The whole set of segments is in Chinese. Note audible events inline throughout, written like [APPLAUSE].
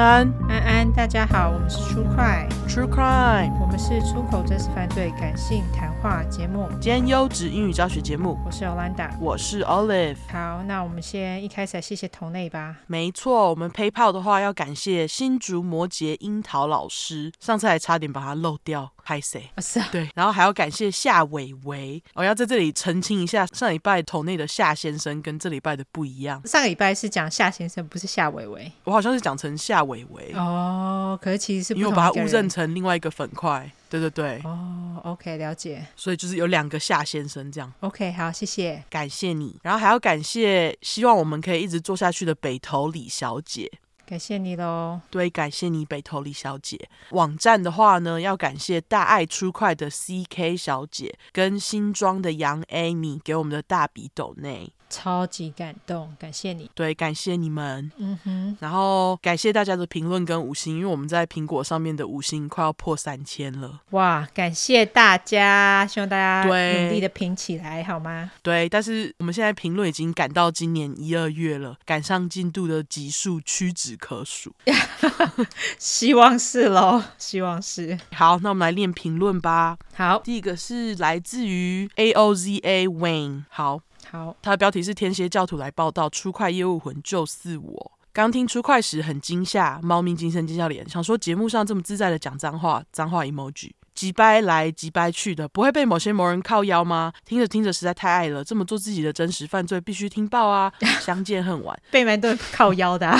安，安安，大家好，我们是 True Crime，True Crime，我们是出口真实犯罪感性谈话节目，兼优质英语教学节目。我是 Olanda，我是 Olive。好，那我们先一开始来谢谢同内吧。没错，我们 PayPal 的话要感谢新竹摩羯樱桃老师，上次还差点把它漏掉。拍谁？是啊，对，然后还要感谢夏伟伟。我要在这里澄清一下，上礼拜头内的夏先生跟这礼拜的不一样。上个礼拜是讲夏先生，不是夏伟伟。我好像是讲成夏伟伟哦，可是其实是因为我把它误认成另外一个粉块。对对对。哦，OK，了解。所以就是有两个夏先生这样。OK，好，谢谢，感谢你。然后还要感谢，希望我们可以一直做下去的北投李小姐。感谢你喽，对，感谢你北投李小姐。网站的话呢，要感谢大爱出快的 CK 小姐跟新庄的杨 Amy 给我们的大笔斗内。超级感动，感谢你。对，感谢你们。嗯哼，然后感谢大家的评论跟五星，因为我们在苹果上面的五星快要破三千了。哇，感谢大家，希望大家对努力的评起来，好吗？对，但是我们现在评论已经赶到今年一二月了，赶上进度的集数屈指可数。[LAUGHS] 希望是喽，希望是。好，那我们来念评论吧。好，第一个是来自于 A O Z A Wayne。好。好，他的标题是天蝎教徒来报道，出快业务魂就是我。刚听出快时很惊吓，猫咪惊声尖叫脸，想说节目上这么自在的讲脏话，脏话 emoji，急掰来急掰去的，不会被某些某人靠腰吗？听着听着实在太爱了，这么做自己的真实犯罪必须听报啊！[LAUGHS] 相见恨晚，被蛮多靠腰的、啊。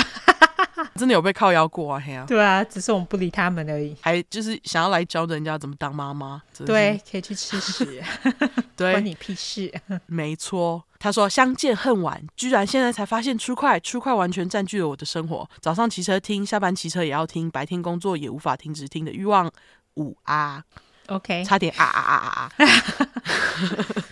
[LAUGHS] 真的有被靠腰过啊？嘿啊！对啊，只是我们不理他们而已。还就是想要来教人家怎么当妈妈。对，可以去吃屎。[LAUGHS] 对，关你屁事。没错，他说相见恨晚，居然现在才发现出快，出快完全占据了我的生活。早上骑车听，下班骑车也要听，白天工作也无法停止听的欲望。五啊。OK，差点啊啊啊啊！啊 [LAUGHS]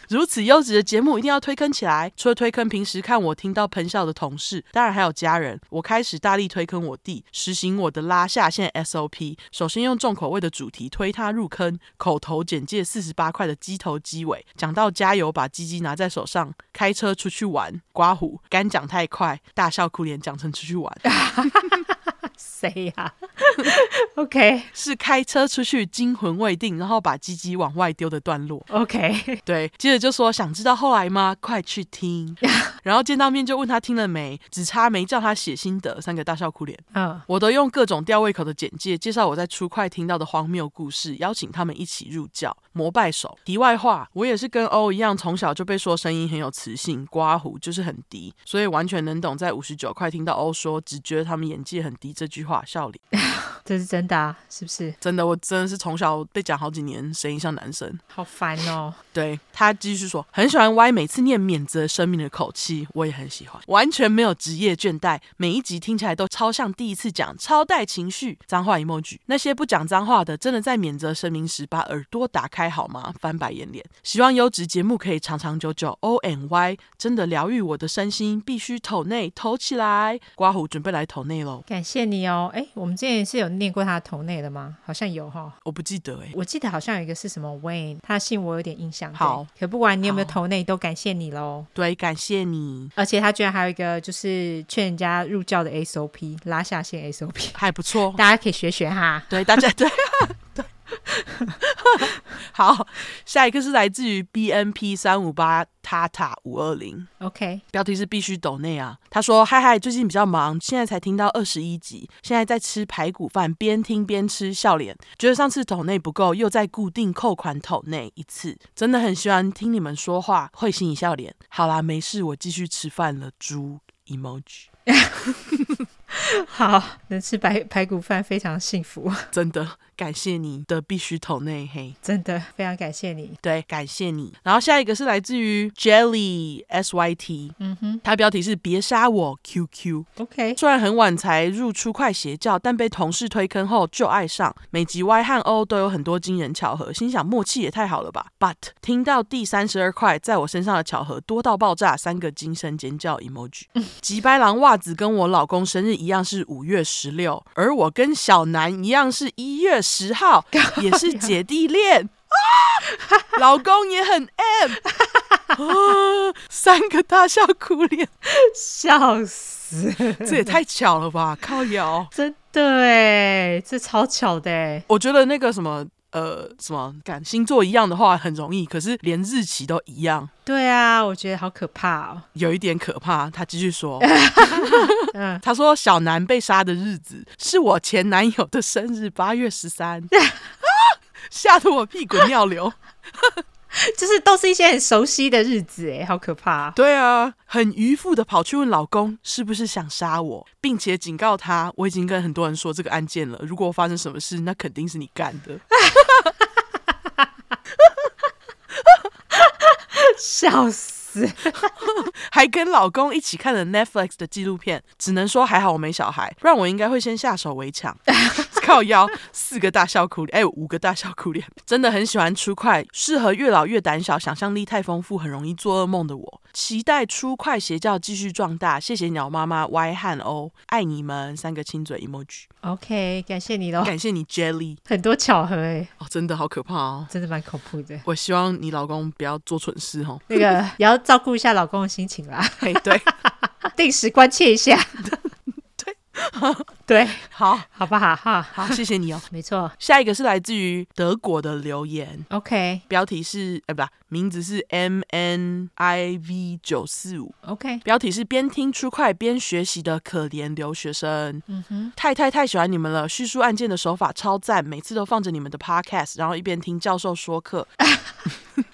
如此优质的节目一定要推坑起来。除了推坑平时看我听到喷笑的同事，当然还有家人。我开始大力推坑我弟，实行我的拉下线 SOP。首先用重口味的主题推他入坑，口头简介四十八块的鸡头鸡尾，讲到加油，把鸡鸡拿在手上，开车出去玩，刮胡，干讲太快，大笑哭脸讲成出去玩。[LAUGHS] 谁呀、啊？[LAUGHS] OK，是开车出去惊魂未定，然后把鸡鸡往外丢的段落。OK，对，接着就说想知道后来吗？快去听。[LAUGHS] 然后见到面就问他听了没，只差没叫他写心得。三个大笑哭脸。嗯，uh. 我都用各种吊胃口的简介介绍我在初快听到的荒谬故事，邀请他们一起入教。膜拜手。题外话，我也是跟欧一样，从小就被说声音很有磁性，刮胡就是很低，所以完全能懂在五十九块听到欧说只觉得他们演技很低这句话笑脸。[LAUGHS] 这是真的啊？是不是真的？我真的是从小被讲好几年，声音像男生，好烦哦。对，他继续说，很喜欢 Y 每次念免责声明的口气，我也很喜欢，完全没有职业倦怠，每一集听起来都超像第一次讲，超带情绪。脏话 emoji，那些不讲脏话的，真的在免责声明时把耳朵打开好吗？翻白眼脸。希望优质节目可以长长久久。O N Y 真的疗愈我的身心，必须投内投起来。刮胡准备来投内喽，感谢你哦。哎，我们之前是有。念过他的头内的吗？好像有哈，我不记得哎、欸。我记得好像有一个是什么 Wayne，他的姓我有点印象。好，可不管你有没有头内，都感谢你喽。对，感谢你。而且他居然还有一个就是劝人家入教的 SOP，拉下线 SOP，还不错，大家可以学学哈。对，大家对对。[LAUGHS] 好，下一个是来自于 B N P 三五八塔塔五二零，OK，标题是必须抖内啊。他说：嗨嗨，最近比较忙，现在才听到二十一集，现在在吃排骨饭，边听边吃，笑脸。觉得上次抖内不够，又在固定扣款抖内一次，真的很喜欢听你们说话，会心一笑脸。好啦，没事，我继续吃饭了。猪 emoji。[LAUGHS] 好，能吃白排骨饭非常幸福，[LAUGHS] 真的感谢你的必须头内黑，真的非常感谢你，对，感谢你。然后下一个是来自于 Jelly S Y T，嗯哼，它标题是别杀我 QQ，OK，虽然很晚才入出快邪教，但被同事推坑后就爱上，每集 Y 和 O 都有很多惊人巧合，心想默契也太好了吧。But 听到第三十二块在我身上的巧合多到爆炸，三个惊声尖叫 emoji，[LAUGHS] 吉白狼袜子跟我老公生日一样是五月十六，而我跟小南一样是一月十号，[LAUGHS] 也是姐弟恋啊！老公也很 M，啊，三个大笑哭脸，笑死。这也太巧了吧！靠摇，真的哎，这超巧的哎。我觉得那个什么呃什么，感星座一样的话很容易，可是连日期都一样。对啊，我觉得好可怕哦，有一点可怕。他继续说，[LAUGHS] 他说小南被杀的日子是我前男友的生日，八月十三，[LAUGHS] 吓得我屁滚尿流。[LAUGHS] 就是都是一些很熟悉的日子，哎，好可怕啊！对啊，很愚妇的跑去问老公是不是想杀我，并且警告他，我已经跟很多人说这个案件了，如果发生什么事，那肯定是你干的。[LAUGHS] [LAUGHS] 笑死！[LAUGHS] 还跟老公一起看了 Netflix 的纪录片，只能说还好我没小孩，不然我应该会先下手为强。靠腰，四个大笑苦脸，哎，五个大笑苦脸，真的很喜欢 True Crime，适合越老越胆小、想象力太丰富、很容易做噩梦的我。期待 True Crime 邪教继续壮大。谢谢鸟妈妈 Y 和 O，爱你们三个亲嘴 emoji。OK，感谢你喽，感谢你 Jelly，很多巧合哎，哦，真的好可怕哦，真的蛮恐怖的。我希望你老公不要做蠢事哦，那个 [LAUGHS] 也要照顾一下老公的心情啦。嘿，对，[LAUGHS] 定时关切一下。[LAUGHS] [LAUGHS] 对，好，好不好？哈，好，谢谢你哦。没错，下一个是来自于德国的留言。OK，标题是，哎，不，名字是 M N I V 九四五。OK，标题是边听 True Crime 边学习的可怜留学生。嗯哼，太太太喜欢你们了，叙述案件的手法超赞，每次都放着你们的 Podcast，然后一边听教授说课。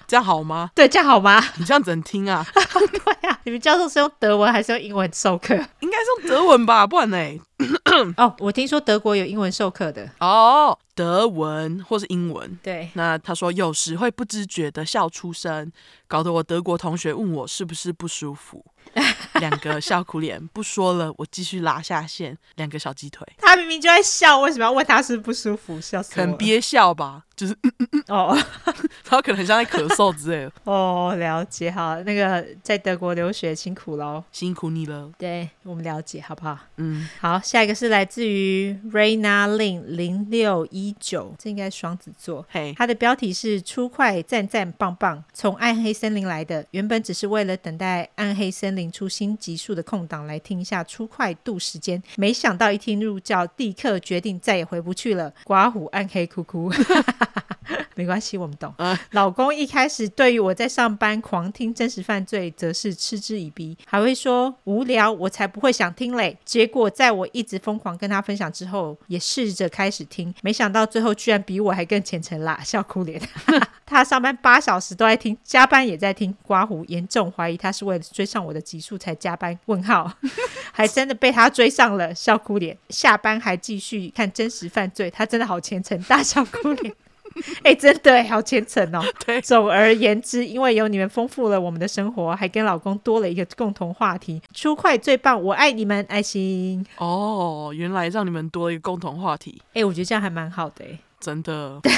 这样好吗？对，这样好吗？你这样怎么听啊？[LAUGHS] 对啊，你们教授是用德文还是用英文授课？应该是用德文吧，不然呢？[COUGHS] 哦，我听说德国有英文授课的哦，德文或是英文。对，那他说有时会不知觉的笑出声，搞得我德国同学问我是不是不舒服。[LAUGHS] 两个笑苦脸，不说了，我继续拉下线。两个小鸡腿，他明明就在笑，为什么要问他是不舒服？笑死我了，可能憋笑吧，就是嗯嗯嗯哦，[LAUGHS] 他可能很像在咳嗽之类的。[LAUGHS] 哦，了解，好，那个在德国留学辛苦喽，辛苦你了。对，我们了解，好不好？嗯，好，下一个是来自于 Raina Lin 零六一九，这应该是双子座。嘿，他的标题是“初快赞赞棒棒”，从暗黑森林来的，原本只是为了等待暗黑森林出新集数的空档来听一下初快度时间，没想到一听入教，立刻决定再也回不去了。刮胡暗黑哭哭，[LAUGHS] 没关系，我们懂。啊、老公一开始对于我在上班狂听真实犯罪，则是嗤之以鼻，还会说无聊，我才不会想听嘞。结果在我一直疯狂跟他分享之后，也试着开始听，没想到最后居然比我还更虔诚啦，[LAUGHS] 笑哭脸。他上班八小时都在听，加班也在听。刮胡严重怀疑他是为了追上我的集数才加班？问号，[LAUGHS] 还真的被他追上了，笑哭脸。下班还继续看真实犯罪，他真的好虔诚，大笑哭脸。[LAUGHS] 哎、欸，真的好虔诚哦。[LAUGHS] 对，总而言之，因为有你们丰富了我们的生活，还跟老公多了一个共同话题。出快最棒，我爱你们，爱心。哦，原来让你们多了一个共同话题。哎、欸，我觉得这样还蛮好的，哎，真的。[LAUGHS]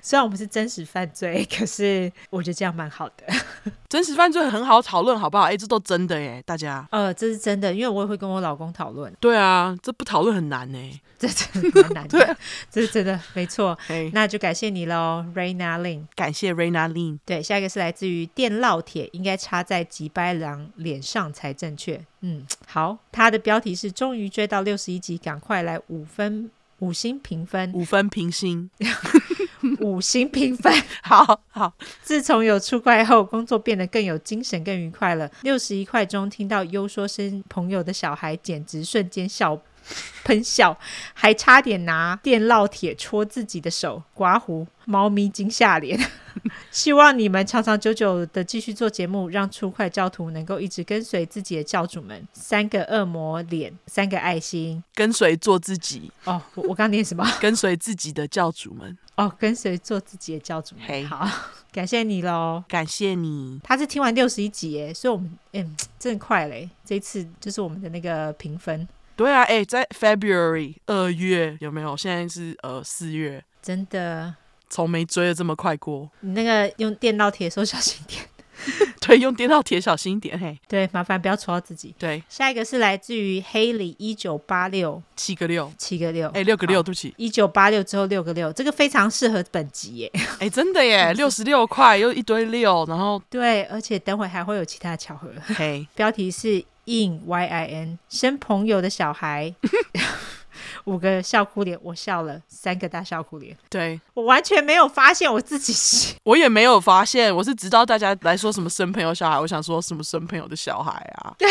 虽然我们是真实犯罪，可是我觉得这样蛮好的。[LAUGHS] 真实犯罪很好讨论，好不好？哎，这都真的耶，大家。呃，这是真的，因为我也会跟我老公讨论。对啊，这不讨论很难呢。[LAUGHS] 这真的蛮难的。对，这是真的，没错。那就感谢你喽，Raina Lin。感谢 Raina Lin。对，下一个是来自于电烙铁，应该插在吉白狼脸上才正确。嗯，好，他的标题是终于追到六十一集，赶快来五分五星评分，五分评星。[LAUGHS] 五星评分，[LAUGHS] 好好。自从有出快后，工作变得更有精神、更愉快了。六十一块中听到优说生朋友的小孩，简直瞬间笑 [LAUGHS] 喷笑，还差点拿电烙铁戳自己的手，刮胡，猫咪惊吓脸。[LAUGHS] 希望你们长长久久的继续做节目，让初快教徒能够一直跟随自己的教主们。三个恶魔脸，三个爱心，跟随做自己。哦，我我刚念什么？[LAUGHS] 跟随自己的教主们。哦，跟随做自己的教主们。Hey. 好，感谢你喽，感谢你。他是听完六十一集耶，所以我们嗯，真的快嘞。这一次就是我们的那个评分。对啊，哎，在 February 二月有没有？现在是呃四月，真的。从没追的这么快过。你那个用电烙铁的时候小心点。[LAUGHS] 对，用电烙铁小心一点嘿。对，麻烦不要戳到自己。对，下一个是来自于黑里一九八六，七个六，七个六，哎，六个六，对不起，一九八六之后六个六，这个非常适合本集耶。哎，真的耶，六十六块又一堆六，然后对，而且等会还会有其他巧合。嘿，标题是。Yin Y I N 生朋友的小孩。[LAUGHS] 五个笑哭脸，我笑了三个大笑哭脸。对，我完全没有发现我自己，我也没有发现，我是直到大家来说什么生朋友小孩，我想说什么生朋友的小孩啊。我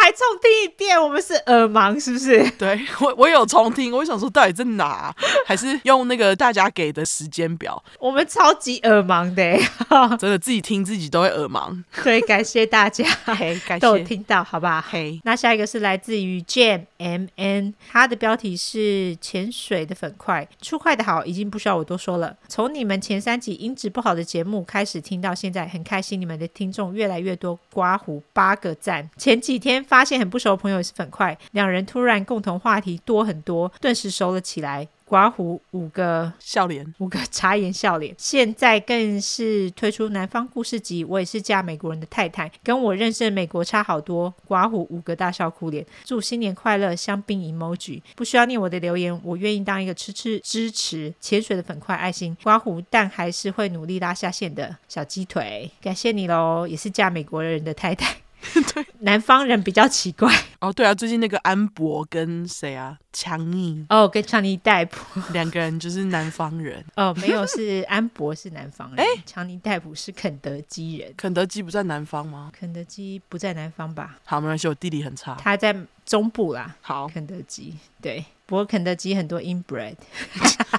还重听一遍，我们是耳盲是不是？对，我我有重听，我想说到底在哪？还是用那个大家给的时间表？我们超级耳盲的，[LAUGHS] 真的自己听自己都会耳盲。对，感谢大家，[LAUGHS] 嘿，感谢都有听到，好不好？嘿，那下一个是来自于 Jam M N，他的标题是潜水的粉块，出快的好，已经不需要我多说了。从你们前三集音质不好的节目开始听到现在，很开心你们的听众越来越多，刮胡八个赞。前几天。发现很不熟的朋友也是粉块，两人突然共同话题多很多，顿时熟了起来。刮胡五个笑脸，五个茶颜笑脸。现在更是推出南方故事集。我也是嫁美国人的太太，跟我认识的美国差好多。刮胡五个大笑哭脸，祝新年快乐，香槟 emoji。不需要念我的留言，我愿意当一个吃吃支持潜水的粉块爱心。刮胡，但还是会努力拉下线的小鸡腿。感谢你喽，也是嫁美国人的太太。[LAUGHS] 对，南方人比较奇怪哦。对啊，最近那个安博跟谁啊？强尼哦，跟强尼戴普两个人就是南方人 [LAUGHS] 哦。没有，是安博是南方人，[LAUGHS] 哎，强尼戴普是肯德基人。肯德基不在南方吗？肯德基不在南方吧？好，没关系，我地理很差。他在中部啦。好，肯德基对，不过肯德基很多 inbred，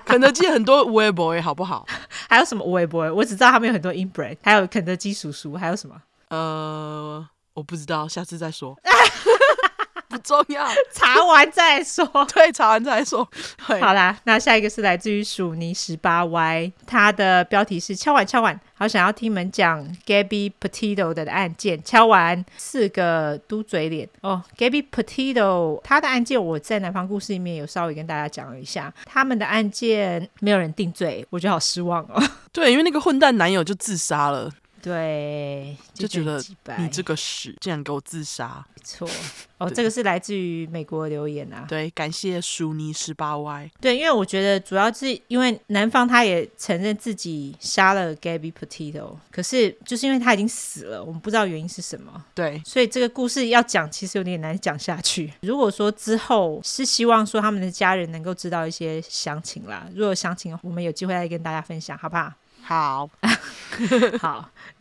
肯德基很多 w boy 好不好？还有什么 w boy？我只知道他们有很多 inbred，还有肯德基叔叔，还有什么？呃。我不知道，下次再说，[LAUGHS] 不重要，[LAUGHS] [LAUGHS] 查完再说。对，查完再说。好啦，那下一个是来自于鼠尼十八 Y，他的标题是敲碗敲碗，好想要听你们讲 Gabby Potato 的案件。敲完四个嘟嘴脸哦，Gabby Potato 他的案件我在南方故事里面有稍微跟大家讲了一下，他们的案件没有人定罪，我觉得好失望哦。对，因为那个混蛋男友就自杀了。对，就觉得你这个屎竟然给我自杀，没错哦，[LAUGHS] 这个是来自于美国留言啊。对，感谢舒尼十八 Y。对，因为我觉得主要是因为男方他也承认自己杀了 Gabby Potato，可是就是因为他已经死了，我们不知道原因是什么。对，所以这个故事要讲其实有点难讲下去。如果说之后是希望说他们的家人能够知道一些详情啦，如果有详情，我们有机会再跟大家分享，好不好？好，[LAUGHS] 好，[LAUGHS]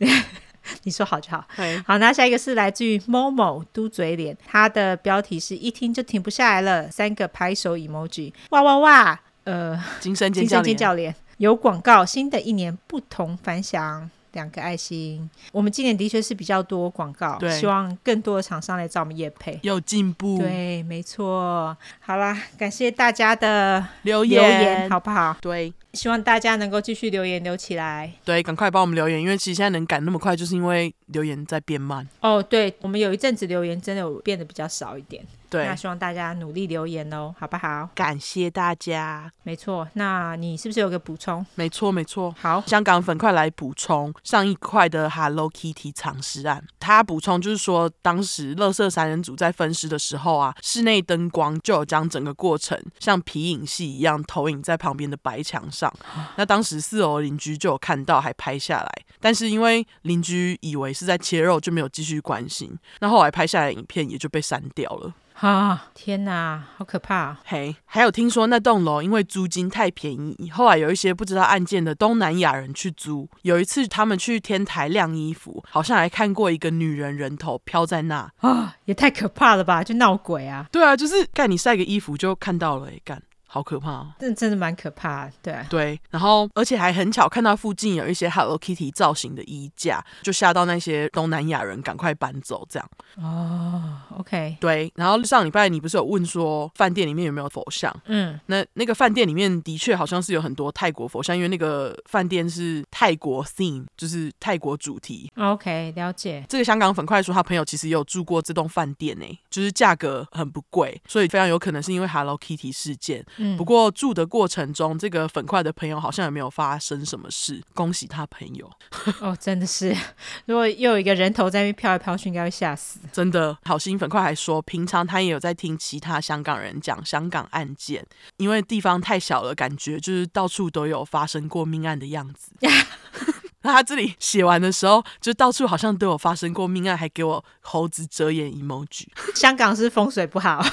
你说好就好。好，那下一个是来自于 Momo 嘟嘴脸，他的标题是一听就停不下来了，三个拍手 emoji，哇哇哇，呃，[LAUGHS] 精神尖叫脸，有广告，新的一年不同凡响。两个爱心，我们今年的确是比较多广告，对，希望更多的厂商来找我们业配，有进步，对，没错。好啦，感谢大家的留言，留言好不好？对，希望大家能够继续留言留起来，对，赶快帮我们留言，因为其实现在能赶那么快，就是因为留言在变慢。哦，对，我们有一阵子留言真的有变得比较少一点。对，那希望大家努力留言哦，好不好？感谢大家。没错，那你是不是有个补充？没错，没错。好，香港粉快来补充上一块的 Hello Kitty 藏尸案。他补充就是说，当时乐色三人组在分尸的时候啊，室内灯光就有将整个过程像皮影戏一样投影在旁边的白墙上。那当时四楼邻居就有看到，还拍下来。但是因为邻居以为是在切肉，就没有继续关心。那后来拍下来的影片也就被删掉了。啊！天哪，好可怕！嘿，还有听说那栋楼因为租金太便宜，后来有一些不知道案件的东南亚人去租。有一次他们去天台晾衣服，好像还看过一个女人人头飘在那。啊，也太可怕了吧！就闹鬼啊！对啊，就是干你晒个衣服就看到了，哎干。好可怕，这真的蛮可怕的，对对，然后而且还很巧看到附近有一些 Hello Kitty 造型的衣架，就吓到那些东南亚人赶快搬走，这样。哦，OK，对，然后上礼拜你不是有问说饭店里面有没有佛像？嗯，那那个饭店里面的确好像是有很多泰国佛像，因为那个饭店是泰国 theme，就是泰国主题。OK，了解。这个香港粉块说他朋友其实也有住过这栋饭店诶，就是价格很不贵，所以非常有可能是因为 Hello Kitty 事件。不过住的过程中，这个粉块的朋友好像也没有发生什么事，恭喜他朋友。[LAUGHS] 哦，真的是，如果又有一个人头在那边飘来飘去，应该会吓死。真的，好心粉块还说，平常他也有在听其他香港人讲香港案件，因为地方太小了，感觉就是到处都有发生过命案的样子。[LAUGHS] [LAUGHS] 那他这里写完的时候，就到处好像都有发生过命案，还给我猴子遮眼 emoji。香港是风水不好，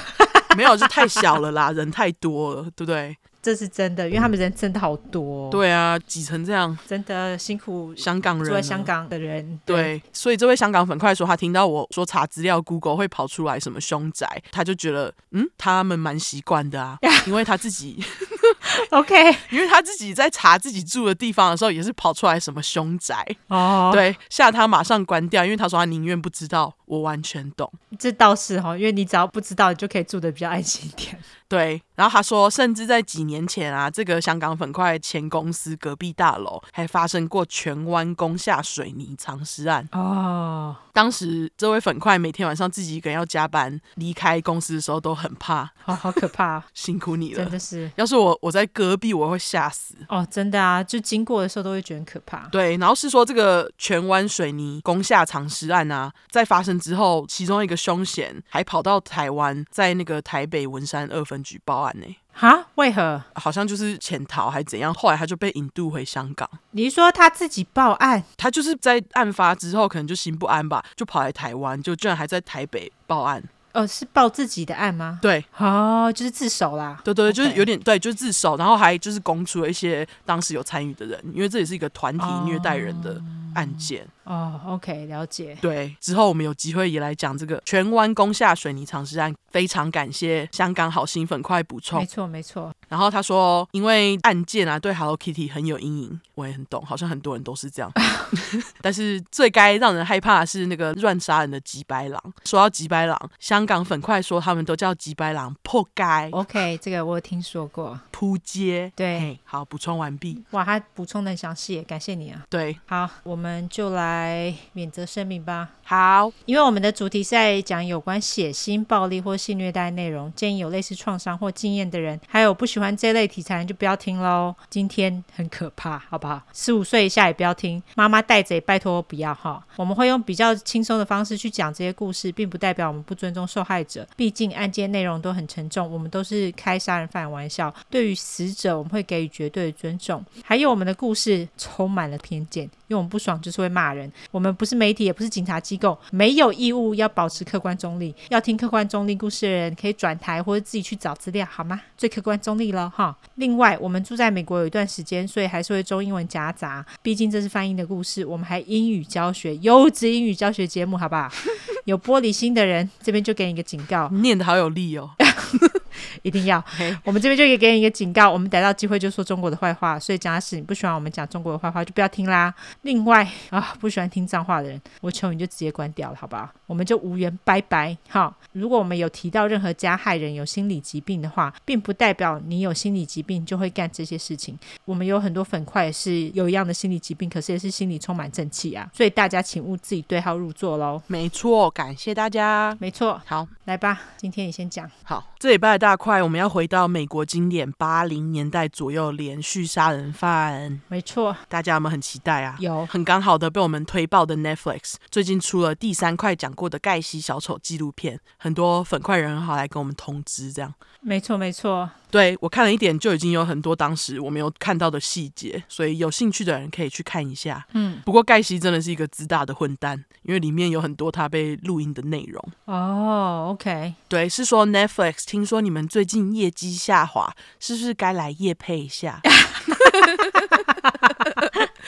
没有，就太小了啦，人太多了，对不对？这是真的，因为他们人真的好多。对啊，挤成这样，真的辛苦香港人，住在香港的人。对，对所以这位香港粉快说，他听到我说查资料，Google 会跑出来什么凶宅，他就觉得嗯，他们蛮习惯的啊，[LAUGHS] 因为他自己 [LAUGHS] [LAUGHS] OK，因为他自己在查自己住的地方的时候，也是跑出来什么凶宅哦，对，吓他马上关掉，因为他说他宁愿不知道。我完全懂，这倒是哈，因为你只要不知道，你就可以住的比较安心一点。对，然后他说，甚至在几年前啊，这个香港粉块前公司隔壁大楼还发生过荃湾工厦水泥藏尸案啊。当时这位粉块每天晚上自己一个人要加班离开公司的时候都很怕，[LAUGHS] 哦，好可怕，[LAUGHS] 辛苦你了，真的是。要是我我在隔壁，我会吓死。哦，真的啊，就经过的时候都会觉得很可怕。对，然后是说这个荃湾水泥工厦藏尸案啊，在发生之后，其中一个凶嫌还跑到台湾，在那个台北文山二分局报案呢。哈？为何？好像就是潜逃还是怎样，后来他就被引渡回香港。你说他自己报案？他就是在案发之后，可能就心不安吧，就跑来台湾，就居然还在台北报案。呃，是报自己的案吗？对，哦，就是自首啦。对对，就是有点对，就是自首，然后还就是供出了一些当时有参与的人，因为这也是一个团体虐待人的案件。哦，OK，了解。对，之后我们有机会也来讲这个荃湾攻下水泥藏尸案。非常感谢香港好心粉快补充，没错没错。然后他说，因为案件啊对 Hello Kitty 很有阴影，我也很懂，好像很多人都是这样。[LAUGHS] 但是最该让人害怕的是那个乱杀人的吉白狼。说到吉白狼，香港粉快说他们都叫吉白狼破街。OK，这个我有听说过。扑街。对，好，补充完毕。哇，他补充的很详细，感谢你啊。对，好，我们就来免责声明吧。好，因为我们的主题是在讲有关血腥暴力或性虐待内容，建议有类似创伤或经验的人，还有不喜欢这类题材就不要听喽。今天很可怕，好不好？十五岁以下也不要听，妈妈带着也拜托不要哈。我们会用比较轻松的方式去讲这些故事，并不代表我们不尊重受害者，毕竟案件内容都很沉重，我们都是开杀人犯玩笑。对于死者，我们会给予绝对的尊重。还有我们的故事充满了偏见，因为我们不爽就是会骂人。我们不是媒体，也不是警察机构，没有义务要保持客观中立。要听客观中立故事的人，可以转台或者自己去找资料，好吗？最客观中立了哈。另外，我们住在美国有一段时间，所以还是会中英文夹杂。毕竟这是翻译的故事，我们还英语教学，优质英语教学节目，好不好？[LAUGHS] 有玻璃心的人，这边就给你一个警告。念得好有力哦。[LAUGHS] 一定要我们这边就可以给你一个警告，我们逮到机会就说中国的坏话，所以假使你不喜欢我们讲中国的坏话，就不要听啦。另外啊，不喜欢听脏话的人，我求你就直接关掉了，好不好？我们就无缘拜拜。好，如果我们有提到任何加害人有心理疾病的话，并不代表你有心理疾病就会干这些事情。我们有很多粉块是有一样的心理疾病，可是也是心里充满正气啊。所以大家请勿自己对号入座喽。没错，感谢大家。没错，好，来吧，今天你先讲。好，这礼拜的大块，我们要回到美国经典八零年代左右连续杀人犯。没错，大家有没有很期待啊？有，很刚好的被我们推爆的 Netflix 最近出了第三块讲过的盖西小丑纪录片，很多粉块人好来跟我们通知，这样。没错，没错。对，我看了一点，就已经有很多当时我没有看到的细节，所以有兴趣的人可以去看一下。嗯，不过盖西真的是一个自大的混蛋，因为里面有很多他被录音的内容。哦，OK，对，是说 Netflix，听说你们最近业绩下滑，是不是该来夜配一下？[LAUGHS]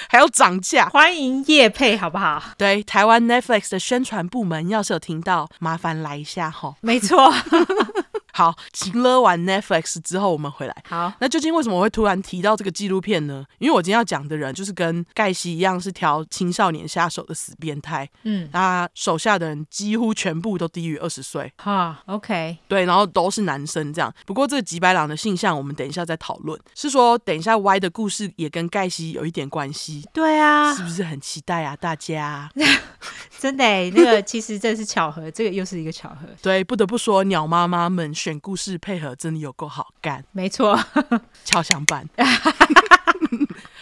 还要涨价，[LAUGHS] 欢迎业配，好不好？对，台湾 Netflix 的宣传部门要是有听到，麻烦来一下哈。没错。好，情勒完 Netflix 之后，我们回来。好，那究竟为什么我会突然提到这个纪录片呢？因为我今天要讲的人就是跟盖西一样，是挑青少年下手的死变态。嗯，他手下的人几乎全部都低于二十岁。哈，OK，对，然后都是男生这样。不过这个吉白狼的性向，我们等一下再讨论。是说，等一下 Y 的故事也跟盖西有一点关系。对啊，是不是很期待啊？大家 [LAUGHS] 真的，那个其实这是巧合，这个又是一个巧合。对，不得不说，鸟妈妈们选故事配合真的有够好干。没错，[LAUGHS] 敲响板。[LAUGHS]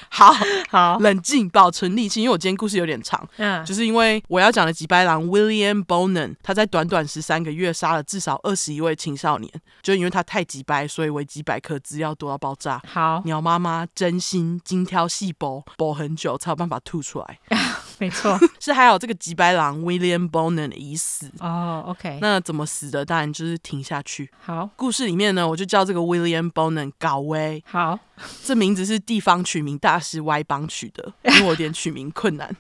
好好，冷静，保存力气，因为我今天故事有点长，嗯，就是因为我要讲的吉白狼 William Bonan，他在短短十三个月杀了至少二十一位青少年，就因为他太吉白，所以维基百科资料多到爆炸。好，鸟妈妈真心精挑细剥，剥很久才有办法吐出来。[LAUGHS] 没错，[LAUGHS] 是还有这个吉白狼 William Bonan 已死哦。Oh, OK，那怎么死的？当然就是停下去。好，故事里面呢，我就叫这个 William Bonan 搞威。好，[LAUGHS] 这名字是地方取名大师 Y 帮取的，[LAUGHS] 因为我有点取名困难。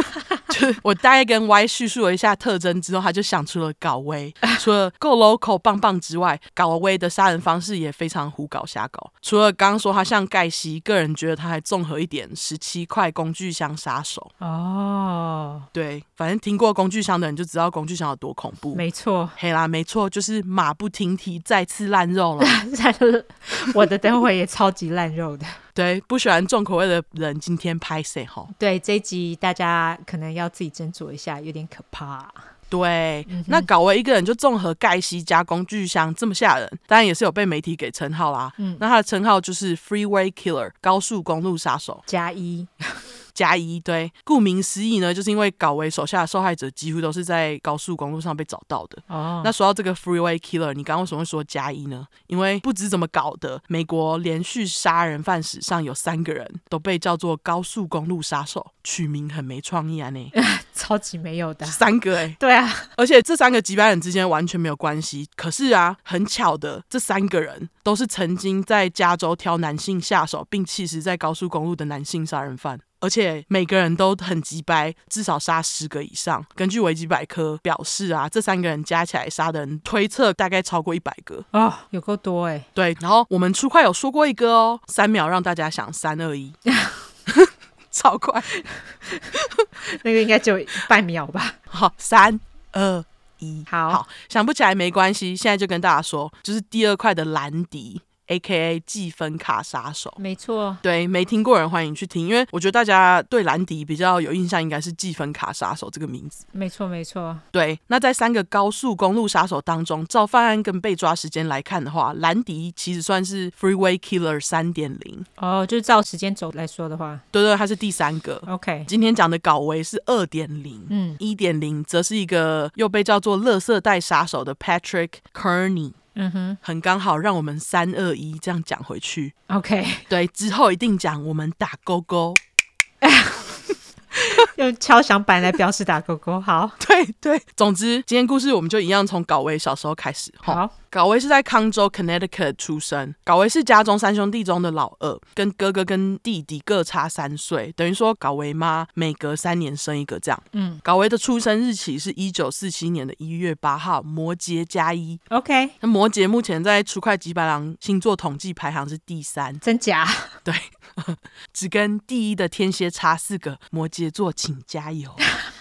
[LAUGHS] 就是我大概跟 Y 叙述了一下特征之后，他就想出了搞威。除了够 local 棒棒之外，搞威的杀人方式也非常胡搞瞎搞。除了刚刚说他像盖西，个人觉得他还综合一点十七块工具箱杀手。哦。哦，对，反正听过工具箱的人就知道工具箱有多恐怖。没错，嘿啦，没错，就是马不停蹄再次烂肉了。我的等会也超级烂肉的。[LAUGHS] 对，不喜欢重口味的人今天拍谁吼？对，这一集大家可能要自己斟酌一下，有点可怕。对，嗯、那搞为一个人就综合盖西加工具箱这么吓人，当然也是有被媒体给称号啦。嗯，那他的称号就是 Freeway Killer 高速公路杀手加一。加一，对，顾名思义呢，就是因为搞为手下的受害者几乎都是在高速公路上被找到的。哦，那说到这个 Freeway Killer，你刚刚为什么会说加一呢？因为不知怎么搞的，美国连续杀人犯史上有三个人都被叫做高速公路杀手，取名很没创意啊，呢，[LAUGHS] 超级没有的三个哎、欸，对啊，而且这三个几百人之间完全没有关系。可是啊，很巧的，这三个人都是曾经在加州挑男性下手并弃尸在高速公路的男性杀人犯。而且每个人都很急掰，至少杀十个以上。根据维基百科表示啊，这三个人加起来杀的人推测大概超过一百个啊、哦，有够多哎。对，然后我们出快有说过一个哦，三秒让大家想，三二一，[LAUGHS] 超快，[LAUGHS] 那个应该只有半秒吧。好，三二一，好，好，想不起来没关系，现在就跟大家说，就是第二块的兰迪。A.K.A. 计分卡杀手，没错，对，没听过人欢迎去听，因为我觉得大家对兰迪比较有印象，应该是计分卡杀手这个名字。没错，没错。对，那在三个高速公路杀手当中，照犯案跟被抓时间来看的话，兰迪其实算是 Freeway Killer 三点零。哦，就是照时间轴来说的话，对对，他是第三个。OK，今天讲的搞维是二点零，嗯，一点零则是一个又被叫做垃圾袋杀手的 Patrick Kearney。嗯哼，很刚好，让我们三二一这样讲回去。OK，对，之后一定讲我们打勾勾，[LAUGHS] 用敲响板来表示打勾勾。好，[LAUGHS] 对对，总之今天故事我们就一样从搞维小时候开始。好。搞维是在康州 Connecticut 出生。搞维是家中三兄弟中的老二，跟哥哥跟弟弟各差三岁，等于说搞维妈每隔三年生一个这样。嗯，搞维的出生日期是一九四七年的一月八号，摩羯加一。OK，那摩羯目前在出块吉白狼星座统计排行是第三，真假？对，[LAUGHS] 只跟第一的天蝎差四个，摩羯座请加油。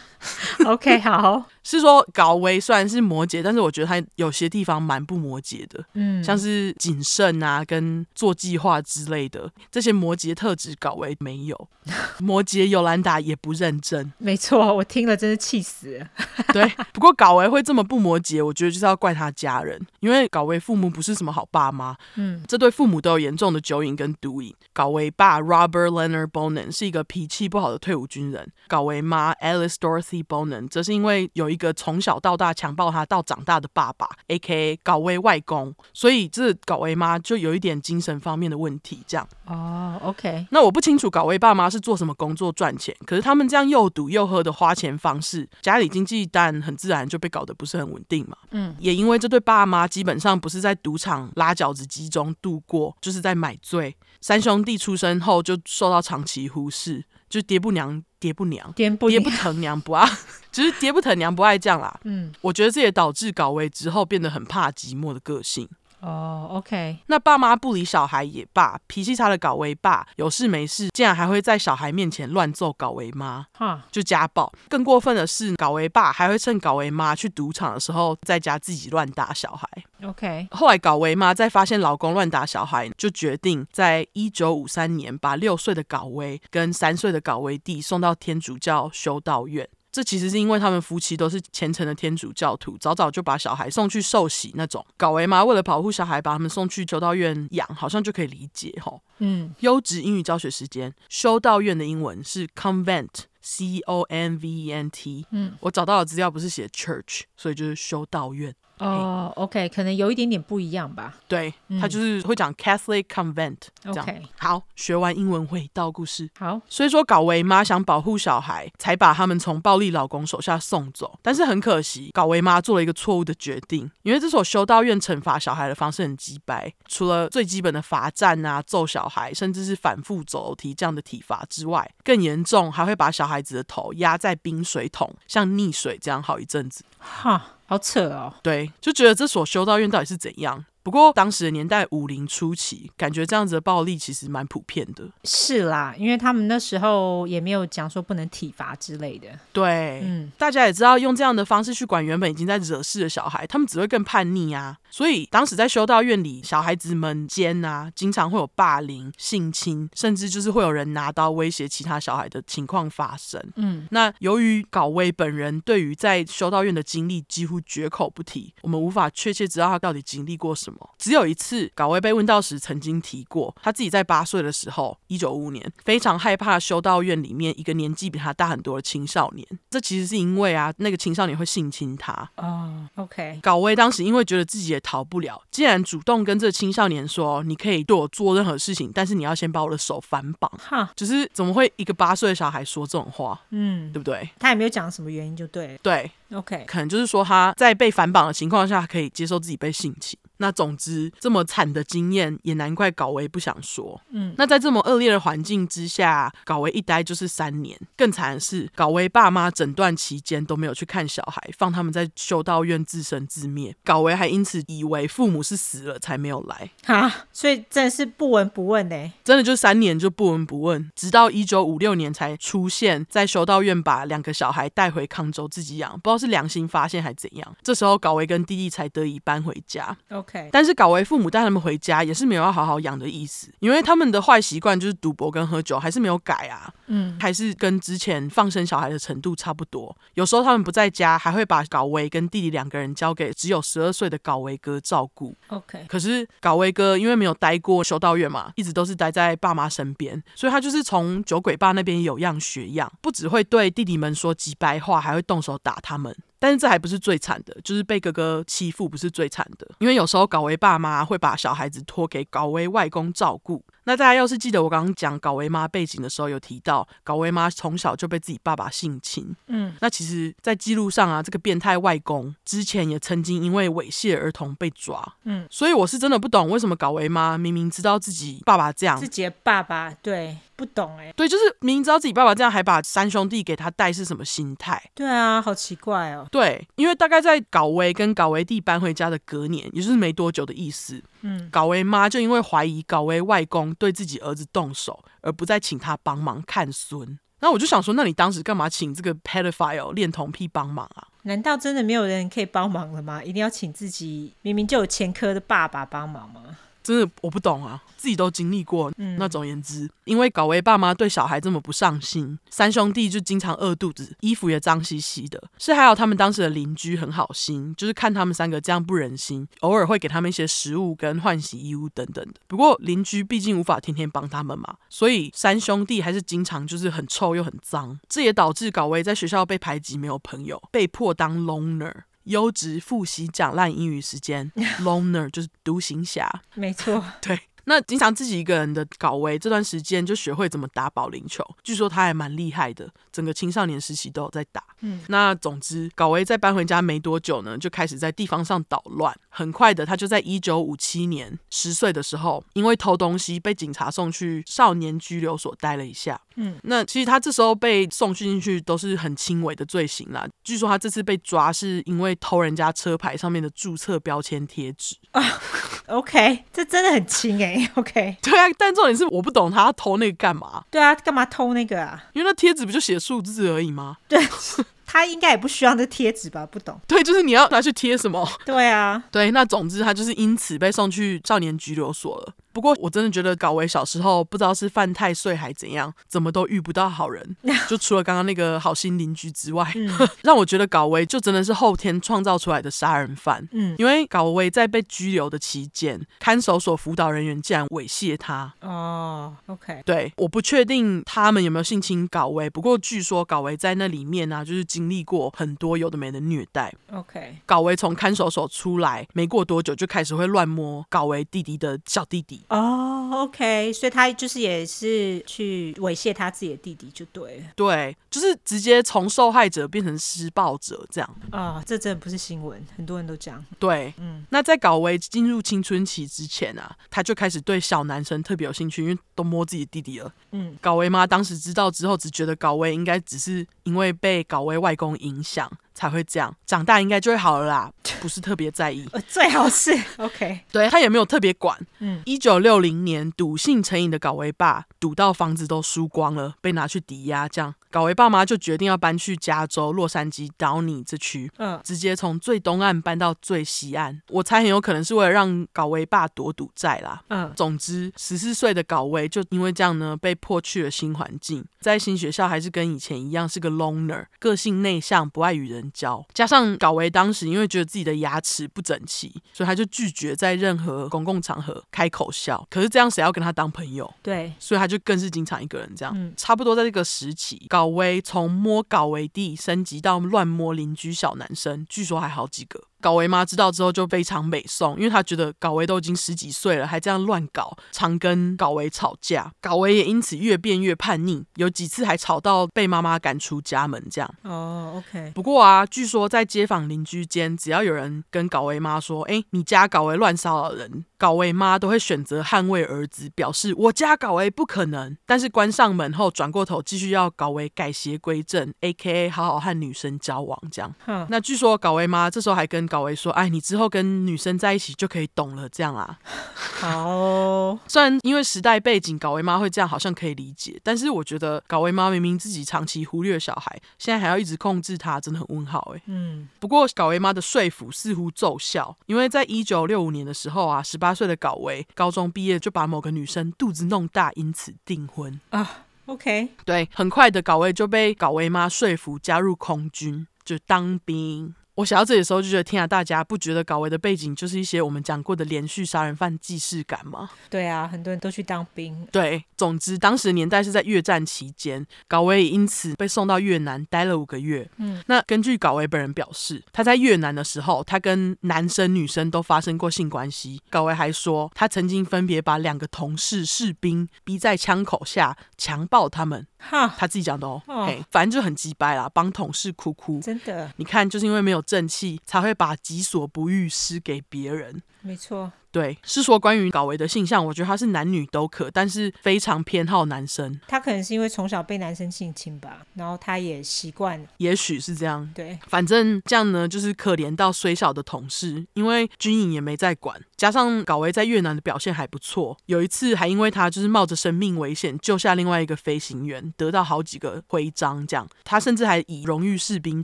[LAUGHS] OK，好。是说搞维虽然是摩羯，但是我觉得他有些地方蛮不摩羯的，嗯，像是谨慎啊，跟做计划之类的这些摩羯特质，搞维没有。[LAUGHS] 摩羯尤兰达也不认真，没错，我听了真是气死了。[LAUGHS] 对，不过搞维会这么不摩羯，我觉得就是要怪他家人，因为搞维父母不是什么好爸妈，嗯，这对父母都有严重的酒瘾跟毒瘾。搞维爸 Robert Leonard Bonin 是一个脾气不好的退伍军人，搞维妈 Alice Dorothy Bonin 则是因为有一个从小到大强暴他到长大的爸爸，A.K.A. 搞威外公，所以这搞威妈就有一点精神方面的问题。这样哦，OK。那我不清楚搞威爸妈是做什么工作赚钱，可是他们这样又赌又喝的花钱方式，家里经济当然很自然就被搞得不是很稳定嘛。嗯，也因为这对爸妈基本上不是在赌场拉饺子机中度过，就是在买醉。三兄弟出生后就受到长期忽视。就爹不娘，爹不娘，爹不，爹不疼娘不爱，[LAUGHS] 只是爹不疼娘不爱这样啦。嗯，我觉得这也导致搞位之后变得很怕寂寞的个性。哦、oh，OK，那爸妈不理小孩也罢，脾气差的搞维爸有事没事，竟然还会在小孩面前乱揍搞维妈，哈，就家暴。更过分的是，搞维爸还会趁搞维妈去赌场的时候，在家自己乱打小孩。OK，后来搞维妈在发现老公乱打小孩，就决定在一九五三年把六岁的搞维跟三岁的搞维弟送到天主教修道院。这其实是因为他们夫妻都是虔诚的天主教徒，早早就把小孩送去受洗那种。搞维妈为了保护小孩，把他们送去修道院养，好像就可以理解吼。嗯，优质英语教学时间，修道院的英文是 convent，c o n v e n t。嗯，我找到的资料不是写 church，所以就是修道院。哦、oh，OK，可能有一点点不一样吧。对，他就是会讲 Catholic Convent 这样。OK，好，学完英文回到故事。好，所以说搞维妈想保护小孩，才把他们从暴力老公手下送走。但是很可惜，搞维妈做了一个错误的决定，因为这所修道院惩罚小孩的方式很鸡掰，除了最基本的罚站啊、揍小孩，甚至是反复走楼梯这样的体罚之外，更严重还会把小孩子的头压在冰水桶，像溺水这样好一阵子。哈。好扯哦，对，就觉得这所修道院到底是怎样？不过当时的年代五零初期，感觉这样子的暴力其实蛮普遍的。是啦，因为他们那时候也没有讲说不能体罚之类的。对，嗯，大家也知道，用这样的方式去管原本已经在惹事的小孩，他们只会更叛逆啊。所以当时在修道院里，小孩子们间啊，经常会有霸凌、性侵，甚至就是会有人拿刀威胁其他小孩的情况发生。嗯，那由于搞威本人对于在修道院的经历几乎绝口不提，我们无法确切知道他到底经历过什么。只有一次，搞威被问到时，曾经提过他自己在八岁的时候，一九五五年，非常害怕修道院里面一个年纪比他大很多的青少年。这其实是因为啊，那个青少年会性侵他。哦、oh，OK。搞威当时因为觉得自己也逃不了，既然主动跟这青少年说：“你可以对我做任何事情，但是你要先把我的手反绑。”哈，就是怎么会一个八岁的小孩说这种话？嗯，对不对？他也没有讲什么原因，就对。对，OK。可能就是说他在被反绑的情况下，可以接受自己被性侵。那总之，这么惨的经验，也难怪搞维不想说。嗯，那在这么恶劣的环境之下，搞维一待就是三年。更惨的是，搞维爸妈整段期间都没有去看小孩，放他们在修道院自生自灭。搞维还因此以为父母是死了才没有来。哈，所以真的是不闻不问呢？真的就三年就不闻不问，直到一九五六年才出现在修道院，把两个小孩带回康州自己养。不知道是良心发现还怎样。这时候搞维跟弟弟才得以搬回家。OK。但是搞为父母带他们回家也是没有要好好养的意思，因为他们的坏习惯就是赌博跟喝酒，还是没有改啊。嗯，还是跟之前放生小孩的程度差不多。有时候他们不在家，还会把搞维跟弟弟两个人交给只有十二岁的搞维哥照顾。OK。可是搞维哥因为没有待过修道院嘛，一直都是待在爸妈身边，所以他就是从酒鬼爸那边有样学样，不只会对弟弟们说几白话，还会动手打他们。但是这还不是最惨的，就是被哥哥欺负不是最惨的，因为有时候搞维爸妈会把小孩子托给搞维外公照顾。那大家要是记得我刚刚讲搞维妈背景的时候，有提到搞维妈从小就被自己爸爸性侵。嗯，那其实，在记录上啊，这个变态外公之前也曾经因为猥亵儿童被抓。嗯，所以我是真的不懂为什么搞维妈明明知道自己爸爸这样，自己的爸爸对不懂哎、欸，对，就是明明知道自己爸爸这样，还把三兄弟给他带是什么心态？对啊，好奇怪哦。对，因为大概在搞维跟搞维弟搬回家的隔年，也就是没多久的意思。嗯，搞维妈就因为怀疑搞维外公对自己儿子动手，而不再请他帮忙看孙。那我就想说，那你当时干嘛请这个 pedophile 恋童癖帮忙啊？难道真的没有人可以帮忙了吗？一定要请自己明明就有前科的爸爸帮忙吗？真的我不懂啊，自己都经历过。嗯，那总言之，因为搞维爸妈对小孩这么不上心，三兄弟就经常饿肚子，衣服也脏兮兮的。是还有他们当时的邻居很好心，就是看他们三个这样不忍心，偶尔会给他们一些食物跟换洗衣物等等的。不过邻居毕竟无法天天帮他们嘛，所以三兄弟还是经常就是很臭又很脏。这也导致搞维在学校被排挤，没有朋友，被迫当 loner。优质复习讲烂英语时间，[LAUGHS] loner 就是独行侠，[LAUGHS] 没错，对。那经常自己一个人的搞维，这段时间就学会怎么打保龄球，据说他还蛮厉害的，整个青少年时期都有在打。嗯，那总之搞维在搬回家没多久呢，就开始在地方上捣乱。很快的，他就在一九五七年十岁的时候，因为偷东西被警察送去少年拘留所待了一下。嗯，那其实他这时候被送进去都是很轻微的罪行啦。据说他这次被抓是因为偷人家车牌上面的注册标签贴纸。啊，[LAUGHS] OK，这真的很轻哎。OK，[LAUGHS] 对啊，但重点是我不懂他偷那个干嘛？对啊，干嘛偷那个啊？因为那贴纸不就写数字而已吗？对，[LAUGHS] 他应该也不需要那贴纸吧？不懂。对，就是你要拿去贴什么？对啊，对，那总之他就是因此被送去少年拘留所了。不过我真的觉得搞维小时候不知道是犯太岁还怎样，怎么都遇不到好人，[LAUGHS] 就除了刚刚那个好心邻居之外，嗯、[LAUGHS] 让我觉得搞维就真的是后天创造出来的杀人犯。嗯，因为搞维在被拘留的期间，看守所辅导人员竟然猥亵他。哦，OK，对，我不确定他们有没有性侵搞维，不过据说搞维在那里面呢、啊，就是经历过很多有的没的虐待。OK，搞维从看守所出来没过多久，就开始会乱摸搞维弟弟的小弟弟。哦、oh，OK，所以他就是也是去猥亵他自己的弟弟，就对了。对，就是直接从受害者变成施暴者这样。啊，oh, 这真的不是新闻，很多人都讲。对，嗯，那在搞维进入青春期之前啊，他就开始对小男生特别有兴趣，因为都摸自己弟弟了。嗯，搞维妈当时知道之后，只觉得搞维应该只是因为被搞维外公影响。才会这样，长大应该就会好了啦，[LAUGHS] 不是特别在意。最好是 [LAUGHS] OK，对，他也没有特别管。嗯，一九六零年赌性成瘾的搞维爸，赌到房子都输光了，被拿去抵押，这样。搞维爸妈就决定要搬去加州洛杉矶 Downey 这区，嗯，直接从最东岸搬到最西岸。我猜很有可能是为了让搞维爸躲赌债啦。嗯，总之十四岁的搞维就因为这样呢，被迫去了新环境，在新学校还是跟以前一样是个 loner，个性内向，不爱与人交。加上搞维当时因为觉得自己的牙齿不整齐，所以他就拒绝在任何公共场合开口笑。可是这样谁要跟他当朋友？对，所以他就更是经常一个人这样。嗯，差不多在这个时期搞维从摸搞维弟升级到乱摸邻居小男生，据说还好几个。搞维妈知道之后就非常美送，因为她觉得搞维都已经十几岁了，还这样乱搞，常跟搞维吵架。搞维也因此越变越叛逆，有几次还吵到被妈妈赶出家门这样。哦、oh，OK。不过啊，据说在街坊邻居间，只要有人跟搞维妈说：“哎，你家搞维乱骚扰人。”搞维妈都会选择捍卫儿子，表示我家搞维不可能。但是关上门后，转过头继续要搞维改邪归正，A.K.A. 好好和女生交往。这样，哼那据说搞维妈这时候还跟搞维说：“哎，你之后跟女生在一起就可以懂了。”这样啊。好，[LAUGHS] 虽然因为时代背景，搞维妈会这样，好像可以理解。但是我觉得搞维妈明明自己长期忽略小孩，现在还要一直控制他，真的很问号哎。嗯。不过搞维妈的说服似乎奏效，因为在一九六五年的时候啊，十八。八岁的搞维，高中毕业就把某个女生肚子弄大，因此订婚啊。OK，对，很快的搞维就被搞维妈说服加入空军，就当兵。我想到这里的时候就觉得，天啊，大家不觉得搞维的背景就是一些我们讲过的连续杀人犯既视感吗？对啊，很多人都去当兵。对，总之当时年代是在越战期间，搞维也因此被送到越南待了五个月。嗯，那根据搞维本人表示，他在越南的时候，他跟男生女生都发生过性关系。搞维还说，他曾经分别把两个同事士兵逼在枪口下强暴他们。哈，他自己讲的哦，哦。嘿，反正就很鸡掰啦，帮同事哭哭，真的，你看，就是因为没有正气，才会把己所不欲施给别人，没错。对，是说关于搞维的性向，我觉得他是男女都可，但是非常偏好男生。他可能是因为从小被男生性侵吧，然后他也习惯了。也许是这样。对，反正这样呢，就是可怜到虽小的同事，因为军营也没在管，加上搞维在越南的表现还不错，有一次还因为他就是冒着生命危险救下另外一个飞行员，得到好几个徽章。这样，他甚至还以荣誉士兵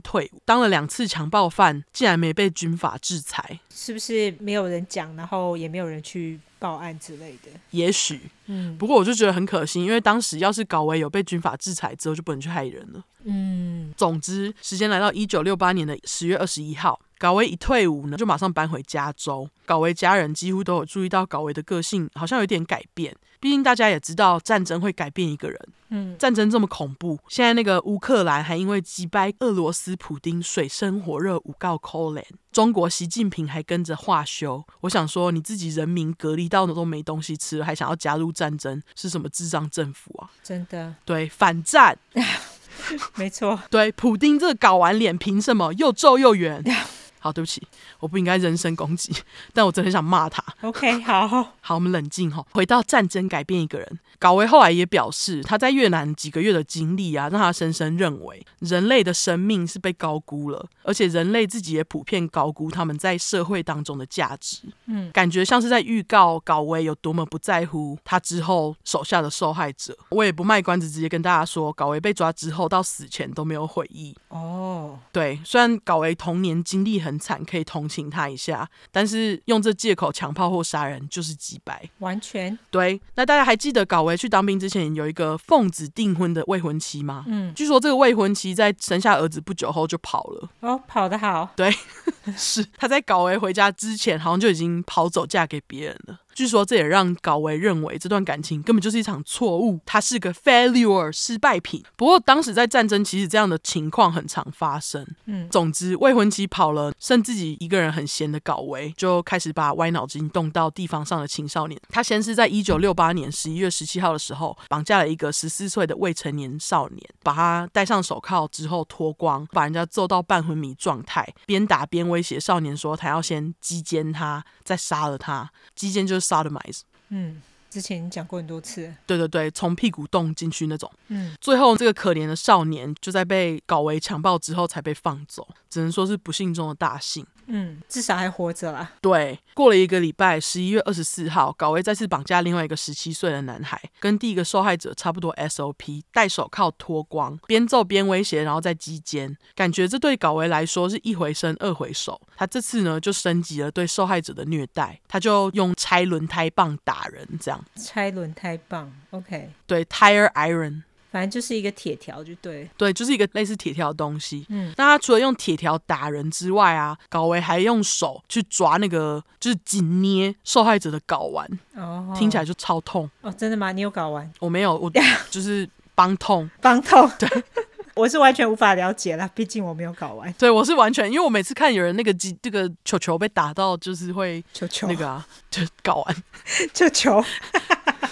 退伍，当了两次强暴犯，竟然没被军法制裁。是不是没有人讲，然后也没有人去报案之类的？也许，嗯，不过我就觉得很可惜，因为当时要是搞为有被军法制裁之后，就不能去害人了。嗯，总之，时间来到一九六八年的十月二十一号。搞维一退伍呢，就马上搬回加州。搞维家人几乎都有注意到搞维的个性好像有点改变。毕竟大家也知道战争会改变一个人。嗯，战争这么恐怖，现在那个乌克兰还因为击败俄罗斯普丁水深火热，诬告扣脸。中国习近平还跟着化休。我想说，你自己人民隔离到的都没东西吃了，还想要加入战争，是什么智障政府啊？真的，对，反战。[LAUGHS] 没错，对，普丁这个搞完脸，凭什么又皱又圆？[LAUGHS] 好，对不起，我不应该人身攻击，但我真的很想骂他。OK，好，[LAUGHS] 好，我们冷静哈，回到战争改变一个人。高维后来也表示，他在越南几个月的经历啊，让他深深认为人类的生命是被高估了，而且人类自己也普遍高估他们在社会当中的价值。嗯，感觉像是在预告高维有多么不在乎他之后手下的受害者。我也不卖关子，直接跟大家说，高维被抓之后到死前都没有悔意。哦，对，虽然高维童年经历很惨，可以同情他一下，但是用这借口强炮或杀人就是几百。完全对。那大家还记得高维去当兵之前有一个奉子订婚的未婚妻吗？嗯，据说这个未婚妻在生下儿子不久后就跑了。哦，跑得好。对，[LAUGHS] 是他在高维回家之前，好像就已经跑走嫁给别人了。据说这也让高维认为这段感情根本就是一场错误，他是个 failure 失败品。不过当时在战争，其实这样的情况很常发生。嗯，总之未婚妻跑了，剩自己一个人很闲的高维就开始把歪脑筋动到地方上的青少年。他先是在一九六八年十一月十七号的时候绑架了一个十四岁的未成年少年，把他戴上手铐之后脱光，把人家揍到半昏迷状态，边打边威胁少年说他要先击奸他，再杀了他。击奸就是。Sodomize，嗯，之前讲过很多次，对对对，从屁股洞进去那种，嗯，最后这个可怜的少年就在被搞为强暴之后才被放走，只能说是不幸中的大幸。嗯，至少还活着啦。对，过了一个礼拜，十一月二十四号，高维再次绑架另外一个十七岁的男孩，跟第一个受害者差不多 SOP，戴手铐脱光，边揍边威胁，然后再击奸。感觉这对高维来说是一回生二回熟。他这次呢就升级了对受害者的虐待，他就用拆轮胎棒打人，这样。拆轮胎棒，OK。对，tire iron。反正就是一个铁条，就对，对，就是一个类似铁条的东西。嗯，那他除了用铁条打人之外啊，高维还用手去抓那个，就是紧捏受害者的睾丸。哦，听起来就超痛。哦，真的吗？你有睾丸？我没有，我 [LAUGHS] 就是帮痛，帮痛。对，[LAUGHS] 我是完全无法了解了，毕竟我没有睾丸。对，我是完全，因为我每次看有人那个鸡，这个球球被打到，就是会球球那个啊，就睾丸 [LAUGHS] 球球。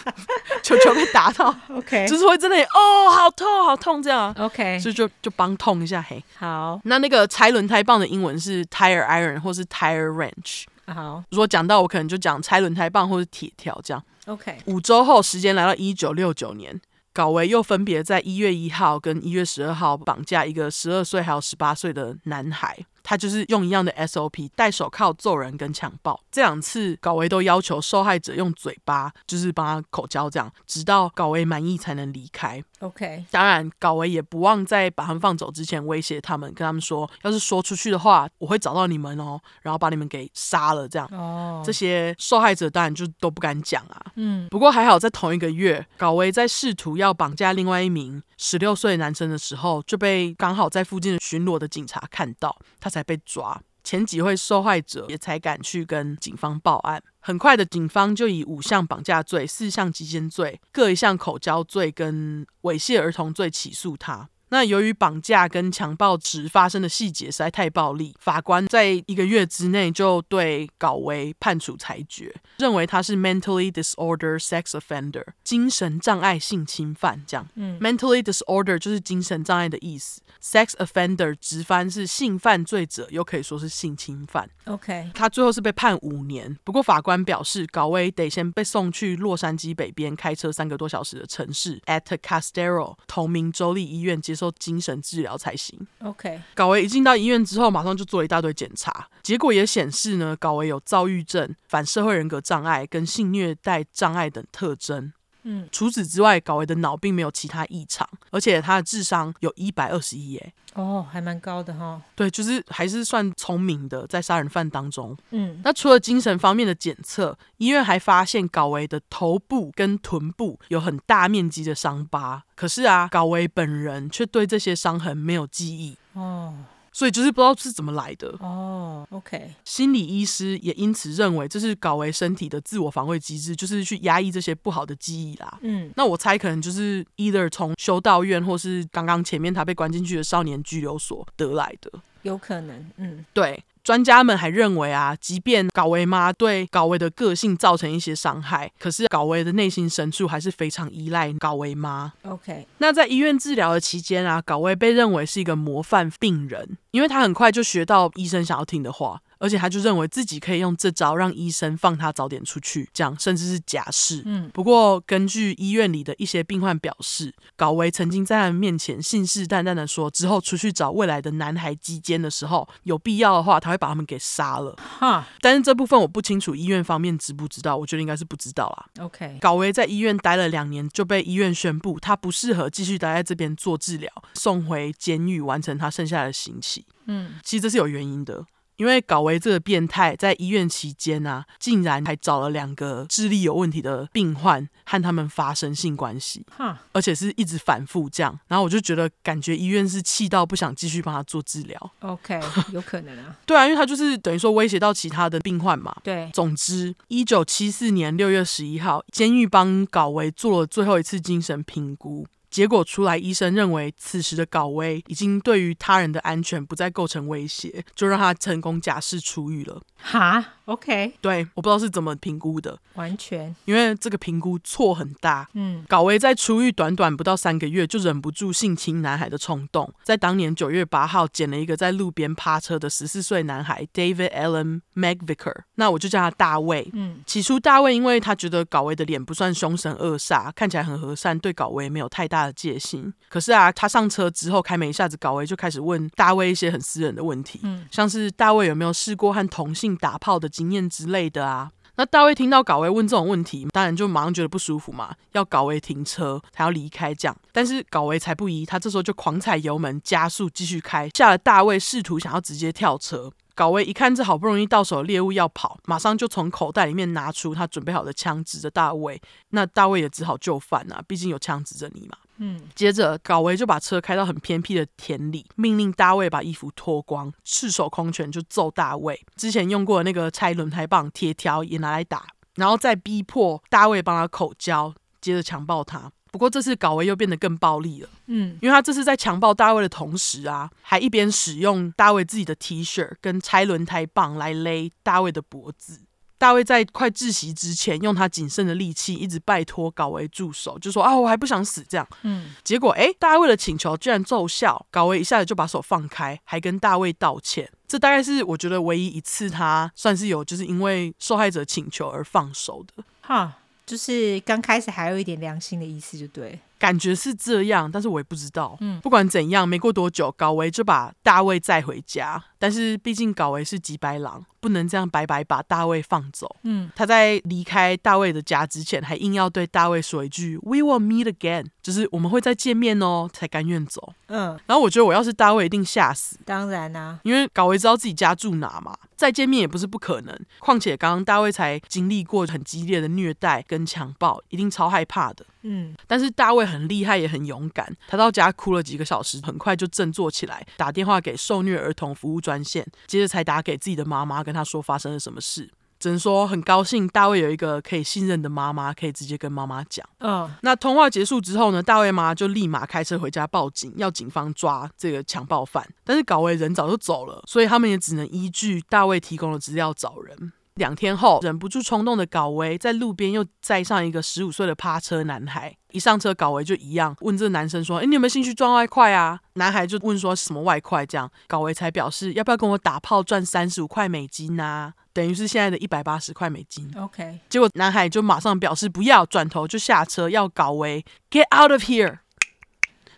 [LAUGHS] 球球被打到，OK，就是会真的哦，好痛，好痛这样，OK，所以就就帮痛一下嘿。好，那那个拆轮胎棒的英文是 tire iron 或是 tire wrench。好，如果讲到我可能就讲拆轮胎棒或是铁条这样。OK，五周后，时间来到一九六九年，搞维又分别在一月一号跟一月十二号绑架一个十二岁还有十八岁的男孩。他就是用一样的 SOP，戴手铐揍人跟强暴。这两次高维都要求受害者用嘴巴，就是帮他口交，这样直到高维满意才能离开。OK，当然高维也不忘在把他们放走之前威胁他们，跟他们说，要是说出去的话，我会找到你们哦，然后把你们给杀了。这样哦，oh. 这些受害者当然就都不敢讲啊。嗯，不过还好，在同一个月，高维在试图要绑架另外一名十六岁男生的时候，就被刚好在附近的巡逻的警察看到，他。才被抓，前几位受害者也才敢去跟警方报案。很快的，警方就以五项绑架罪、四项击奸罪、各一项口交罪跟猥亵儿童罪起诉他。那由于绑架跟强暴时发生的细节实在太暴力，法官在一个月之内就对高维判处裁决，认为他是 mentally disorder sex offender，精神障碍性侵犯。这样，嗯，mentally disorder 就是精神障碍的意思，sex offender 直翻是性犯罪者，又可以说是性侵犯。OK，他最后是被判五年，不过法官表示高维得先被送去洛杉矶北边开车三个多小时的城市 Atacastero 同名州立医院接受。做精神治疗才行。OK，高维一进到医院之后，马上就做了一大堆检查，结果也显示呢，高维有躁郁症、反社会人格障碍跟性虐待障碍等特征。嗯，除此之外，高维的脑并没有其他异常，而且他的智商有一百二十一，哎，哦，还蛮高的哈。对，就是还是算聪明的，在杀人犯当中。嗯，那除了精神方面的检测，医院还发现高维的头部跟臀部有很大面积的伤疤，可是啊，高维本人却对这些伤痕没有记忆。哦。所以就是不知道是怎么来的哦。Oh, OK，心理医师也因此认为这是搞为身体的自我防卫机制，就是去压抑这些不好的记忆啦。嗯，那我猜可能就是 either 从修道院或是刚刚前面他被关进去的少年拘留所得来的，有可能。嗯，对。专家们还认为啊，即便搞维妈对搞维的个性造成一些伤害，可是搞维的内心深处还是非常依赖搞维妈。OK，那在医院治疗的期间啊，搞维被认为是一个模范病人，因为他很快就学到医生想要听的话。而且他就认为自己可以用这招让医生放他早点出去，这样甚至是假释。嗯，不过根据医院里的一些病患表示，高维曾经在他们面前信誓旦旦的说，之后出去找未来的男孩基奸的时候，有必要的话他会把他们给杀了。哈，但是这部分我不清楚医院方面知不知道，我觉得应该是不知道啦。OK，高维在医院待了两年，就被医院宣布他不适合继续待在这边做治疗，送回监狱完成他剩下的刑期。嗯，其实这是有原因的。因为搞维这个变态在医院期间啊，竟然还找了两个智力有问题的病患和他们发生性关系，哈，而且是一直反复这样。然后我就觉得，感觉医院是气到不想继续帮他做治疗。OK，[LAUGHS] 有可能啊。对啊，因为他就是等于说威胁到其他的病患嘛。对，总之，一九七四年六月十一号，监狱帮搞维做了最后一次精神评估。结果出来，医生认为此时的高威已经对于他人的安全不再构成威胁，就让他成功假释出狱了。哈，OK，对，我不知道是怎么评估的，完全。因为这个评估错很大。嗯，搞维在出狱短短不到三个月，就忍不住性侵男孩的冲动，在当年九月八号捡了一个在路边趴车的十四岁男孩 David Allen McVicker，那我就叫他大卫。嗯，起初大卫因为他觉得搞维的脸不算凶神恶煞，看起来很和善，对搞维没有太大的戒心。可是啊，他上车之后开门一下子，搞维就开始问大卫一些很私人的问题，嗯，像是大卫有没有试过和同性打炮的经验之类的啊，那大卫听到搞维问这种问题，当然就马上觉得不舒服嘛，要搞维停车，他要离开这样。但是搞维才不依，他这时候就狂踩油门加速继续开，吓得大卫试图想要直接跳车。搞维一看这好不容易到手的猎物要跑，马上就从口袋里面拿出他准备好的枪指着大卫。那大卫也只好就范啊，毕竟有枪指着你嘛。嗯，接着搞维就把车开到很偏僻的田里，命令大卫把衣服脱光，赤手空拳就揍大卫。之前用过的那个拆轮胎棒、铁条也拿来打，然后再逼迫大卫帮他口交，接着强暴他。不过这次搞维又变得更暴力了，嗯，因为他这次在强暴大卫的同时啊，还一边使用大卫自己的 T 恤跟拆轮胎棒来勒大卫的脖子。大卫在快窒息之前，用他仅剩的力气一直拜托搞维助手，就说啊，我还不想死这样。嗯，结果哎，大卫的请求居然奏效，搞维一下子就把手放开，还跟大卫道歉。这大概是我觉得唯一一次他算是有就是因为受害者请求而放手的。哈，就是刚开始还有一点良心的意思，就对。感觉是这样，但是我也不知道。嗯，不管怎样，没过多久，高维就把大卫载回家。但是毕竟高维是吉白狼，不能这样白白把大卫放走。嗯，他在离开大卫的家之前，还硬要对大卫说一句 “We will meet again”，就是我们会再见面哦，才甘愿走。嗯，然后我觉得我要是大卫，一定吓死。当然啦、啊，因为高维知道自己家住哪嘛，再见面也不是不可能。况且刚刚大卫才经历过很激烈的虐待跟强暴，一定超害怕的。嗯，但是大卫很厉害，也很勇敢。他到家哭了几个小时，很快就振作起来，打电话给受虐儿童服务专线，接着才打给自己的妈妈，跟他说发生了什么事。只能说很高兴，大卫有一个可以信任的妈妈，可以直接跟妈妈讲。嗯，那通话结束之后呢，大卫妈就立马开车回家报警，要警方抓这个强暴犯。但是搞维人早就走了，所以他们也只能依据大卫提供的资料找人。两天后，忍不住冲动的搞维在路边又载上一个十五岁的趴车男孩。一上车，搞维就一样问这个男生说：“哎，你有没有兴趣赚外快啊？”男孩就问说：“什么外快？”这样，搞维才表示要不要跟我打炮赚三十五块美金啊？等于是现在的一百八十块美金。OK。结果男孩就马上表示不要，转头就下车要搞维 get out of here。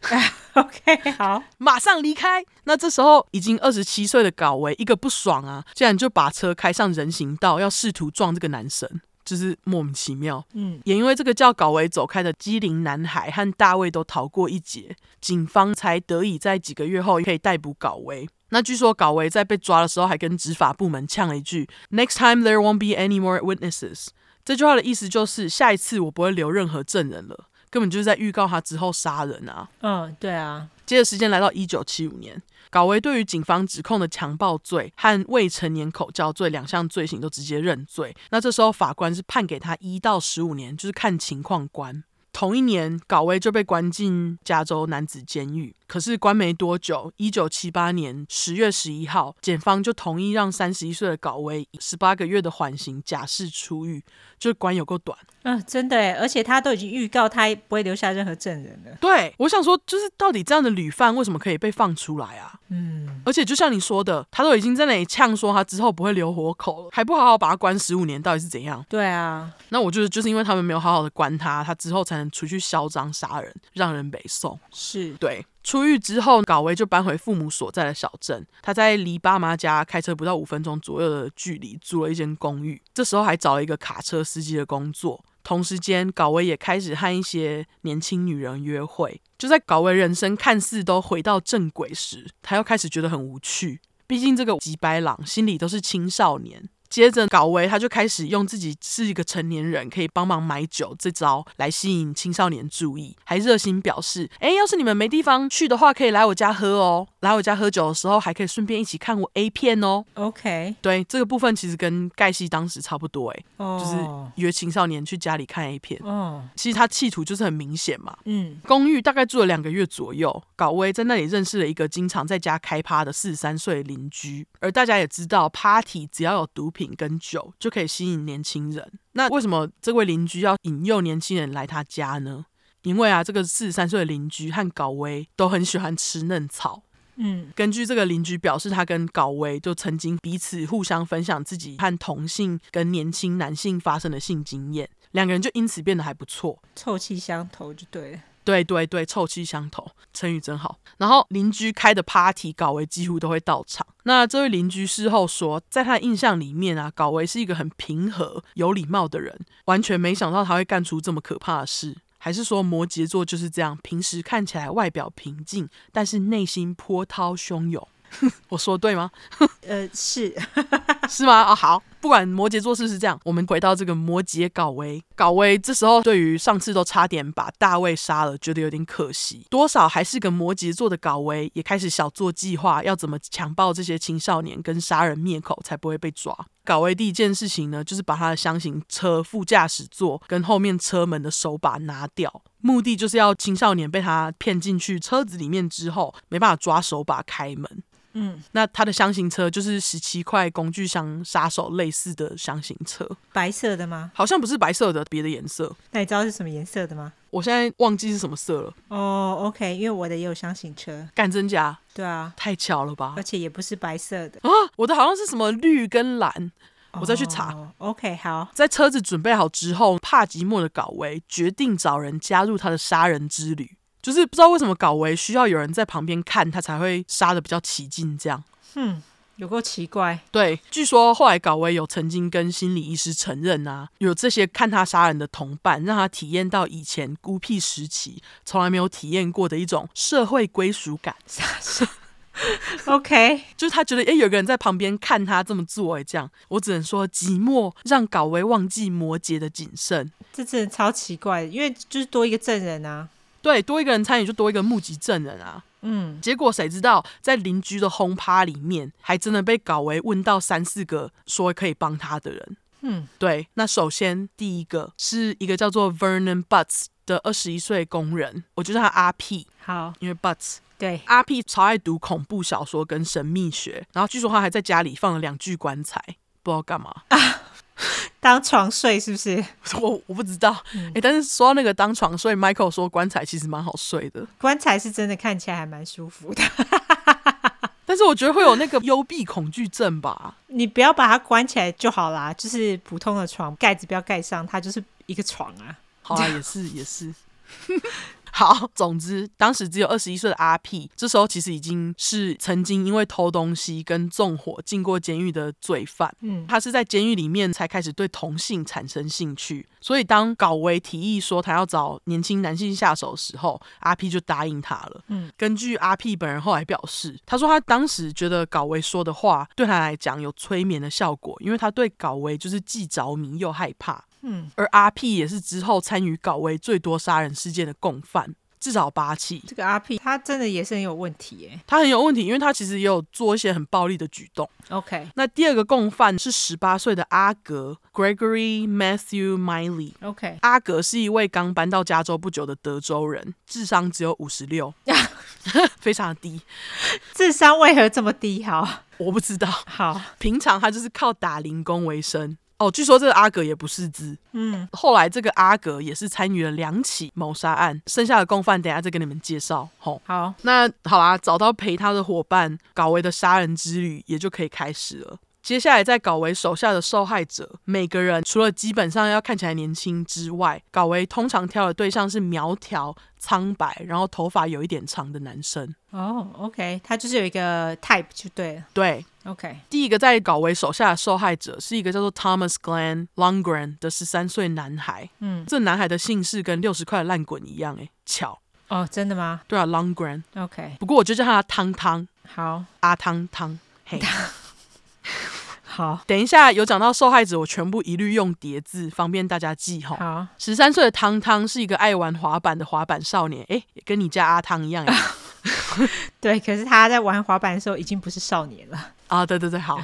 [LAUGHS] OK，好，马上离开。那这时候已经二十七岁的搞维一个不爽啊，竟然就把车开上人行道，要试图撞这个男生，就是莫名其妙。嗯，也因为这个叫搞维走开的机灵男孩和大卫都逃过一劫，警方才得以在几个月后可以逮捕搞维。那据说搞维在被抓的时候还跟执法部门呛了一句：“Next time there won't be any more witnesses。”这句话的意思就是下一次我不会留任何证人了。根本就是在预告他之后杀人啊！嗯，对啊。接着时间来到一九七五年，搞维对于警方指控的强暴罪和未成年口交罪两项罪行都直接认罪。那这时候法官是判给他一到十五年，就是看情况关。同一年，搞维就被关进加州男子监狱。可是关没多久，一九七八年十月十一号，检方就同意让三十一岁的高威十八个月的缓刑假释出狱，就关有够短。嗯，真的耶，而且他都已经预告他不会留下任何证人了。对，我想说，就是到底这样的旅犯为什么可以被放出来啊？嗯，而且就像你说的，他都已经在那里呛说他之后不会留活口了，还不好好把他关十五年，到底是怎样？对啊，那我觉得就是因为他们没有好好的关他，他之后才能出去嚣张杀人，让人北宋。是对。出狱之后，高威就搬回父母所在的小镇。他在离爸妈家开车不到五分钟左右的距离租了一间公寓。这时候还找了一个卡车司机的工作。同时间，高威也开始和一些年轻女人约会。就在高威人生看似都回到正轨时，他又开始觉得很无趣。毕竟这个吉白朗心里都是青少年。接着，高威他就开始用自己是一个成年人，可以帮忙买酒这招来吸引青少年注意，还热心表示：“哎，要是你们没地方去的话，可以来我家喝哦。来我家喝酒的时候，还可以顺便一起看我 A 片哦。” OK，对，这个部分其实跟盖西当时差不多，哎，oh. 就是约青少年去家里看 A 片。哦，oh. 其实他企图就是很明显嘛。嗯，公寓大概住了两个月左右，高威在那里认识了一个经常在家开趴的四十三岁邻居，而大家也知道，Party 只要有毒品跟酒就可以吸引年轻人。那为什么这位邻居要引诱年轻人来他家呢？因为啊，这个四十三岁的邻居和高威都很喜欢吃嫩草。嗯，根据这个邻居表示，他跟高威就曾经彼此互相分享自己和同性跟年轻男性发生的性经验，两个人就因此变得还不错，臭气相投就对了。对对对，臭气相投，成语真好。然后邻居开的 party，高维几乎都会到场。那这位邻居事后说，在他的印象里面啊，高维是一个很平和、有礼貌的人，完全没想到他会干出这么可怕的事。还是说摩羯座就是这样，平时看起来外表平静，但是内心波涛汹涌。[LAUGHS] 我说对吗？[LAUGHS] 呃，是 [LAUGHS] 是吗？啊、哦，好，不管摩羯座是不是这样，我们回到这个摩羯搞威。搞威这时候对于上次都差点把大卫杀了，觉得有点可惜，多少还是个摩羯座的搞威，也开始小做计划，要怎么强暴这些青少年跟杀人灭口，才不会被抓。搞威第一件事情呢，就是把他的箱型车副驾驶座跟后面车门的手把拿掉，目的就是要青少年被他骗进去车子里面之后，没办法抓手把开门。嗯，那他的箱型车就是十七块工具箱杀手类似的箱型车，白色的吗？好像不是白色的，别的颜色。那你知道是什么颜色的吗？我现在忘记是什么色了。哦，OK，因为我的也有箱型车，干真假？对啊，太巧了吧？而且也不是白色的啊，我的好像是什么绿跟蓝，我再去查。哦，OK，好，在车子准备好之后，帕吉莫的高威决定找人加入他的杀人之旅。就是不知道为什么高威需要有人在旁边看他才会杀的比较起劲，这样。嗯，有够奇怪。对，据说后来高威有曾经跟心理医师承认啊，有这些看他杀人的同伴，让他体验到以前孤僻时期从来没有体验过的一种社会归属感。OK，[LAUGHS] 就是他觉得，哎，有个人在旁边看他这么做，哎，这样，我只能说寂寞让高威忘记摩羯的谨慎。这真的超奇怪，因为就是多一个证人啊。对，多一个人参与就多一个目击证人啊。嗯，结果谁知道在邻居的轰趴里面，还真的被搞为问到三四个说可以帮他的人。嗯，对，那首先第一个是一个叫做 Vernon Butts 的二十一岁工人，我就叫他阿 P。好，因为 Butts 对阿 P 超爱读恐怖小说跟神秘学，然后据说他还在家里放了两具棺材，不知道干嘛。啊 [LAUGHS] 当床睡是不是？[LAUGHS] 我我不知道，哎、嗯欸，但是说到那个当床睡，Michael 说棺材其实蛮好睡的，棺材是真的看起来还蛮舒服的，[LAUGHS] 但是我觉得会有那个幽闭恐惧症吧。你不要把它关起来就好啦，就是普通的床，盖子不要盖上，它就是一个床啊。好啊，也是也是。[LAUGHS] 好，[LAUGHS] 总之，当时只有二十一岁的阿 P，这时候其实已经是曾经因为偷东西跟纵火进过监狱的罪犯。嗯，他是在监狱里面才开始对同性产生兴趣。所以当高维提议说他要找年轻男性下手的时候，阿 P 就答应他了。嗯，根据阿 P 本人后来表示，他说他当时觉得高维说的话对他来讲有催眠的效果，因为他对高维就是既着迷又害怕。嗯，而阿 P 也是之后参与搞威最多杀人事件的共犯。至少八起。这个阿 P 他真的也是很有问题耶，他很有问题，因为他其实也有做一些很暴力的举动。OK，那第二个共犯是十八岁的阿格 Gregory Matthew Miley。OK，阿格是一位刚搬到加州不久的德州人，智商只有五十六，[LAUGHS] 非常低。智商为何这么低？好，我不知道。好，平常他就是靠打零工为生。哦，据说这个阿格也不是字。嗯，后来这个阿格也是参与了两起谋杀案，剩下的共犯等下再跟你们介绍。吼，好，那好啦，找到陪他的伙伴，搞维的杀人之旅也就可以开始了。接下来，在搞维手下的受害者，每个人除了基本上要看起来年轻之外，搞维通常挑的对象是苗条、苍白，然后头发有一点长的男生。哦，OK，他就是有一个 type 就对了。对。OK，第一个在搞维手下的受害者是一个叫做 Thomas Glenn Lundgren 的十三岁男孩。嗯，这男孩的姓氏跟六十块的烂滚一样，哎，巧。哦，真的吗？对啊，Longgren。OK，不过我就叫他汤汤。好，阿汤汤。嘿。[LAUGHS] 好，等一下有讲到受害者，我全部一律用叠字，方便大家记哈。好，十三岁的汤汤是一个爱玩滑板的滑板少年，哎，跟你家阿汤一样。[LAUGHS] 对，可是他在玩滑板的时候已经不是少年了。啊，对对对，好。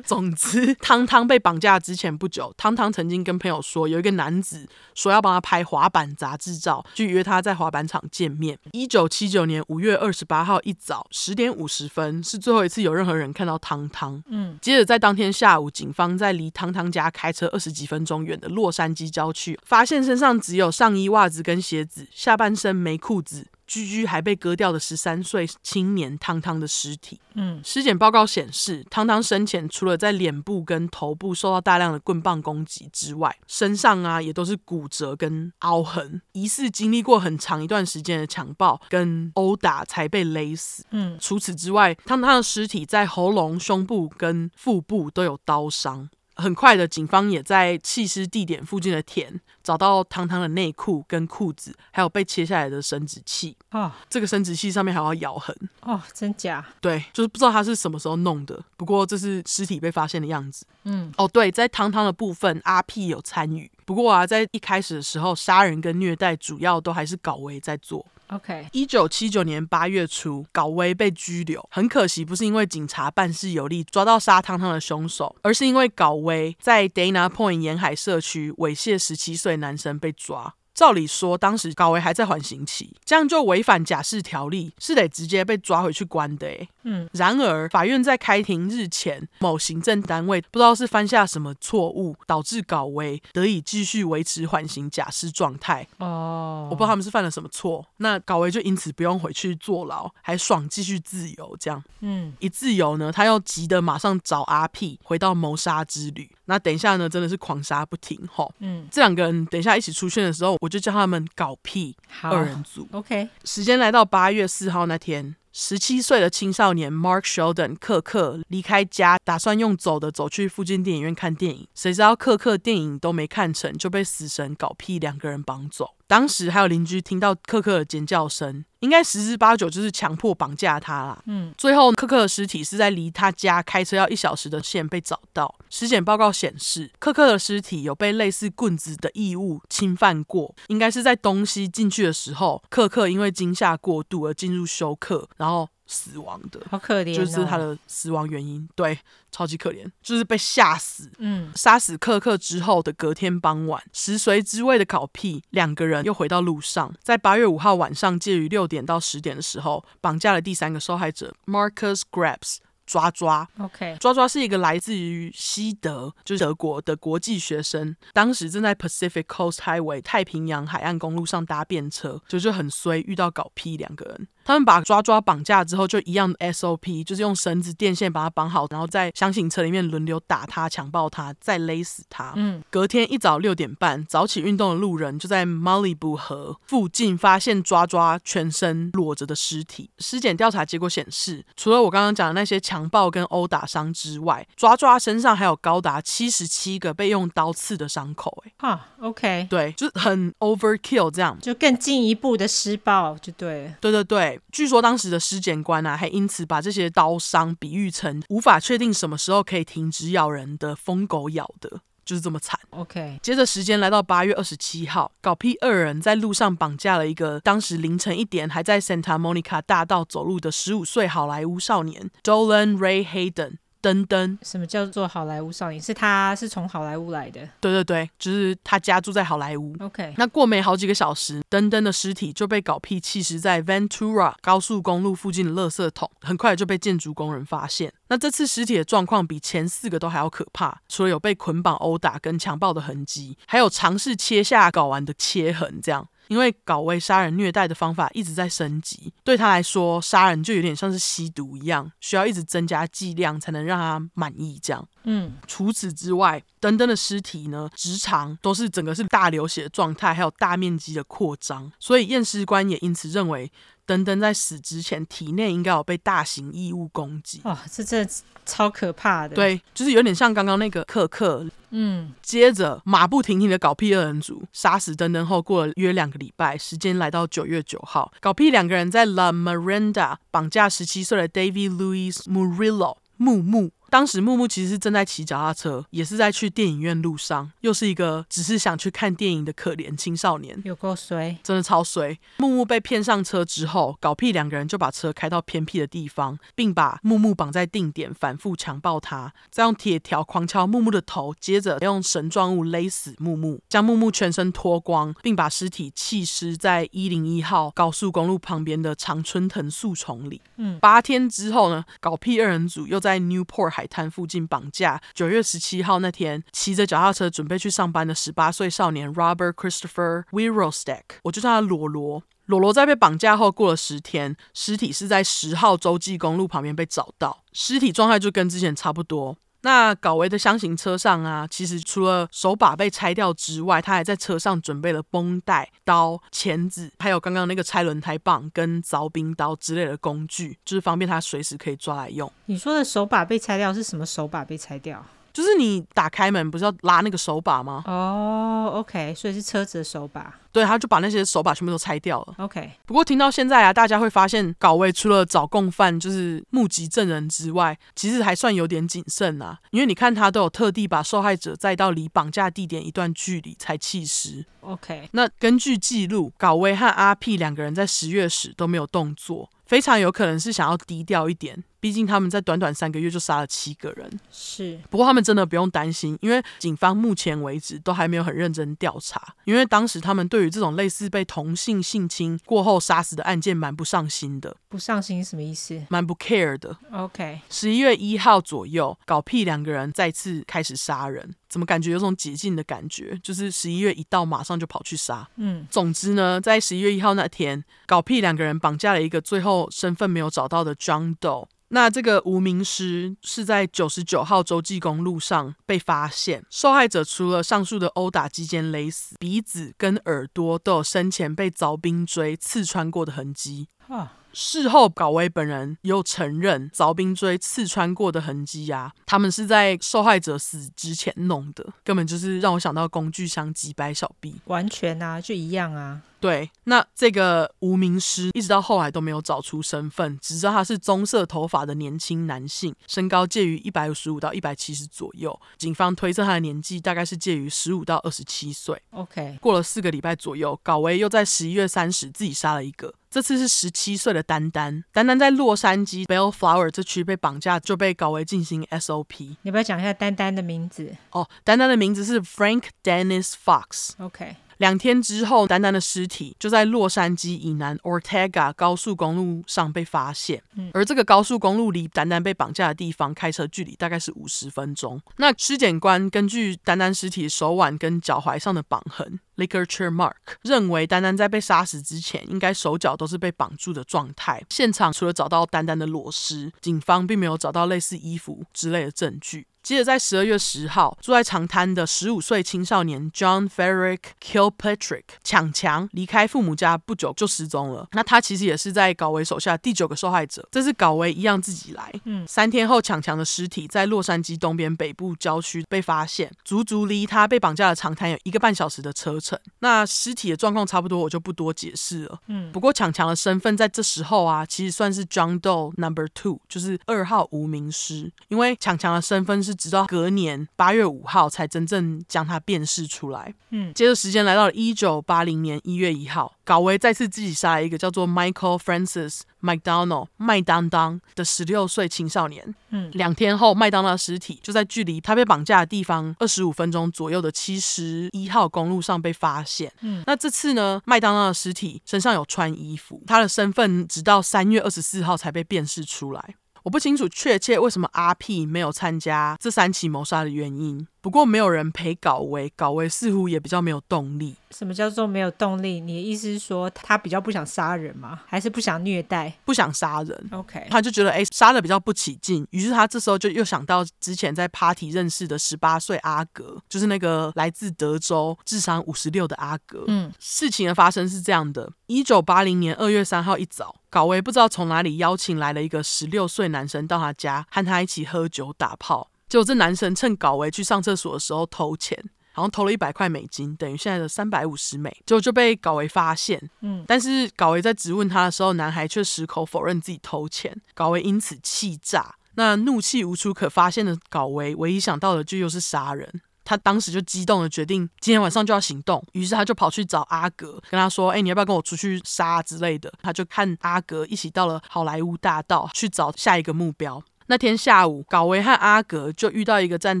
总之，汤汤被绑架之前不久，汤汤曾经跟朋友说，有一个男子说要帮他拍滑板杂志照，就约他在滑板场见面。一九七九年五月二十八号一早十点五十分，是最后一次有任何人看到汤汤。嗯，接着在当天下午，警方在离汤汤家开车二十几分钟远的洛杉矶郊区，发现身上只有上衣、袜子跟鞋子，下半身没裤子。居居还被割掉的十三岁青年汤汤的尸体。嗯，尸检报告显示，汤汤生前除了在脸部跟头部受到大量的棍棒攻击之外，身上啊也都是骨折跟凹痕，疑似经历过很长一段时间的强暴跟殴打才被勒死。嗯，除此之外，汤汤的尸体在喉咙、胸部跟腹部都有刀伤。很快的，警方也在弃尸地点附近的田找到汤汤的内裤跟裤子，还有被切下来的生殖器。啊，这个生殖器上面还有咬痕。哦，真假？对，就是不知道他是什么时候弄的。不过这是尸体被发现的样子。嗯，哦，对，在汤汤的部分，阿 P 有参与。不过啊，在一开始的时候，杀人跟虐待主要都还是搞维在做。OK，一九七九年八月初，高威被拘留。很可惜，不是因为警察办事有力抓到杀汤汤的凶手，而是因为高威在 Dana Point 沿海社区猥亵十七岁男生被抓。照理说，当时高维还在缓刑期，这样就违反假释条例，是得直接被抓回去关的。哎，嗯。然而，法院在开庭日前，某行政单位不知道是犯下什么错误，导致高维得以继续维持缓刑假释状态。哦，我不知道他们是犯了什么错，那高维就因此不用回去坐牢，还爽继续自由。这样，嗯，一自由呢，他又急得马上找阿 P 回到谋杀之旅。那等一下呢，真的是狂杀不停。吼，嗯，这两个人等一下一起出现的时候。我就叫他们搞屁二人组。OK，时间来到八月四号那天，十七岁的青少年 Mark Sheldon 克克离开家，打算用走的走去附近电影院看电影。谁知道克克电影都没看成，就被死神搞屁两个人绑走。当时还有邻居听到克克的尖叫声，应该十之八九就是强迫绑架他啦。嗯，最后克克的尸体是在离他家开车要一小时的线被找到。尸检报告显示，克克的尸体有被类似棍子的异物侵犯过，应该是在东西进去的时候，克克因为惊吓过度而进入休克，然后死亡的。好可怜哦，就是他的死亡原因。对。超级可怜，就是被吓死。嗯，杀死克克之后的隔天傍晚，食髓知味的搞屁两个人又回到路上，在八月五号晚上介于六点到十点的时候，绑架了第三个受害者 Marcus Grabs。抓抓，OK，抓抓是一个来自于西德，就是德国的国际学生，当时正在 Pacific Coast Highway 太平洋海岸公路上搭便车，就就很衰，遇到搞屁两个人。他们把抓抓绑架之后，就一样的 SOP，就是用绳子、电线把他绑好，然后在厢型车里面轮流打他、强暴他，再勒死他。嗯，隔天一早六点半，早起运动的路人就在 Malibu 河附近发现抓抓全身裸着的尸体。尸检调查结果显示，除了我刚刚讲的那些强暴跟殴打伤之外，抓抓身上还有高达七十七个被用刀刺的伤口。哎，哈，OK，对，就是很 overkill 这样，就更进一步的施暴就对对。对对对。据说当时的尸检官啊，还因此把这些刀伤比喻成无法确定什么时候可以停止咬人的疯狗咬的。就是这么惨。OK，接着时间来到八月二十七号，搞屁二人在路上绑架了一个当时凌晨一点还在 Santa Monica 大道走路的十五岁好莱坞少年 Dolan Ray Hayden。登登，什么叫做好莱坞少年？是他是从好莱坞来的？对对对，就是他家住在好莱坞。OK，那过没好几个小时，登登的尸体就被搞屁弃尸在 Ventura 高速公路附近的垃圾桶，很快就被建筑工人发现。那这次尸体的状况比前四个都还要可怕，除了有被捆绑、殴打跟强暴的痕迹，还有尝试切下睾丸的切痕，这样。因为搞为杀人虐待的方法一直在升级，对他来说，杀人就有点像是吸毒一样，需要一直增加剂量才能让他满意。这样，嗯，除此之外，登登的尸体呢，直肠都是整个是大流血的状态，还有大面积的扩张，所以验尸官也因此认为。登登在死之前，体内应该有被大型异物攻击。哇，这真的超可怕的。对，就是有点像刚刚那个克克。嗯，接着马不停蹄的搞屁二人组杀死登登后，过了约两个礼拜，时间来到九月九号，搞屁两个人在 La Miranda 绑架十七岁的 David Louis Murillo 木木。当时木木其实是正在骑脚踏车，也是在去电影院路上，又是一个只是想去看电影的可怜青少年，有够衰，真的超衰。木木被骗上车之后，搞屁两个人就把车开到偏僻的地方，并把木木绑在定点，反复强暴他，再用铁条狂敲木木的头，接着用绳状物勒死木木，将木木全身脱光，并把尸体弃尸在一零一号高速公路旁边的常春藤树丛里。嗯，八天之后呢，搞屁二人组又在 Newport 海海滩附近绑架。九月十七号那天，骑着脚踏车准备去上班的十八岁少年 Robert Christopher Wirostek，我就叫他罗罗。罗罗在被绑架后，过了十天，尸体是在十号洲际公路旁边被找到，尸体状态就跟之前差不多。那搞维的箱型车上啊，其实除了手把被拆掉之外，他还在车上准备了绷带、刀、钳子，还有刚刚那个拆轮胎棒跟凿冰刀之类的工具，就是方便他随时可以抓来用。你说的手把被拆掉是什么手把被拆掉？就是你打开门不是要拉那个手把吗？哦、oh，OK，所以是车子的手把。对，他就把那些手把全部都拆掉了。OK，不过听到现在啊，大家会发现搞威除了找共犯，就是目击证人之外，其实还算有点谨慎啊。因为你看他都有特地把受害者载到离绑架地点一段距离才弃尸。OK，那根据记录，搞威和阿 P 两个人在十月时都没有动作。非常有可能是想要低调一点，毕竟他们在短短三个月就杀了七个人。是，不过他们真的不用担心，因为警方目前为止都还没有很认真调查，因为当时他们对于这种类似被同性性侵过后杀死的案件蛮不上心的。不上心什么意思？蛮不 care 的。OK，十一月一号左右，搞屁两个人再次开始杀人。怎么感觉有种解禁的感觉？就是十一月一到，马上就跑去杀。嗯，总之呢，在十一月一号那天，搞屁两个人绑架了一个最后身份没有找到的 John Doe。那这个无名尸是在九十九号洲际公路上被发现。受害者除了上述的殴打、击奸、勒死，鼻子跟耳朵都有生前被凿冰锥刺穿过的痕迹。啊。事后，搞威本人又承认凿冰锥刺穿过的痕迹呀、啊，他们是在受害者死之前弄的，根本就是让我想到工具箱几百小臂完全啊，就一样啊。对，那这个无名尸一直到后来都没有找出身份，只知道他是棕色头发的年轻男性，身高介于一百五十五到一百七十左右。警方推测他的年纪大概是介于十五到二十七岁。OK，过了四个礼拜左右，搞威又在十一月三十自己杀了一个，这次是十七岁的丹丹。丹丹在洛杉矶 Bellflower 这区被绑架，就被搞为进行 SOP。你不要讲一下丹丹的名字？哦，丹丹的名字是 Frank Dennis Fox。OK。两天之后，丹丹的尸体就在洛杉矶以南 Ortega 高速公路上被发现。嗯，而这个高速公路离丹丹被绑架的地方开车距离大概是五十分钟。那尸检官根据丹丹尸体手腕跟脚踝上的绑痕 （ligature mark） 认为，丹丹在被杀死之前应该手脚都是被绑住的状态。现场除了找到丹丹的裸尸，警方并没有找到类似衣服之类的证据。接着，在十二月十号，住在长滩的十五岁青少年 John Frederick Kilpatrick 抢强离开父母家不久就失踪了。那他其实也是在搞维手下第九个受害者。这是搞维一样自己来。嗯，三天后，抢强的尸体在洛杉矶东边北部郊区被发现，足足离他被绑架的长滩有一个半小时的车程。那尸体的状况差不多，我就不多解释了。嗯，不过抢强的身份在这时候啊，其实算是 John Doe Number Two，就是二号无名尸，因为抢强的身份是。是直到隔年八月五号才真正将他辨识出来。嗯，接着时间来到了一九八零年一月一号，高维再次自己杀了一个叫做 Michael Francis McDonald 麦当当的十六岁青少年。嗯，两天后，麦当当的尸体就在距离他被绑架的地方二十五分钟左右的七十一号公路上被发现。嗯，那这次呢，麦当当的尸体身上有穿衣服，他的身份直到三月二十四号才被辨识出来。我不清楚确切为什么阿 P 没有参加这三起谋杀的原因。不过没有人陪搞维，搞维似乎也比较没有动力。什么叫做没有动力？你的意思是说他比较不想杀人吗？还是不想虐待？不想杀人。OK，他就觉得哎，杀的比较不起劲。于是他这时候就又想到之前在 Party 认识的十八岁阿格，就是那个来自德州、智商五十六的阿格。嗯，事情的发生是这样的：一九八零年二月三号一早，搞维不知道从哪里邀请来了一个十六岁男生到他家，和他一起喝酒打炮。结果这男生趁高维去上厕所的时候偷钱，好像偷了一百块美金，等于现在的三百五十美，结果就被高维发现。嗯，但是高维在质问他的时候，男孩却矢口否认自己偷钱，高维因此气炸。那怒气无处可发泄的高维，唯一想到的就又是杀人。他当时就激动的决定，今天晚上就要行动。于是他就跑去找阿格，跟他说：“哎、欸，你要不要跟我出去杀之类的？”他就看阿格一起到了好莱坞大道去找下一个目标。那天下午，高维和阿格就遇到一个站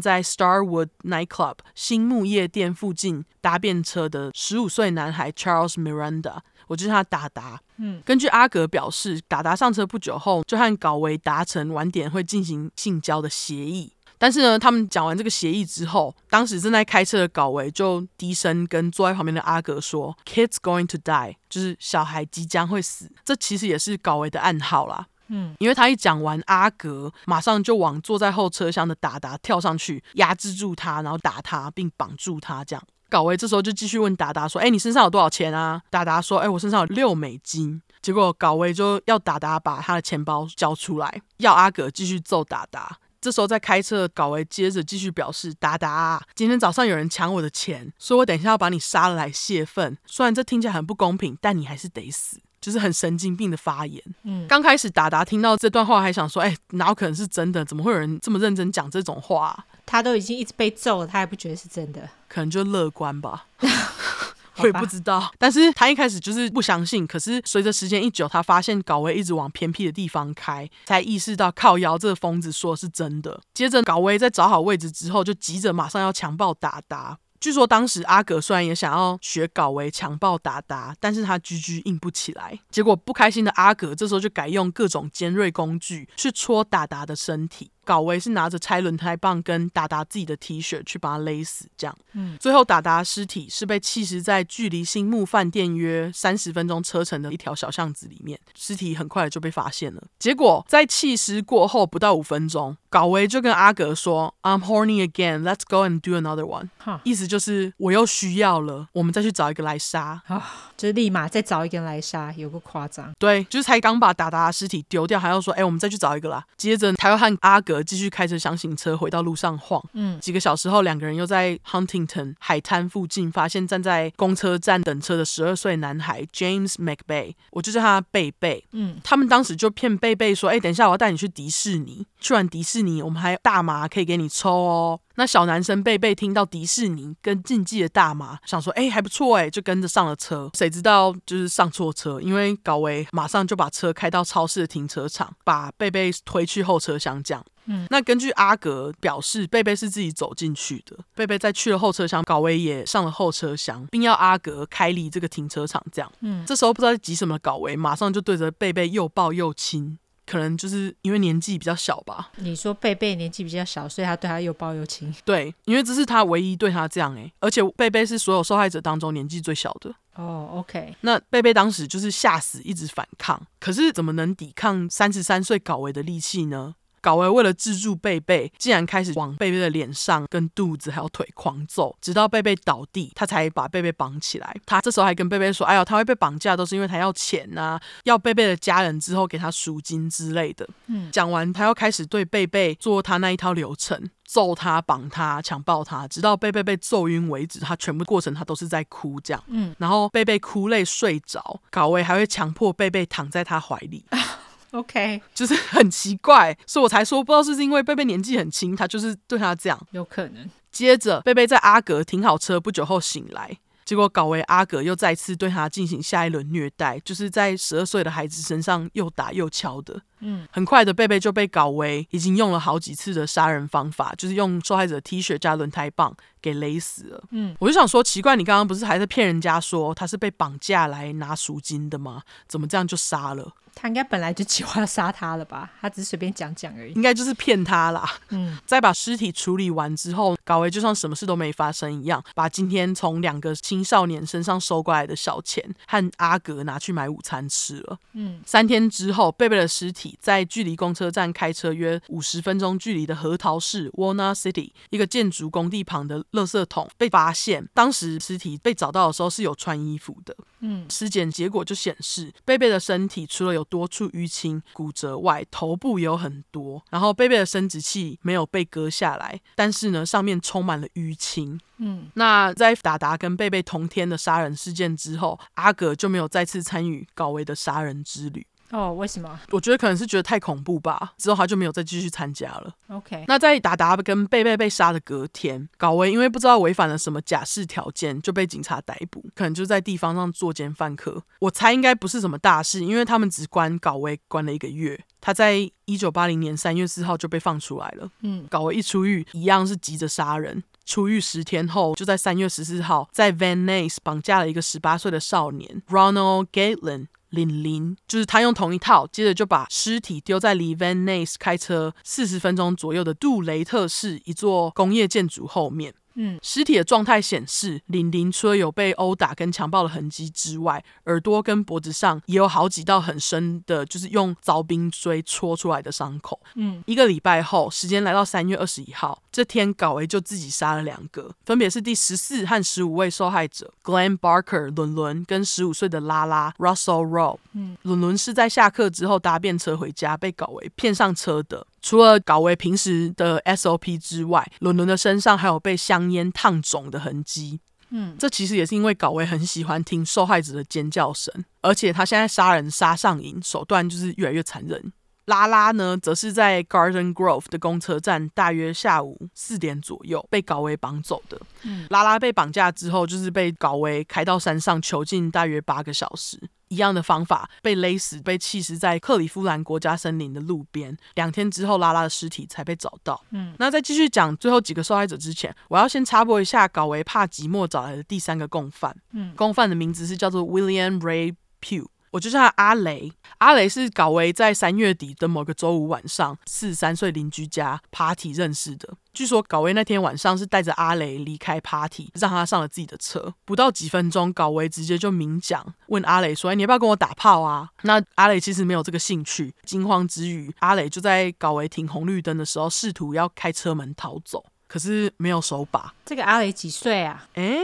在 Starwood Nightclub 星木夜店附近搭便车的十五岁男孩 Charles Miranda，我就是他达达。嗯，根据阿格表示，达达上车不久后就和高维达成晚点会进行性交的协议。但是呢，他们讲完这个协议之后，当时正在开车的高维就低声跟坐在旁边的阿格说：“Kid's going to die”，就是小孩即将会死。这其实也是高维的暗号啦。嗯，因为他一讲完，阿格马上就往坐在后车厢的达达跳上去，压制住他，然后打他，并绑住他。这样，高维这时候就继续问达达说：“哎，你身上有多少钱啊？”达达说：“哎，我身上有六美金。”结果高维就要达达把他的钱包交出来，要阿格继续揍达达。这时候在开车的高维接着继续表示：“达达，今天早上有人抢我的钱，说我等一下要把你杀了来泄愤。虽然这听起来很不公平，但你还是得死。”就是很神经病的发言。嗯，刚开始达达听到这段话还想说：“哎，哪有可能是真的？怎么会有人这么认真讲这种话啊？”他都已经一直被揍了，他还不觉得是真的？可能就乐观吧，[LAUGHS] 我也不知道。但是他一开始就是不相信。可是随着时间一久，他发现高威一直往偏僻的地方开，才意识到靠腰这个疯子说的是真的。接着高威在找好位置之后，就急着马上要强暴达达。据说当时阿格虽然也想要学搞维强暴达达，但是他居居硬不起来。结果不开心的阿格这时候就改用各种尖锐工具去戳达达的身体。高维是拿着拆轮胎棒跟达达自己的 T 恤去把他勒死，这样。嗯，最后达达尸体是被弃尸在距离新木饭店约三十分钟车程的一条小巷子里面，尸体很快就被发现了。结果在弃尸过后不到五分钟，搞维就跟阿格说：“I'm horny again, let's go and do another one。Huh. ”意思就是我又需要了，我们再去找一个来杀。啊，oh, 就是立马再找一个人来杀，有个夸张。对，就是才刚把达达的尸体丢掉，还要说：“哎，我们再去找一个啦。”接着他又和阿格。继续开着厢型车回到路上晃，嗯，几个小时后，两个人又在 Huntington 海滩附近发现站在公车站等车的十二岁男孩 James McBay，我就叫他贝贝，嗯，他们当时就骗贝贝说，哎，等一下我要带你去迪士尼，去完迪士尼我们还有大麻可以给你抽哦。那小男生贝贝听到迪士尼跟禁忌的大麻，想说，哎，还不错哎，就跟着上了车。谁知道就是上错车，因为高维马上就把车开到超市的停车场，把贝贝推去后车厢，这样。嗯，那根据阿格表示，贝贝是自己走进去的。贝贝在去了后车厢，高维也上了后车厢，并要阿格开离这个停车场。这样，嗯，这时候不知道在急什么，高维马上就对着贝贝又抱又亲，可能就是因为年纪比较小吧。你说贝贝年纪比较小，所以他对他又抱又亲。对，因为这是他唯一对他这样哎，而且贝贝是所有受害者当中年纪最小的。哦，OK。那贝贝当时就是吓死，一直反抗，可是怎么能抵抗三十三岁搞维的力气呢？高维为了制住贝贝，竟然开始往贝贝的脸上、跟肚子还有腿狂揍，直到贝贝倒地，他才把贝贝绑起来。他这时候还跟贝贝说：“哎呀，他会被绑架都是因为他要钱呐、啊，要贝贝的家人之后给他赎金之类的。”嗯，讲完，他要开始对贝贝做他那一套流程，揍他、绑他、强暴他，直到贝贝被揍晕为止。他全部过程他都是在哭，这样。嗯，然后贝贝哭累睡着，高维还会强迫贝贝躺在他怀里。[LAUGHS] OK，就是很奇怪，所以我才说不知道是不是因为贝贝年纪很轻，他就是对他这样，有可能。接着，贝贝在阿格停好车不久后醒来。结果，搞为阿格又再次对他进行下一轮虐待，就是在十二岁的孩子身上又打又敲的。嗯，很快的，贝贝就被搞为已经用了好几次的杀人方法，就是用受害者的 T 恤加轮胎棒给勒死了。嗯，我就想说，奇怪，你刚刚不是还在骗人家说他是被绑架来拿赎金的吗？怎么这样就杀了？他应该本来就计划要杀他了吧？他只是随便讲讲而已。应该就是骗他啦。嗯，[LAUGHS] 在把尸体处理完之后，搞维就像什么事都没发生一样，把今天从两个青少年身上收过来的小钱和阿格拿去买午餐吃了。嗯，三天之后，贝贝的尸体在距离公车站开车约五十分钟距离的核桃市 Walnut City 一个建筑工地旁的垃圾桶被发现。当时尸体被找到的时候是有穿衣服的。嗯，尸检结果就显示，贝贝的身体除了有多处淤青、骨折外，头部有很多。然后贝贝的生殖器没有被割下来，但是呢，上面充满了淤青。嗯，那在达达跟贝贝同天的杀人事件之后，阿格就没有再次参与高维的杀人之旅。哦，为什么？我觉得可能是觉得太恐怖吧。之后他就没有再继续参加了。OK，那在达达跟贝贝被杀的隔天，高威因为不知道违反了什么假释条件，就被警察逮捕，可能就在地方上作奸犯科。我猜应该不是什么大事，因为他们只关高威关了一个月。他在 [LAUGHS] 一九八零年三月四号就被放出来了。嗯，高威一出狱，一样是急着杀人。出狱十天后，就在三月十四号，在 Van Nuys 绑架了一个十八岁的少年 Ronald Gatlin。林林就是他用同一套，接着就把尸体丢在离 Van Ness 开车四十分钟左右的杜雷特市一座工业建筑后面。嗯，尸体的状态显示，林林除了有被殴打跟强暴的痕迹之外，耳朵跟脖子上也有好几道很深的，就是用凿冰锥戳出来的伤口。嗯，一个礼拜后，时间来到三月二十一号，这天搞维就自己杀了两个，分别是第十四和十五位受害者，Glenn Barker 伦伦跟十五岁的拉拉 Russell Rowe。嗯，伦伦是在下课之后搭便车回家，被搞维骗上车的。除了搞维平时的 SOP 之外，伦伦的身上还有被香烟烫肿的痕迹。嗯，这其实也是因为搞维很喜欢听受害者的尖叫声，而且他现在杀人杀上瘾，手段就是越来越残忍。拉拉呢，则是在 Garden Grove 的公车站，大约下午四点左右被高维绑走的。嗯，拉拉被绑架之后，就是被高维开到山上囚禁大约八个小时，一样的方法被勒死，被弃尸在克里夫兰国家森林的路边。两天之后，拉拉的尸体才被找到。嗯，那在继续讲最后几个受害者之前，我要先插播一下高维怕寂寞找来的第三个共犯。嗯，共犯的名字是叫做 William Ray Pugh。我就叫他阿雷。阿雷是搞维在三月底的某个周五晚上，四十三岁邻居家 party 认识的。据说搞维那天晚上是带着阿雷离开 party，让他上了自己的车。不到几分钟，搞维直接就明讲，问阿雷说：“哎，你要不要跟我打炮啊？”那阿雷其实没有这个兴趣。惊慌之余，阿雷就在搞维停红绿灯的时候，试图要开车门逃走，可是没有手把。这个阿雷几岁啊？哎。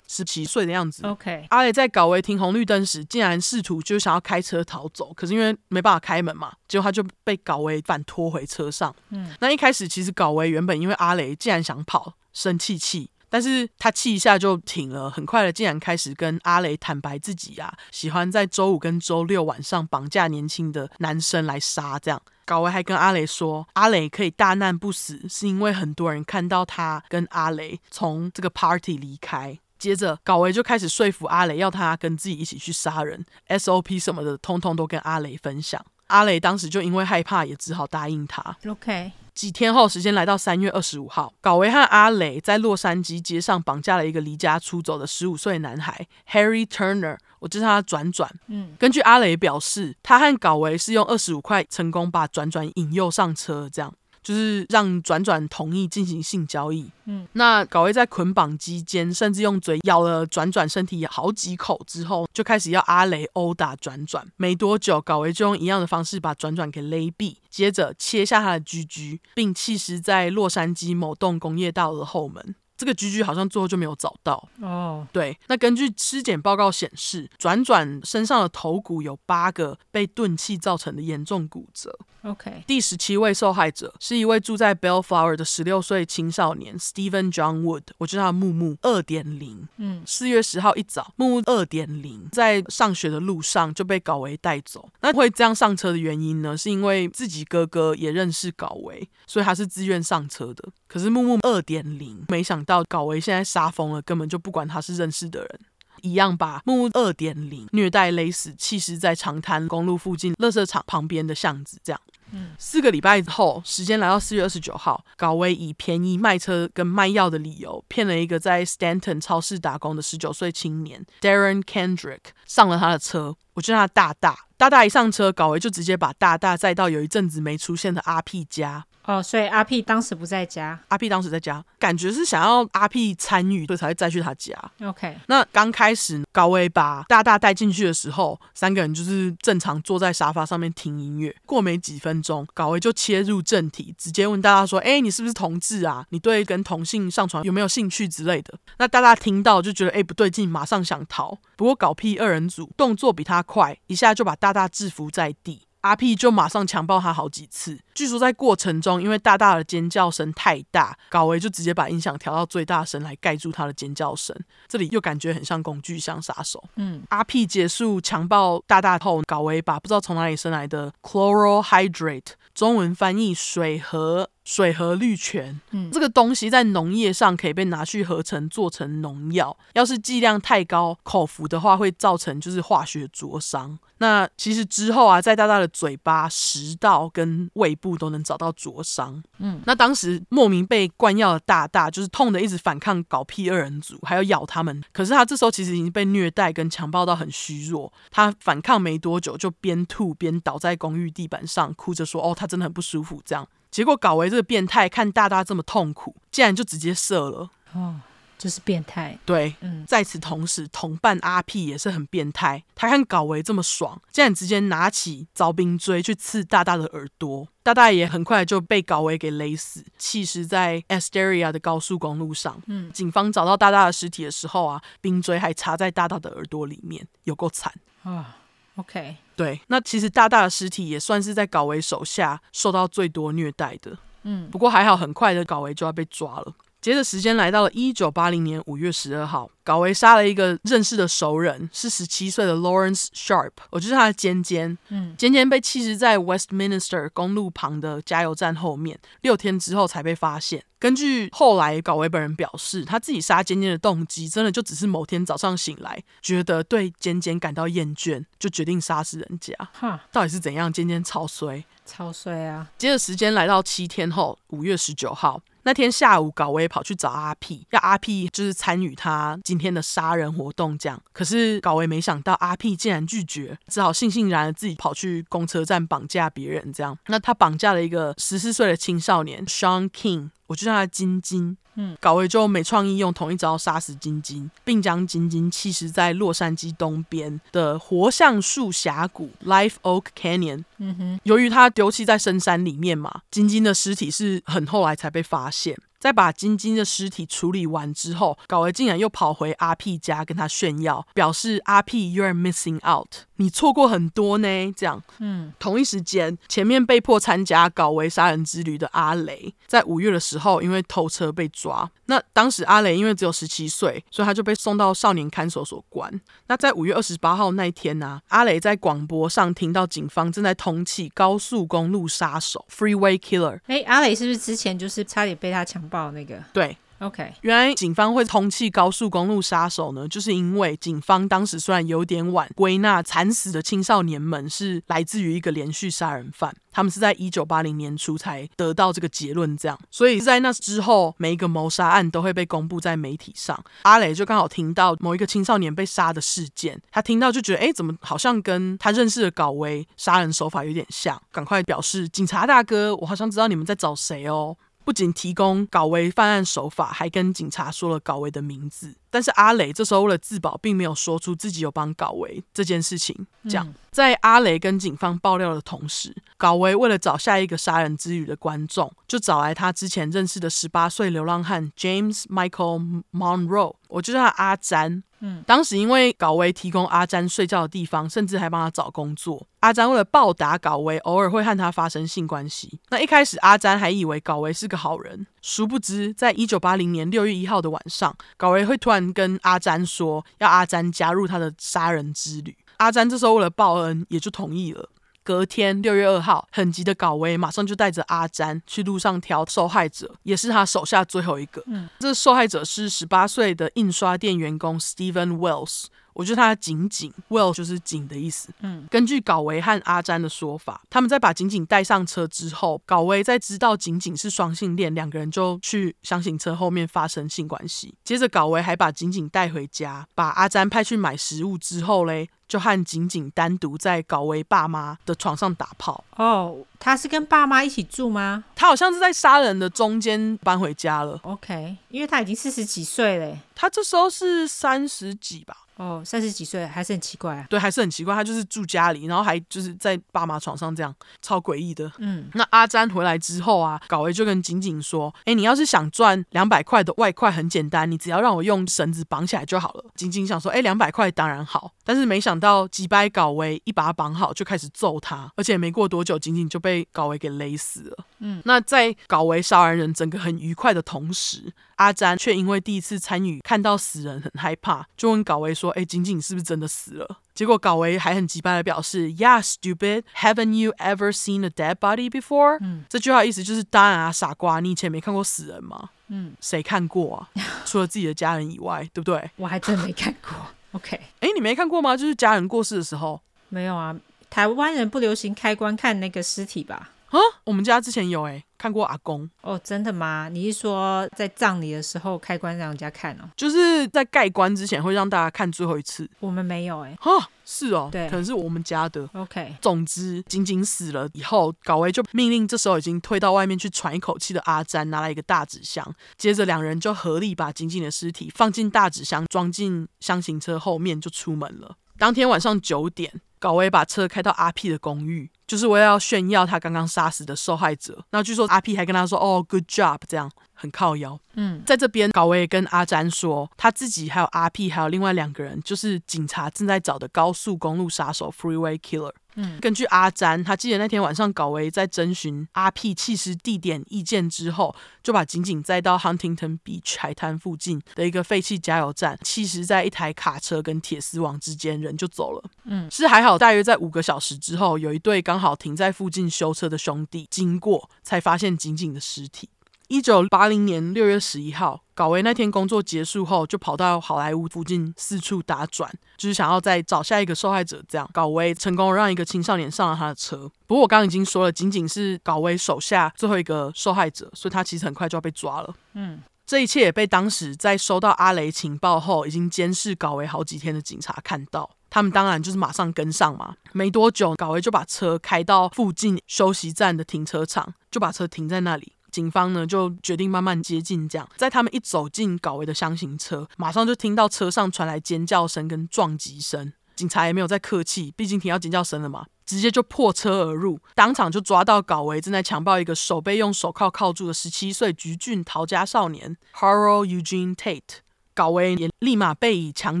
十七岁的样子。OK，阿雷在搞维停红绿灯时，竟然试图就想要开车逃走，可是因为没办法开门嘛，结果他就被搞维反拖回车上。嗯，那一开始其实搞维原本因为阿雷竟然想跑，生气气，但是他气一下就停了，很快的竟然开始跟阿雷坦白自己啊，喜欢在周五跟周六晚上绑架年轻的男生来杀，这样。搞维还跟阿雷说，阿雷可以大难不死，是因为很多人看到他跟阿雷从这个 party 离开。接着，高维就开始说服阿雷，要他跟自己一起去杀人，SOP 什么的，通通都跟阿雷分享。阿雷当时就因为害怕，也只好答应他。OK。几天后，时间来到三月二十五号，高维和阿雷在洛杉矶街上绑架了一个离家出走的十五岁男孩 Harry Turner，我就叫他转转。嗯，根据阿雷表示，他和高维是用二十五块成功把转转引诱上车，这样。就是让转转同意进行性交易。嗯，那搞维在捆绑期间，甚至用嘴咬了转转身体好几口之后，就开始要阿雷殴打转转。没多久，搞维就用一样的方式把转转给勒毙，接着切下他的居居，并弃尸在洛杉矶某栋工业大楼的后门。这个居居好像最后就没有找到哦。Oh. 对，那根据尸检报告显示，转转身上的头骨有八个被钝器造成的严重骨折。OK，第十七位受害者是一位住在 Bellflower 的十六岁青少年 Stephen John Wood，我叫他木木二点零。嗯，四月十号一早，木木二点零在上学的路上就被搞维带走。那会这样上车的原因呢？是因为自己哥哥也认识搞维，所以他是自愿上车的。可是木木二点零没想到搞维现在杀疯了，根本就不管他是认识的人。一样把木木二点零虐待勒死，弃尸在长滩公路附近垃圾场旁边的巷子。这样，嗯，四个礼拜后，时间来到四月二十九号，高威以便宜卖车跟卖药的理由，骗了一个在 Stanton 超市打工的十九岁青年 Darren Kendrick 上了他的车。我叫他大大，大大一上车，高威就直接把大大载到有一阵子没出现的阿 P 家。哦，所以阿 P 当时不在家。阿 P 当时在家，感觉是想要阿 P 参与，所以才会再去他家。OK，那刚开始高威把大大带进去的时候，三个人就是正常坐在沙发上面听音乐。过没几分钟，高威就切入正题，直接问大大说：“哎，你是不是同志啊？你对跟同性上床有没有兴趣之类的？”那大大听到就觉得哎不对劲，马上想逃。不过搞屁二人组动作比他快，一下就把大大制服在地。阿 P 就马上强暴他好几次，据说在过程中，因为大大的尖叫声太大，高维就直接把音响调到最大声来盖住他的尖叫声。这里又感觉很像工具箱杀手。嗯，阿 P 结束强暴大大后，高维把不知道从哪里生来的 chloral hydrate，中文翻译水和。水和氯醛，嗯，这个东西在农业上可以被拿去合成做成农药。要是剂量太高，口服的话会造成就是化学灼伤。那其实之后啊，在大大的嘴巴、食道跟胃部都能找到灼伤。嗯，那当时莫名被灌药的大大，就是痛的一直反抗搞屁二人组，还要咬他们。可是他这时候其实已经被虐待跟强暴到很虚弱，他反抗没多久就边吐边倒在公寓地板上，哭着说：“哦，他真的很不舒服。”这样。结果搞维这个变态看大大这么痛苦，竟然就直接射了。哦，就是变态。对，嗯。在此同时，同伴阿 P 也是很变态。他看搞维这么爽，竟然直接拿起凿冰锥去刺大大的耳朵。大大也很快就被搞维给勒死，弃尸在 Asteria 的高速公路上。嗯。警方找到大大的尸体的时候啊，冰锥还插在大大的耳朵里面，有够惨啊。OK，对，那其实大大的尸体也算是在搞维手下受到最多虐待的。嗯，不过还好，很快的搞维就要被抓了。接着时间来到了一九八零年五月十二号，搞维杀了一个认识的熟人，是十七岁的 Lawrence Sharp，我就是他的尖尖。嗯，尖尖被弃置在 Westminster 公路旁的加油站后面，六天之后才被发现。根据后来搞维本人表示，他自己杀尖尖的动机，真的就只是某天早上醒来，觉得对尖尖感到厌倦，就决定杀死人家。哈，到底是怎样？尖尖超衰，超衰啊！接着时间来到七天后，五月十九号。那天下午，搞维跑去找阿 P，要阿 P 就是参与他今天的杀人活动，这样。可是搞维没想到阿 P 竟然拒绝，只好悻悻然的自己跑去公车站绑架别人，这样。那他绑架了一个十四岁的青少年 Sean King。我就叫他金金，嗯，搞维就没创意，用同一招杀死晶晶，并将晶晶弃尸在洛杉矶东边的活橡树峡谷 （Live Oak Canyon）。嗯哼，由于他丢弃在深山里面嘛，晶晶的尸体是很后来才被发现。在把晶晶的尸体处理完之后，搞维竟然又跑回阿 P 家跟他炫耀，表示阿 P，you're missing out，你错过很多呢。这样，嗯，同一时间，前面被迫参加搞维杀人之旅的阿雷，在五月的时候因为偷车被抓。那当时阿雷因为只有十七岁，所以他就被送到少年看守所关。那在五月二十八号那一天呢、啊，阿雷在广播上听到警方正在通缉高速公路杀手 （Freeway Killer）。哎，阿雷是不是之前就是差点被他强暴那个对，OK。原来警方会通缉高速公路杀手呢，就是因为警方当时虽然有点晚归纳惨死的青少年们是来自于一个连续杀人犯，他们是在一九八零年初才得到这个结论，这样，所以在那之后，每一个谋杀案都会被公布在媒体上。阿雷就刚好听到某一个青少年被杀的事件，他听到就觉得，哎，怎么好像跟他认识的搞维杀人手法有点像，赶快表示警察大哥，我好像知道你们在找谁哦。不仅提供搞维犯案手法，还跟警察说了搞维的名字。但是阿磊这时候为了自保，并没有说出自己有帮搞维这件事情。这样，在阿雷跟警方爆料的同时，高维为了找下一个杀人之旅的观众，就找来他之前认识的十八岁流浪汉 James Michael Monroe，我就叫他阿詹。嗯，当时因为高维提供阿詹睡觉的地方，甚至还帮他找工作。阿詹为了报答高维，偶尔会和他发生性关系。那一开始阿詹还以为高维是个好人，殊不知在一九八零年六月一号的晚上，高维会突然跟阿詹说要阿詹加入他的杀人之旅。阿詹这时候为了报恩，也就同意了。隔天六月二号，很急的搞威马上就带着阿詹去路上挑受害者，也是他手下最后一个。嗯，这受害者是十八岁的印刷店员工 Steven Wells。我觉得他紧紧，Well 就是紧的意思。嗯，根据高维和阿詹的说法，他们在把紧紧带上车之后，高维在知道紧紧是双性恋，两个人就去厢型车后面发生性关系。接着高维还把紧紧带回家，把阿詹派去买食物之后嘞，就和紧紧单独在高维爸妈的床上打炮。哦，他是跟爸妈一起住吗？他好像是在杀人的中间搬回家了。OK，因为他已经四十几岁了。他这时候是三十几吧。哦，三十几岁还是很奇怪啊。对，还是很奇怪。他就是住家里，然后还就是在爸妈床上这样，超诡异的。嗯，那阿詹回来之后啊，高维就跟景景说：“哎，你要是想赚两百块的外快，很简单，你只要让我用绳子绑起来就好了。”景景想说：“哎，两百块当然好。”但是没想到击败高维一把他绑好，就开始揍他，而且没过多久，景景就被高维给勒死了。嗯，那在高维杀完人整个很愉快的同时，阿詹却因为第一次参与看到死人很害怕，就问高维说：“哎，仅仅是不是真的死了？”结果高维还很机掰的表示：“Yeah, stupid. Haven't you ever seen a dead body before？” 嗯，这句话意思就是：当然啊，傻瓜，你以前没看过死人吗？嗯，谁看过啊？[LAUGHS] 除了自己的家人以外，对不对？我还真没看过。[LAUGHS] OK，哎，你没看过吗？就是家人过世的时候。没有啊，台湾人不流行开棺看那个尸体吧？啊，我们家之前有哎，看过阿公哦，真的吗？你是说在葬礼的时候开棺让人家看哦？就是在盖棺之前会让大家看最后一次。我们没有哎，哈，是哦，对，可能是我们家的。OK，总之，仅仅死了以后，高威就命令这时候已经退到外面去喘一口气的阿詹拿来一个大纸箱，接着两人就合力把仅仅的尸体放进大纸箱，装进箱型车后面就出门了。当天晚上九点，高威把车开到阿 P 的公寓。就是为了要炫耀他刚刚杀死的受害者。那据说阿 P 还跟他说：“哦，good job，这样很靠腰。”嗯，在这边，高维也跟阿詹说，他自己还有阿 P 还有另外两个人，就是警察正在找的高速公路杀手 （Freeway Killer）。嗯，根据阿詹，他记得那天晚上高维在征询阿 P 弃尸地点意见之后，就把仅仅载到 Huntington Beach 海滩附近的一个废弃加油站，弃尸在一台卡车跟铁丝网之间，人就走了。嗯，是还好，大约在五个小时之后，有一对刚好停在附近修车的兄弟经过，才发现仅仅的尸体。一九八零年六月十一号，高维那天工作结束后，就跑到好莱坞附近四处打转，就是想要再找下一个受害者。这样，高维成功让一个青少年上了他的车。不过我刚刚已经说了，仅仅是高维手下最后一个受害者，所以他其实很快就要被抓了。嗯，这一切也被当时在收到阿雷情报后，已经监视高维好几天的警察看到。他们当然就是马上跟上嘛。没多久，高维就把车开到附近休息站的停车场，就把车停在那里。警方呢就决定慢慢接近，这样在他们一走进高维的箱型车，马上就听到车上传来尖叫声跟撞击声。警察也没有再客气，毕竟听到尖叫声了嘛，直接就破车而入，当场就抓到高维正在强暴一个手被用手铐铐住的十七岁橘郡陶家少年 Harold Eugene Tate。高维也立马被以强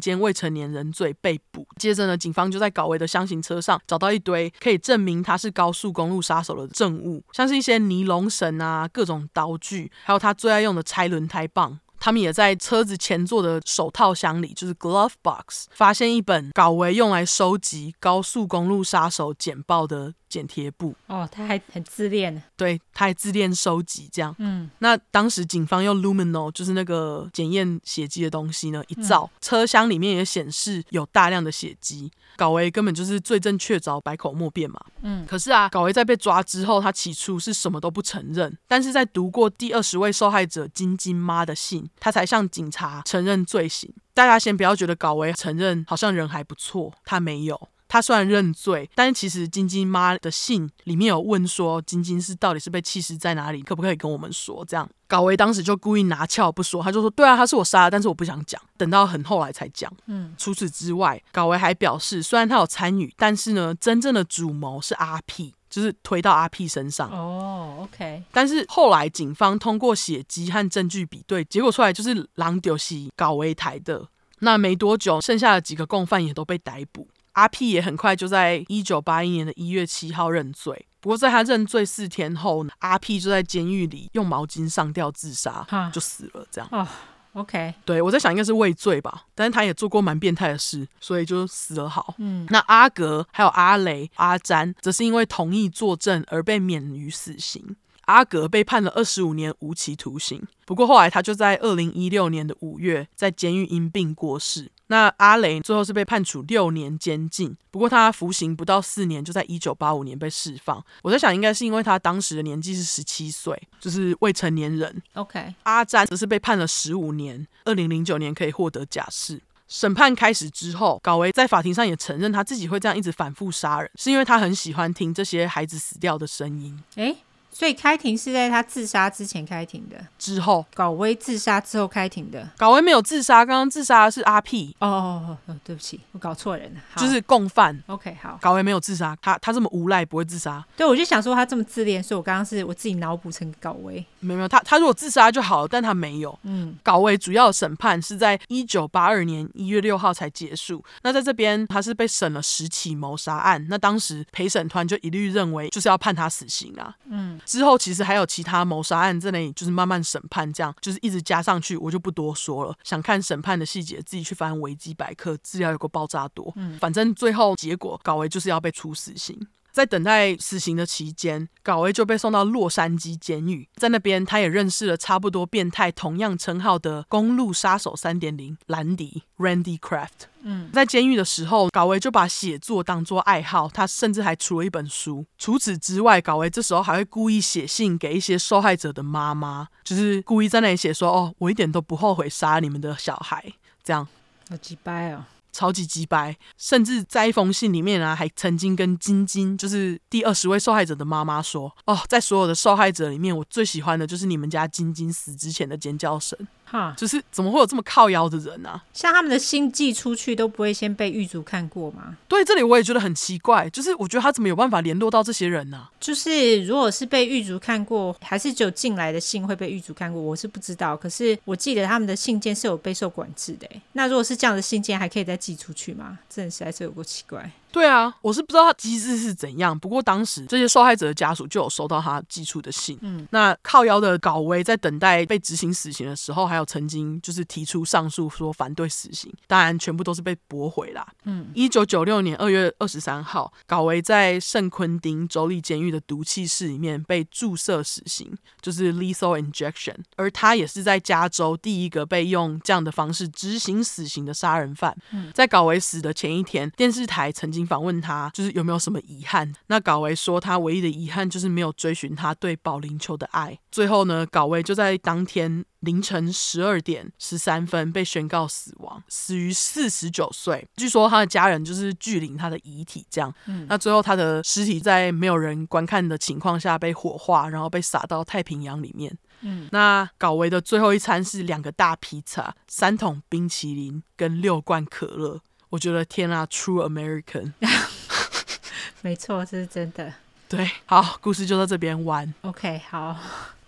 奸未成年人罪被捕。接着呢，警方就在高维的箱型车上找到一堆可以证明他是高速公路杀手的证物，像是一些尼龙绳啊、各种刀具，还有他最爱用的拆轮胎棒。他们也在车子前座的手套箱里，就是 glove box，发现一本搞为用来收集高速公路杀手简报的剪贴簿。哦，他还很自恋。对，他还自恋收集这样。嗯，那当时警方用 luminol，就是那个检验血迹的东西呢，一照，嗯、车厢里面也显示有大量的血迹。高维根本就是罪证确凿，百口莫辩嘛。嗯，可是啊，高维在被抓之后，他起初是什么都不承认，但是在读过第二十位受害者金金妈的信，他才向警察承认罪行。大家先不要觉得高维承认好像人还不错，他没有。他虽然认罪，但是其实晶晶妈的信里面有问说，晶晶是到底是被弃尸在哪里，可不可以跟我们说？这样，高维当时就故意拿翘不说，他就说，对啊，他是我杀的，但是我不想讲，等到很后来才讲。嗯，除此之外，高维还表示，虽然他有参与，但是呢，真正的主谋是阿 P。就是推到阿 P 身上哦、oh，OK。但是后来警方通过血迹和证据比对，结果出来就是狼丢西搞为台的。那没多久，剩下的几个共犯也都被逮捕。阿 P 也很快就在一九八一年的一月七号认罪。不过在他认罪四天后，阿 P 就在监狱里用毛巾上吊自杀，就死了。这样。Oh. OK，对，我在想应该是畏罪吧，但是他也做过蛮变态的事，所以就死了好。嗯，那阿格还有阿雷、阿詹，则是因为同意作证而被免于死刑。阿格被判了二十五年无期徒刑，不过后来他就在二零一六年的五月在监狱因病过世。那阿雷最后是被判处六年监禁，不过他服刑不到四年，就在一九八五年被释放。我在想，应该是因为他当时的年纪是十七岁，就是未成年人。OK，阿詹则是被判了十五年，二零零九年可以获得假释。审判开始之后，高维在法庭上也承认他自己会这样一直反复杀人，是因为他很喜欢听这些孩子死掉的声音。诶。所以开庭是在他自杀之前开庭的，之后高威自杀之后开庭的。高威没有自杀，刚刚自杀的是阿 P。哦哦哦，对不起，我搞错人了。就是共犯。OK，好。高威没有自杀，他他这么无赖不会自杀。对，我就想说他这么自恋，所以我刚刚是我自己脑补成高威。没有没有，他他如果自杀就好了，但他没有。嗯，高威主要的审判是在一九八二年一月六号才结束。那在这边他是被审了十起谋杀案，那当时陪审团就一律认为就是要判他死刑啊。嗯，之后其实还有。其他谋杀案在那里就是慢慢审判，这样就是一直加上去，我就不多说了。想看审判的细节，自己去翻维基百科，资料有个爆炸多。嗯，反正最后结果，高维就是要被处死刑。在等待死刑的期间，高威就被送到洛杉矶监狱，在那边他也认识了差不多变态、同样称号的公路杀手三点零兰迪 （Randy Kraft）。嗯，在监狱的时候，高威就把写作当作爱好，他甚至还出了一本书。除此之外，高威这时候还会故意写信给一些受害者的妈妈，就是故意在那里写说：“哦，我一点都不后悔杀你们的小孩。”这样，好鸡掰哦。超级鸡掰，甚至在一封信里面啊，还曾经跟晶晶，就是第二十位受害者的妈妈说：“哦，在所有的受害者里面，我最喜欢的就是你们家晶晶死之前的尖叫声。”哈，就是怎么会有这么靠腰的人呢、啊？像他们的信寄出去都不会先被狱卒看过吗？对，这里我也觉得很奇怪。就是我觉得他怎么有办法联络到这些人呢、啊？就是如果是被狱卒看过，还是只有进来的信会被狱卒看过，我是不知道。可是我记得他们的信件是有备受管制的。那如果是这样的信件，还可以再寄出去吗？真的实在是有够奇怪。对啊，我是不知道他机制是怎样。不过当时这些受害者的家属就有收到他寄出的信。嗯，那靠腰的高威在等待被执行死刑的时候，还有曾经就是提出上诉，说反对死刑，当然全部都是被驳回啦。嗯，一九九六年二月二十三号，高威在圣昆丁州立监狱的毒气室里面被注射死刑，就是 lethal injection。而他也是在加州第一个被用这样的方式执行死刑的杀人犯。嗯，在高威死的前一天，电视台曾经。访问他就是有没有什么遗憾？那高维说他唯一的遗憾就是没有追寻他对保龄球的爱。最后呢，高维就在当天凌晨十二点十三分被宣告死亡，死于四十九岁。据说他的家人就是拒领他的遗体，这样。嗯，那最后他的尸体在没有人观看的情况下被火化，然后被撒到太平洋里面。嗯，那搞维的最后一餐是两个大披萨、三桶冰淇淋跟六罐可乐。我觉得天啊，True American，[LAUGHS] 没错，这是真的。对，好，故事就到这边完。OK，好，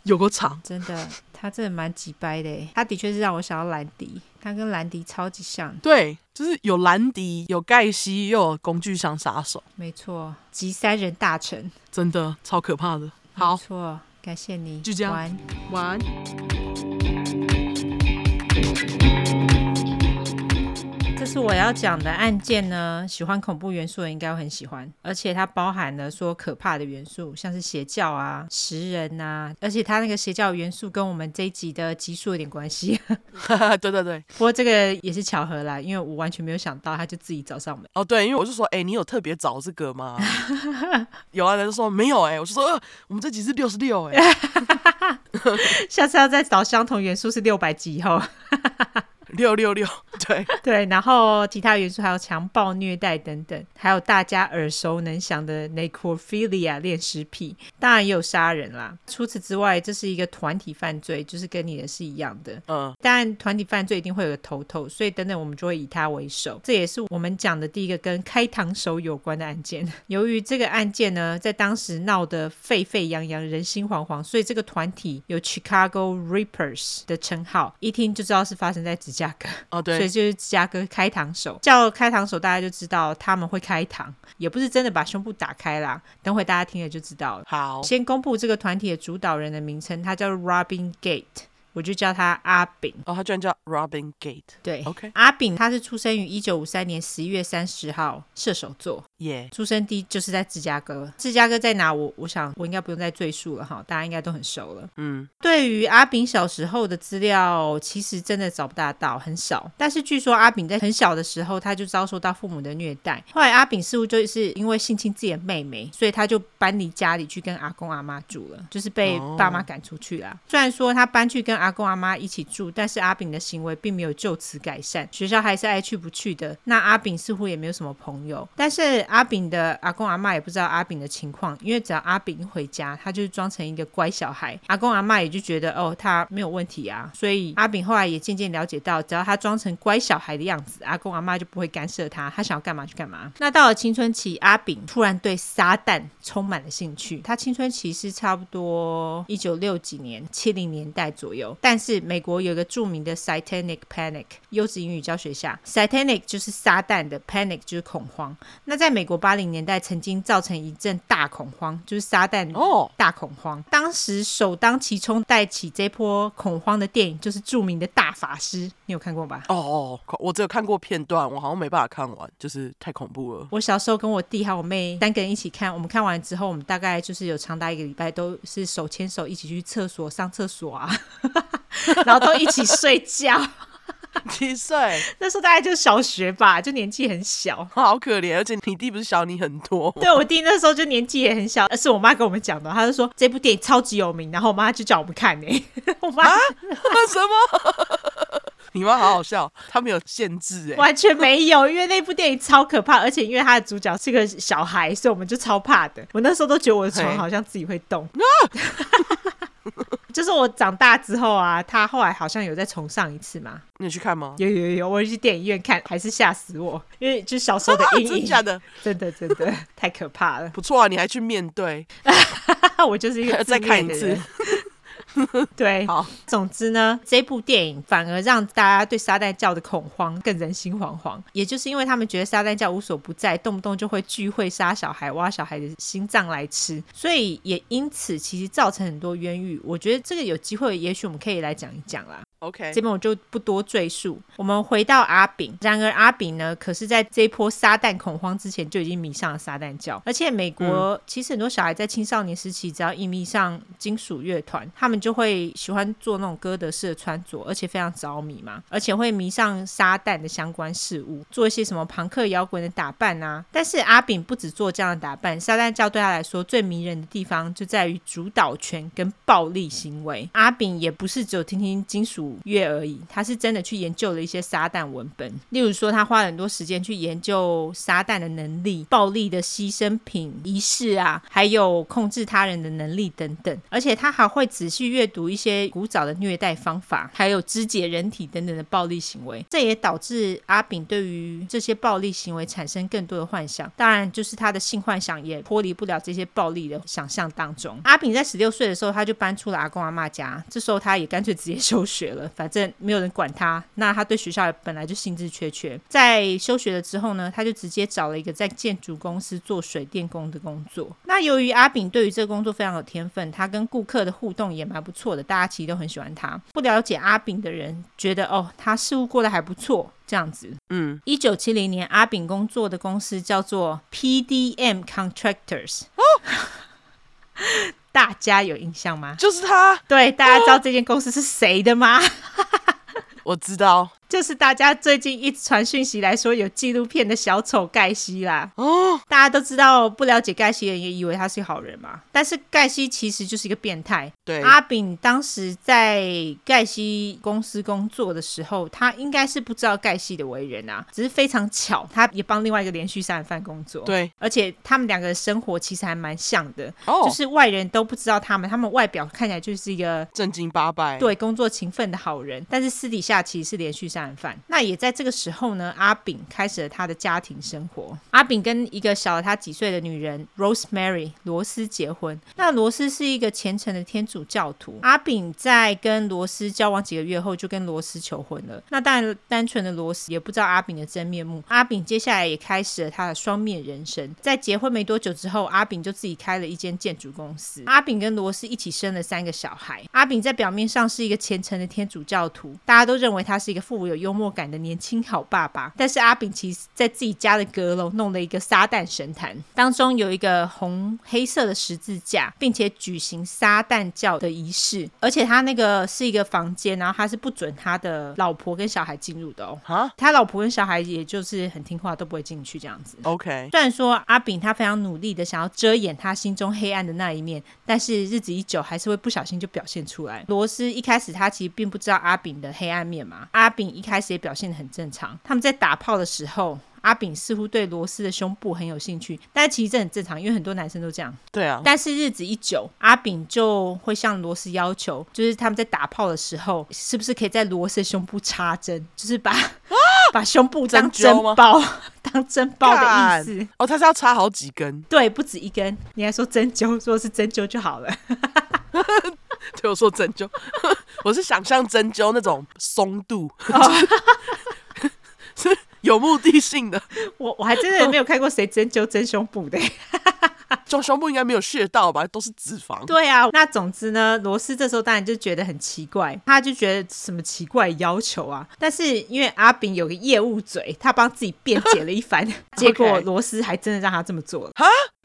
有个长，真的，他真的蛮急掰的。他的确是让我想到兰迪，他跟兰迪超级像。对，就是有兰迪，有盖西，又有工具箱杀手。没错，集三人大成，真的超可怕的。好，没错，感谢你，就这样，晚晚。这是我要讲的案件呢，喜欢恐怖元素的应该会很喜欢，而且它包含了说可怕的元素，像是邪教啊、食人啊，而且它那个邪教元素跟我们这一集的集数有点关系。[LAUGHS] 对对对，不过这个也是巧合啦，因为我完全没有想到，他就自己找上门。哦，对，因为我就说，哎，你有特别找这个吗？[LAUGHS] 有啊，他就说没有，哎，我就说，呃，我们这集是六十六，哎，[LAUGHS] 下次要再找相同元素是六百集以后。六六六，[LAUGHS] 对对，然后其他元素还有强暴、虐待等等，还有大家耳熟能详的 necrophilia 恋尸癖，当然也有杀人啦。除此之外，这是一个团体犯罪，就是跟你的是一样的。嗯，但团体犯罪一定会有个头头，所以等等我们就会以他为首。这也是我们讲的第一个跟开膛手有关的案件。[LAUGHS] 由于这个案件呢，在当时闹得沸沸扬扬、人心惶惶，所以这个团体有 Chicago Rippers 的称号，一听就知道是发生在芝加哥。哦，对，所以就是芝加哥开膛手。叫开膛手，大家就知道他们会开膛，也不是真的把胸部打开啦。等会大家听了就知道了。好，先公布这个团体的主导人的名称，他叫 Robin Gate。我就叫他阿炳哦，他居然叫 Robin Gate。对，OK，阿炳他是出生于一九五三年十一月三十号，射手座。耶，出生地就是在芝加哥。芝加哥在哪？我我想我应该不用再赘述了哈，大家应该都很熟了。嗯，对于阿炳小时候的资料，其实真的找不大到，很少。但是据说阿炳在很小的时候，他就遭受到父母的虐待。后来阿炳似乎就是因为性侵自己的妹妹，所以他就搬离家里去跟阿公阿妈住了，就是被爸妈赶出去了。哦。虽然说他搬去跟阿阿公阿妈一起住，但是阿炳的行为并没有就此改善，学校还是爱去不去的。那阿炳似乎也没有什么朋友，但是。阿炳的阿公阿妈也不知道阿炳的情况，因为只要阿炳一回家，他就装成一个乖小孩，阿公阿妈也就觉得哦，他没有问题啊。所以阿炳后来也渐渐了解到，只要他装成乖小孩的样子，阿公阿妈就不会干涉他，他想要干嘛就干嘛。那到了青春期，阿炳突然对撒旦充满了兴趣。他青春期是差不多一九六几年、七零年代左右，但是美国有一个著名的 Satanic Panic 优质英语教学下，Satanic 就是撒旦的，Panic 就是恐慌。那在美国八零年代曾经造成一阵大恐慌，就是撒旦哦大恐慌。Oh. 当时首当其冲带起这波恐慌的电影就是著名的大法师，你有看过吧？哦哦，我只有看过片段，我好像没办法看完，就是太恐怖了。我小时候跟我弟还有我妹三个人一起看，我们看完之后，我们大概就是有长达一个礼拜都是手牵手一起去厕所上厕所啊，[LAUGHS] 然后都一起睡觉。[LAUGHS] 几岁？那时候大概就是小学吧，就年纪很小，好可怜。而且你弟不是小你很多？对，我弟那时候就年纪也很小，而是我妈跟我们讲的，她就说这部电影超级有名，然后我妈就叫我们看呢。[LAUGHS] 我妈、啊、什么？你妈好好笑，他没有限制哎，完全没有，因为那部电影超可怕，而且因为他的主角是个小孩，所以我们就超怕的。我那时候都觉得我的床好像自己会动。就是我长大之后啊，他后来好像有再重上一次嘛？你有去看吗？有有有，我去电影院看，还是吓死我，[LAUGHS] 因为就是小时候的阴影。真的？[LAUGHS] 真的真的太可怕了。不错啊，你还去面对。[LAUGHS] 我就是一个再看一次。[LAUGHS] 对，好。总之呢，这部电影反而让大家对撒旦教的恐慌更人心惶惶。也就是因为他们觉得撒旦教无所不在，动不动就会聚会杀小孩、挖小孩的心脏来吃，所以也因此其实造成很多冤狱。我觉得这个有机会，也许我们可以来讲一讲啦。OK，这边我就不多赘述。我们回到阿炳，然而阿炳呢，可是在这一波撒旦恐慌之前就已经迷上了撒旦教。而且美国、嗯、其实很多小孩在青少年时期，只要一迷上金属乐团，他们就就会喜欢做那种哥德式的穿着，而且非常着迷嘛，而且会迷上撒旦的相关事物，做一些什么朋克摇滚的打扮啊。但是阿炳不止做这样的打扮，撒旦教对他来说最迷人的地方就在于主导权跟暴力行为。阿炳也不是只有听听金属。乐而已，他是真的去研究了一些撒旦文本，例如说，他花了很多时间去研究撒旦的能力、暴力的牺牲品仪式啊，还有控制他人的能力等等。而且他还会仔细阅读一些古早的虐待方法，还有肢解人体等等的暴力行为。这也导致阿炳对于这些暴力行为产生更多的幻想。当然，就是他的性幻想也脱离不了这些暴力的想象当中。阿炳在十六岁的时候，他就搬出了阿公阿妈家，这时候他也干脆直接休学了。[LAUGHS] 反正没有人管他，那他对学校本来就兴致缺缺。在休学了之后呢，他就直接找了一个在建筑公司做水电工的工作。那由于阿炳对于这个工作非常有天分，他跟顾客的互动也蛮不错的，大家其实都很喜欢他。不了解阿炳的人觉得哦，他事务过得还不错，这样子。嗯，一九七零年，阿炳工作的公司叫做 PDM Contractors。哦 [LAUGHS] 大家有印象吗？就是他。对，大家知道这间公司是谁的吗？[LAUGHS] 我知道，就是大家最近一直传讯息来说有纪录片的小丑盖西啦。哦，大家都知道，不了解盖西的人也以为他是好人嘛。但是盖西其实就是一个变态。对，阿炳当时在盖西公司工作的时候，他应该是不知道盖西的为人啊，只是非常巧，他也帮另外一个连续杀人犯工作。对，而且他们两个的生活其实还蛮像的。哦，就是外人都不知道他们，他们外表看起来就是一个正经八百，对，工作勤奋的好人，但是私底下其实是连续杀人犯。那也在这个时候呢，阿炳开始了他的家庭生活。阿炳跟一个小了他几岁的女人 Rosemary 罗斯结婚。那罗斯是一个虔诚的天主教徒。阿炳在跟罗斯交往几个月后，就跟罗斯求婚了。那当然，单纯的罗斯也不知道阿炳的真面目。阿炳接下来也开始了他的双面人生。在结婚没多久之后，阿炳就自己开了一间建筑公司。阿炳跟罗斯一起生了三个小孩。阿炳在表面上是一个虔诚的天主教徒，大家都认为他是一个富有幽默感的年轻好爸爸。但是阿炳其实在自己家的阁楼弄了一个撒旦神坛，当中有一个红黑色的十字架，并且举行撒旦教的仪式。而且他那个是一个房间，然后他是不准他的老婆跟小孩进入的哦。哈，他老婆跟小孩也就是很听话，都不会进去这样子。OK，虽然说阿炳他非常努力的想要遮掩他心中黑暗的那一面，但是日子一久，还是会不小心就表现出来。罗斯一开始他其实并不知道阿炳的黑暗面嘛。阿炳一开始也表现得很正常。他们在打炮的时候，阿炳似乎对罗斯的胸部很有兴趣，但其实这很正常，因为很多男生都这样。对啊。但是日子一久，阿炳就会向罗斯要求，就是他们在打炮的时候，是不是可以在罗斯的胸部插针，就是把、啊、把胸部当针包，[LAUGHS] 当针包的意思。哦，他是要插好几根？对，不止一根。你还说针灸，说是针灸就好了。[LAUGHS] 对我说针灸，[LAUGHS] 我是想象针灸那种松度，哦、是有目的性的。[LAUGHS] 我我还真的没有看过谁针灸针胸部的，[LAUGHS] 就胸部应该没有穴道吧，都是脂肪。对啊，那总之呢，罗斯这时候当然就觉得很奇怪，他就觉得什么奇怪要求啊。但是因为阿炳有个业务嘴，他帮自己辩解了一番，[LAUGHS] 结果罗斯还真的让他这么做了。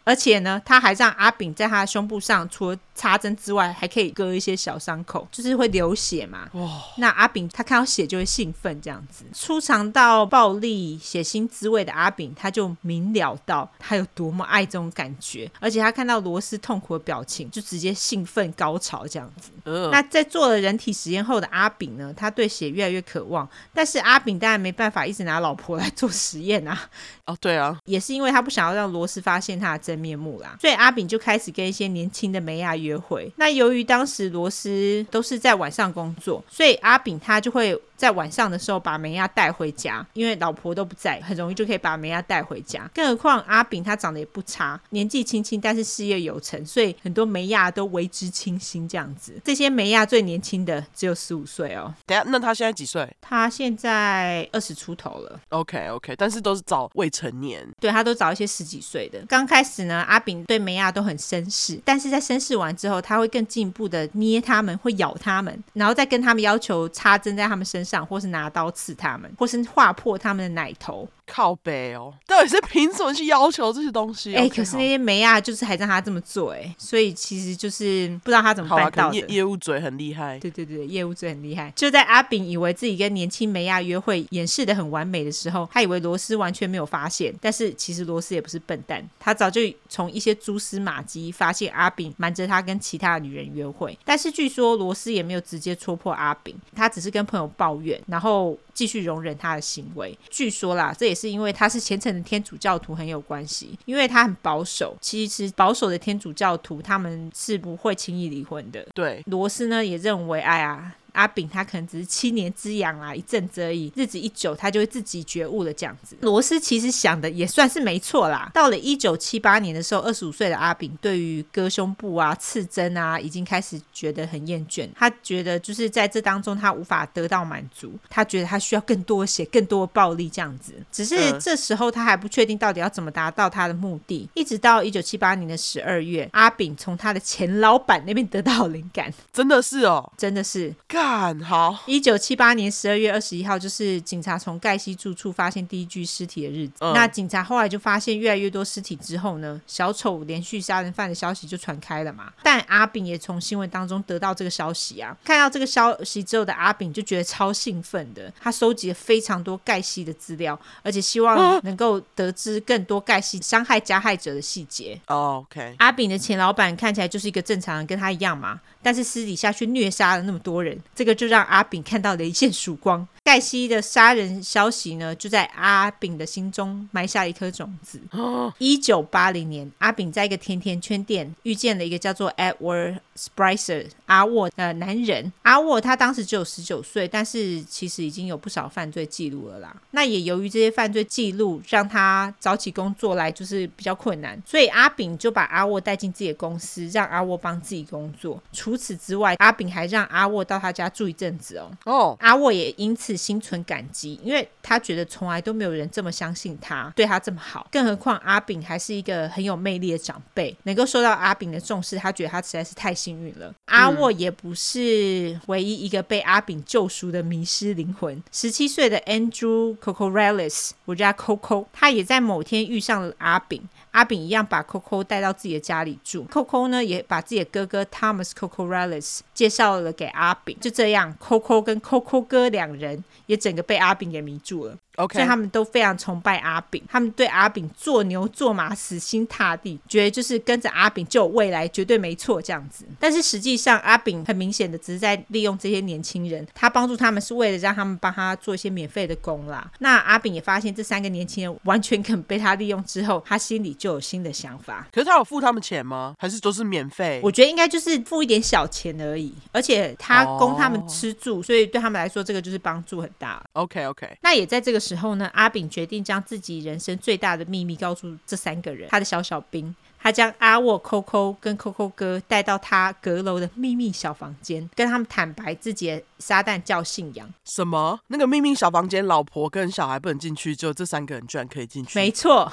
而且呢，他还让阿炳在他的胸部上，除了插针之外，还可以割一些小伤口，就是会流血嘛。哇！那阿炳他看到血就会兴奋，这样子。初尝到暴力血腥滋味的阿炳，他就明了到他有多么爱这种感觉。而且他看到罗斯痛苦的表情，就直接兴奋高潮这样子。嗯。那在做了人体实验后的阿炳呢，他对血越来越渴望。但是阿炳当然没办法一直拿老婆来做实验啊。哦，对啊。也是因为他不想要让罗斯发现他的真面目啦，所以阿炳就开始跟一些年轻的梅亚约会。那由于当时罗斯都是在晚上工作，所以阿炳他就会在晚上的时候把梅亚带回家，因为老婆都不在，很容易就可以把梅亚带回家。更何况阿炳他长得也不差，年纪轻轻，但是事业有成，所以很多梅亚都为之倾心这样子。这些梅亚最年轻的只有十五岁哦。等下，那他现在几岁？他现在二十出头了。OK OK，但是都是找未成年。对，他都找一些十几岁的。刚开始呢，阿炳对梅亚都很绅士，但是在绅士完之后，他会更进一步的捏他们，会咬他们，然后再跟他们要求插针在他们身上，或是拿刀刺他们，或是划破他们的奶头。靠北哦，到底是凭什么去要求这些东西？哎、欸，可是那些梅亚就是还让他这么做，哎，所以其实就是不知道他怎么办到的。业业务嘴很厉害，对对对，业务嘴很厉害。就在阿炳以为自己跟年轻梅亚约会掩饰的很完美的时候，他以为罗斯完全没有发现，但是其实罗斯也不是笨蛋，他早就从一些蛛丝马迹发现阿炳瞒着他跟其他的女人约会。但是据说罗斯也没有直接戳破阿炳，他只是跟朋友抱怨，然后继续容忍他的行为。据说啦，这也是因为他是虔诚的天主教徒很有关系，因为他很保守。其实保守的天主教徒他们是不会轻易离婚的。对，罗斯呢也认为，哎呀。阿炳他可能只是七年之痒啦，一阵子而已。日子一久，他就会自己觉悟了这样子。罗斯其实想的也算是没错啦。到了一九七八年的时候，二十五岁的阿炳对于割胸部啊、刺针啊，已经开始觉得很厌倦。他觉得就是在这当中，他无法得到满足。他觉得他需要更多血、更多暴力这样子。只是这时候他还不确定到底要怎么达到他的目的。一直到一九七八年的十二月，阿炳从他的前老板那边得到灵感。真的是哦，真的是。干好！一九七八年十二月二十一号，就是警察从盖西住处发现第一具尸体的日子。嗯、那警察后来就发现越来越多尸体之后呢，小丑连续杀人犯的消息就传开了嘛。但阿炳也从新闻当中得到这个消息啊，看到这个消息之后的阿炳就觉得超兴奋的，他收集了非常多盖西的资料，而且希望能够得知更多盖西伤害加害者的细节。哦，OK。阿炳的前老板看起来就是一个正常人，跟他一样嘛。但是私底下却虐杀了那么多人，这个就让阿炳看到了一线曙光。[LAUGHS] 盖西的杀人消息呢，就在阿炳的心中埋下一颗种子。[GASPS] 一九八零年，阿炳在一个甜甜圈店遇见了一个叫做 Edward Spicer 阿沃的男人。阿沃他当时只有十九岁，但是其实已经有不少犯罪记录了啦。那也由于这些犯罪记录，让他找起工作来就是比较困难，所以阿炳就把阿沃带进自己的公司，让阿沃帮自己工作。除此之外，阿炳还让阿沃到他家住一阵子哦。哦，阿沃也因此心存感激，因为他觉得从来都没有人这么相信他，对他这么好。更何况阿炳还是一个很有魅力的长辈，能够受到阿炳的重视，他觉得他实在是太幸运了。嗯、阿沃也不是唯一一个被阿炳救赎的迷失灵魂。十七岁的 Andrew Cocorales，我叫他 Coco，他也在某天遇上了阿炳。阿炳一样把 Coco 带到自己的家里住，Coco 呢也把自己的哥哥 Thomas Cocorellis 介绍了给阿炳，就这样，Coco 跟 Coco 哥两人也整个被阿炳给迷住了。Okay. 所以他们都非常崇拜阿炳，他们对阿炳做牛做马，死心塌地，觉得就是跟着阿炳就有未来，绝对没错这样子。但是实际上，阿炳很明显的只是在利用这些年轻人，他帮助他们是为了让他们帮他做一些免费的工啦。那阿炳也发现这三个年轻人完全肯被他利用之后，他心里就有新的想法。可是他有付他们钱吗？还是都是免费？我觉得应该就是付一点小钱而已，而且他供他们吃住，oh. 所以对他们来说这个就是帮助很大。OK OK，那也在这个时候呢，阿炳决定将自己人生最大的秘密告诉这三个人，他的小小兵。他将阿沃、Coco 跟 Coco 哥带到他阁楼的秘密小房间，跟他们坦白自己的撒旦教信仰。什么？那个秘密小房间，老婆跟小孩不能进去，只有这三个人居然可以进去？没错。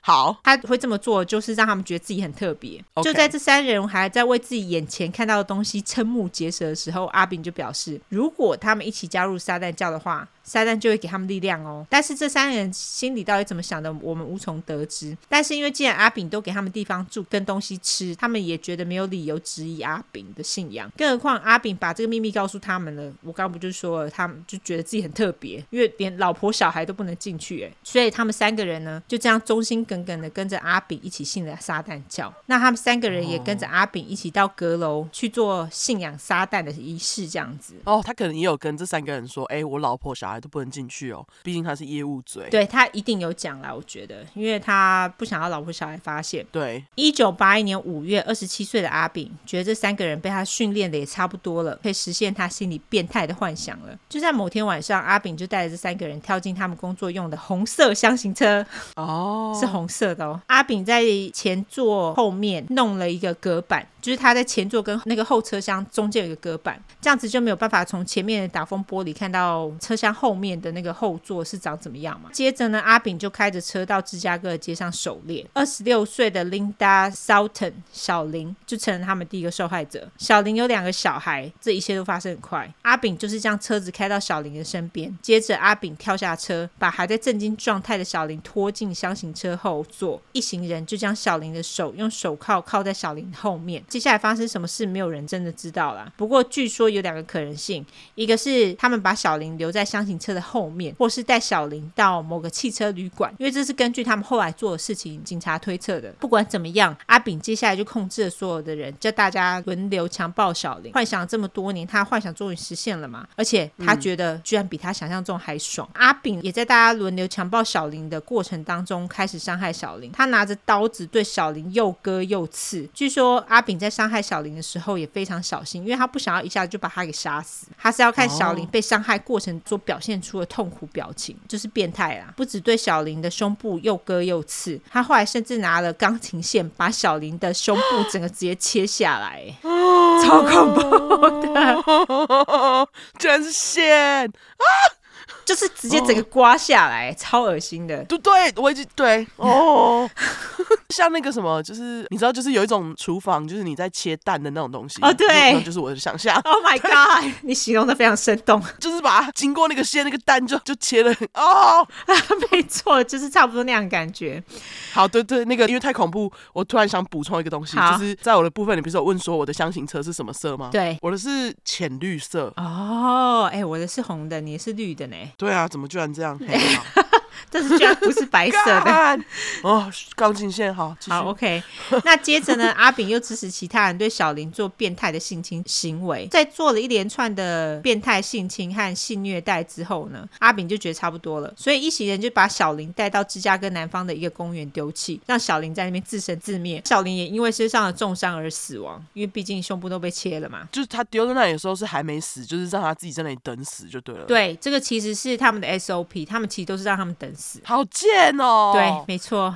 好，[LAUGHS] 他会这么做，就是让他们觉得自己很特别。就在这三人还在为自己眼前看到的东西瞠目结舌的时候，阿炳就表示，如果他们一起加入撒旦教的话，撒旦就会给他们力量哦。但是这三人心里到底怎么想的，我们无从得知。但是因为既然阿炳都给他们地方住跟东西吃，他们也觉得没有理由质疑阿炳的信仰。更何况阿炳把这个秘密告诉他们了，我刚不就说了，他们就觉得自己很特别，因为连老婆小孩都不能进去诶。所以他们三个人呢，就这样忠心耿耿的跟着阿炳一起信了撒旦教。那他们三个人也跟着阿炳一起到阁楼去做信仰撒旦的仪式，这样子。哦，他可能也有跟这三个人说，哎，我老婆小孩都不能进去哦，毕竟他是业务嘴。对，他一定有讲啦，我觉得，因为他不想要老婆小孩发现。对，一九八一年五月，二十七岁的阿炳觉得这三个人被他训练的也差不多了，可以实现他心里变态的幻想了。就在某天晚上，阿炳就带着这三个人跳进他们工作用的红色箱型车。哦，[LAUGHS] 是红色的哦。阿炳在前座后面弄了一个隔板，就是他在前座跟那个后车厢中间有一个隔板，这样子就没有办法从前面的挡风玻璃看到车厢后面的那个后座是长怎么样嘛。接着呢，阿炳就开着车到芝加哥的街上狩猎。二十六岁的 Linda Sultan 小林就成了他们第一个受害者。小林有两个小孩，这一切都发生很快。阿炳就是将车子开到小林的身边，接着阿炳跳下车，把还在震惊状态的小林拖进厢型车后座。一行人就将小林的手用手铐铐在小林后面。接下来发生什么事，没有人真的知道啦。不过据说有两个可能性：一个是他们把小林留在厢型车的后面，或是带小林到某个汽车旅馆。因为这是根据他们后来做的事情，警察推测的。不管怎么样，阿炳接下来就控制了所有的人，叫大家轮流强暴小林。幻想这么多年，他幻想终于实现了嘛？而且他觉得居然比他想象中还爽。阿炳也在大家轮流强暴小林的过程当中，开始伤害小林。他拿着刀子对小林又割又刺。据说阿炳在伤害小林的时候也非常小心，因为他不想要一下子就把他给杀死，他是要看小林被伤害过程所表现出的痛苦表情，就是变态啦。不止对小林的胸部又割又刺，他后来甚至拿了钢琴线把小林的胸部整个直接切下来，超恐怖的，居然是线。啊！就是直接整个刮下来，哦、超恶心的。对对，我已经对 [LAUGHS] 哦，像那个什么，就是你知道，就是有一种厨房，就是你在切蛋的那种东西。哦，对，就是我的想象。[LAUGHS] Oh my god，你形容的非常生动，[LAUGHS] 就是把它经过那个线，那个蛋就就切了。哦，没错，就是差不多那样的感觉。好，对对，那个因为太恐怖，我突然想补充一个东西，就是在我的部分，你不是有问说我的箱型车是什么色吗？对，我的是浅绿色。哦，哎，我的是红的，你是绿的呢？对啊，怎么居然这样？[LAUGHS] [LAUGHS] 但是居然不是白色的哦，钢琴线好，好 OK。那接着呢，阿炳又指使其他人对小林做变态的性侵行为，在做了一连串的变态性侵和性虐待之后呢，阿炳就觉得差不多了，所以一行人就把小林带到芝加哥南方的一个公园丢弃，让小林在那边自生自灭。小林也因为身上的重伤而死亡，因为毕竟胸部都被切了嘛。就是他丢在那里的时候是还没死，就是让他自己在那里等死就对了。对，这个其实是他们的 SOP，他们其实都是让他们等死。好贱哦！对，没错。